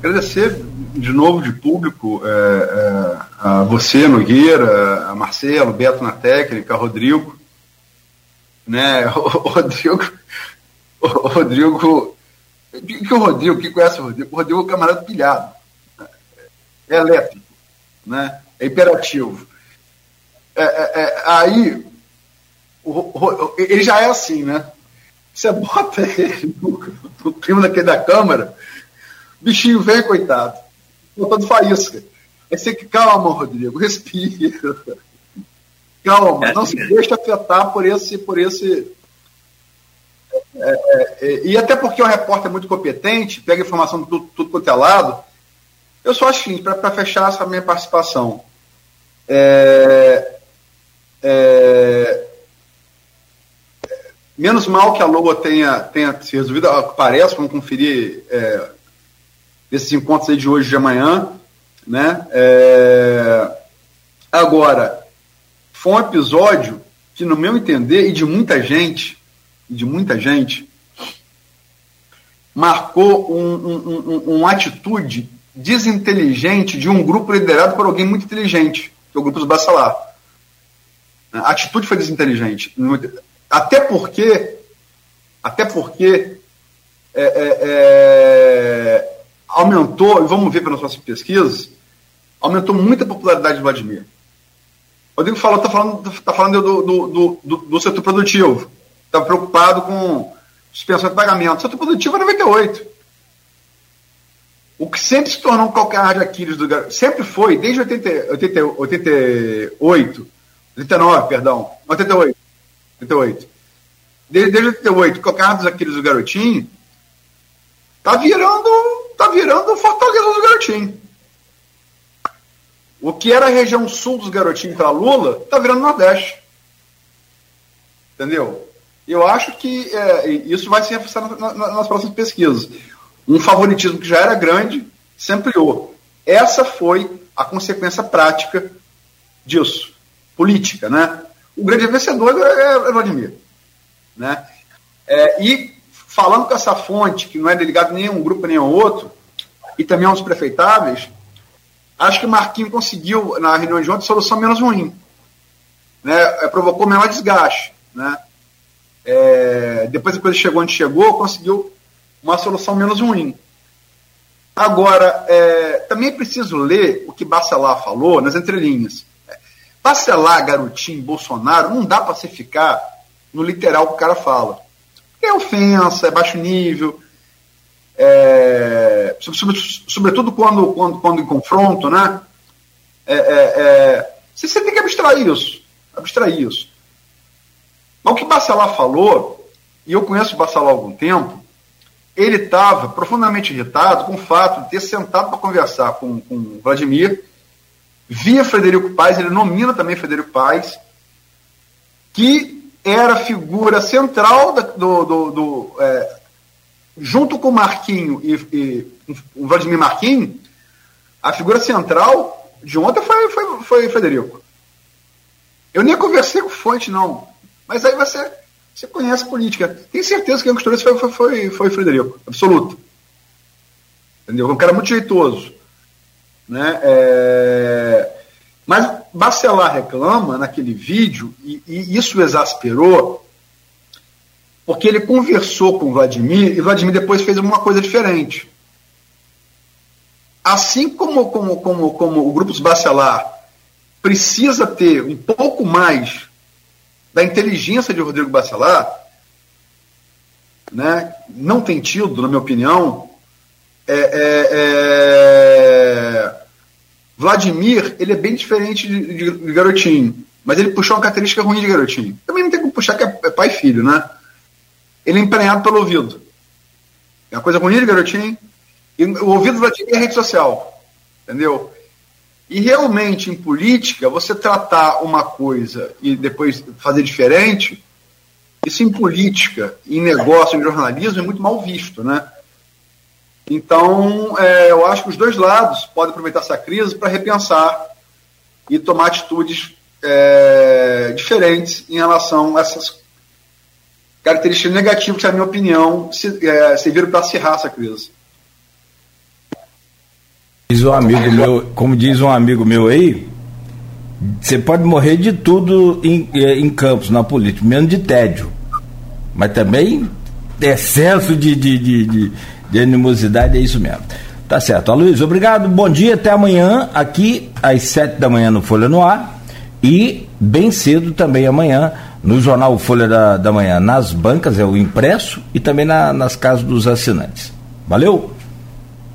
Agradecer de novo de público é, é, a você, Nogueira, a Marcelo, Beto na técnica, Rodrigo. Né? O, Rodrigo. O Rodrigo. Que o Rodrigo, que conhece o Rodrigo? O Rodrigo é um camarada pilhado. É elétrico, né? é imperativo. É, é, é aí, o, o, ele já é assim, né? Você bota ele no, no clima daquele da Câmara, bichinho vem, coitado botando faísca. É ser que calma, Rodrigo, respira. Calma, é não se deixe afetar por esse. Por esse é, é, e até porque o repórter é muito competente, pega informação de tudo, tudo quanto é lado. Eu só acho que, para fechar essa minha participação, é, é, menos mal que a Logo tenha, tenha se resolvido, parece, vamos conferir é, desses encontros aí de hoje e de amanhã. Né? É... Agora, foi um episódio que, no meu entender, e de muita gente, de muita gente, marcou um, um, um, uma atitude desinteligente de um grupo liderado por alguém muito inteligente, que é o grupo dos Bacelar. A atitude foi desinteligente. Até porque, até porque é, é, é, aumentou, e vamos ver pelas nossas pesquisas, aumentou muito a popularidade de Vladimir. O Rodrigo falou, está falando, tá falando do, do, do, do setor produtivo. Está preocupado com suspensão de pagamento. O setor produtivo é 98. O que sempre se tornou um calcanhar de Aquiles do sempre foi, desde 80, 80, 88, 89, perdão, 88, 88. Desde, desde 88, o calcanhar dos Aquiles do garotinho tá virando tá virando Fortaleza do Garotinho. O que era a região sul dos garotinhos para Lula, tá virando Nordeste. Entendeu? Eu acho que é, isso vai se reforçar na, na, nas próximas pesquisas. Um favoritismo que já era grande se ampliou. Essa foi a consequência prática disso, política, né? O grande vencedor é, é Vladimir, né? É, e falando com essa fonte, que não é delegado nem a um grupo nem a outro, e também aos prefeitáveis, acho que Marquinhos conseguiu, na reunião de ontem, solução menos ruim. Né? É, provocou menor desgaste. Né? É, depois a coisa chegou onde chegou, conseguiu uma solução menos ruim. Agora, é, também é preciso ler o que Bacelar falou nas entrelinhas. Bacelar, Garotinho, Bolsonaro, não dá para você ficar no literal que o cara fala é ofensa, é baixo nível, é, sobretudo quando, quando, quando em confronto, né? É, é, é, você, você tem que abstrair isso. Abstrair isso. Mas o que Bacelar falou, e eu conheço o Bacelar há algum tempo, ele estava profundamente irritado com o fato de ter sentado para conversar com, com Vladimir, via Frederico Paes, ele nomina também Frederico Paes, que era figura central da, do, do, do é, junto com Marquinho e, e o Vladimir Marquinho, a figura central de ontem foi, foi, foi Federico. Eu nem conversei com fonte, não. Mas aí você, você conhece política. Tenho certeza que quem costurou isso foi, foi, foi, foi Frederico, absoluto. Entendeu? Um cara muito jeitoso. Né? É... Mas Bacelar reclama naquele vídeo, e, e isso exasperou, porque ele conversou com Vladimir e Vladimir depois fez uma coisa diferente. Assim como, como, como, como o Grupo Bacelar precisa ter um pouco mais da inteligência de Rodrigo Bacelar, né, não tem tido, na minha opinião, é, é, é Vladimir, ele é bem diferente de, de, de, Garotinho, mas ele puxou uma característica ruim de Garotinho. Também não tem como puxar que é, é pai e filho, né? Ele é emprenhado pelo ouvido. É uma coisa de Garotinho. E o ouvido do Vladimir é rede social. Entendeu? E realmente, em política, você tratar uma coisa e depois fazer diferente, isso em política, em negócio, em jornalismo, é muito mal visto, né? Então, é, eu acho que os dois lados podem aproveitar essa crise para repensar e tomar atitudes é, diferentes em relação a essas características negativas que, na minha opinião, se, é, serviram para acirrar essa crise. Diz um amigo meu, como diz um amigo meu aí, você pode morrer de tudo em, é, em campos, na política, menos de tédio. Mas também excesso de, de, de, de, de animosidade é isso mesmo. Tá certo. Luiz, obrigado. Bom dia, até amanhã, aqui às sete da manhã no Folha no Ar. E bem cedo também amanhã no jornal Folha da, da Manhã, nas bancas, é o impresso, e também na, nas casas dos assinantes. Valeu?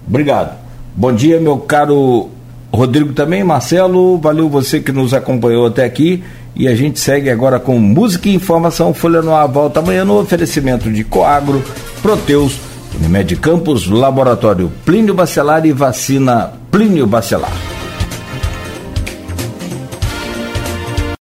Obrigado. Bom dia, meu caro Rodrigo também, Marcelo, valeu você que nos acompanhou até aqui. E a gente segue agora com música e informação. Folha no ar volta amanhã no oferecimento de Coagro, Proteus, Unimed Campos, Laboratório Plínio Bacelar e Vacina Plínio Bacelar.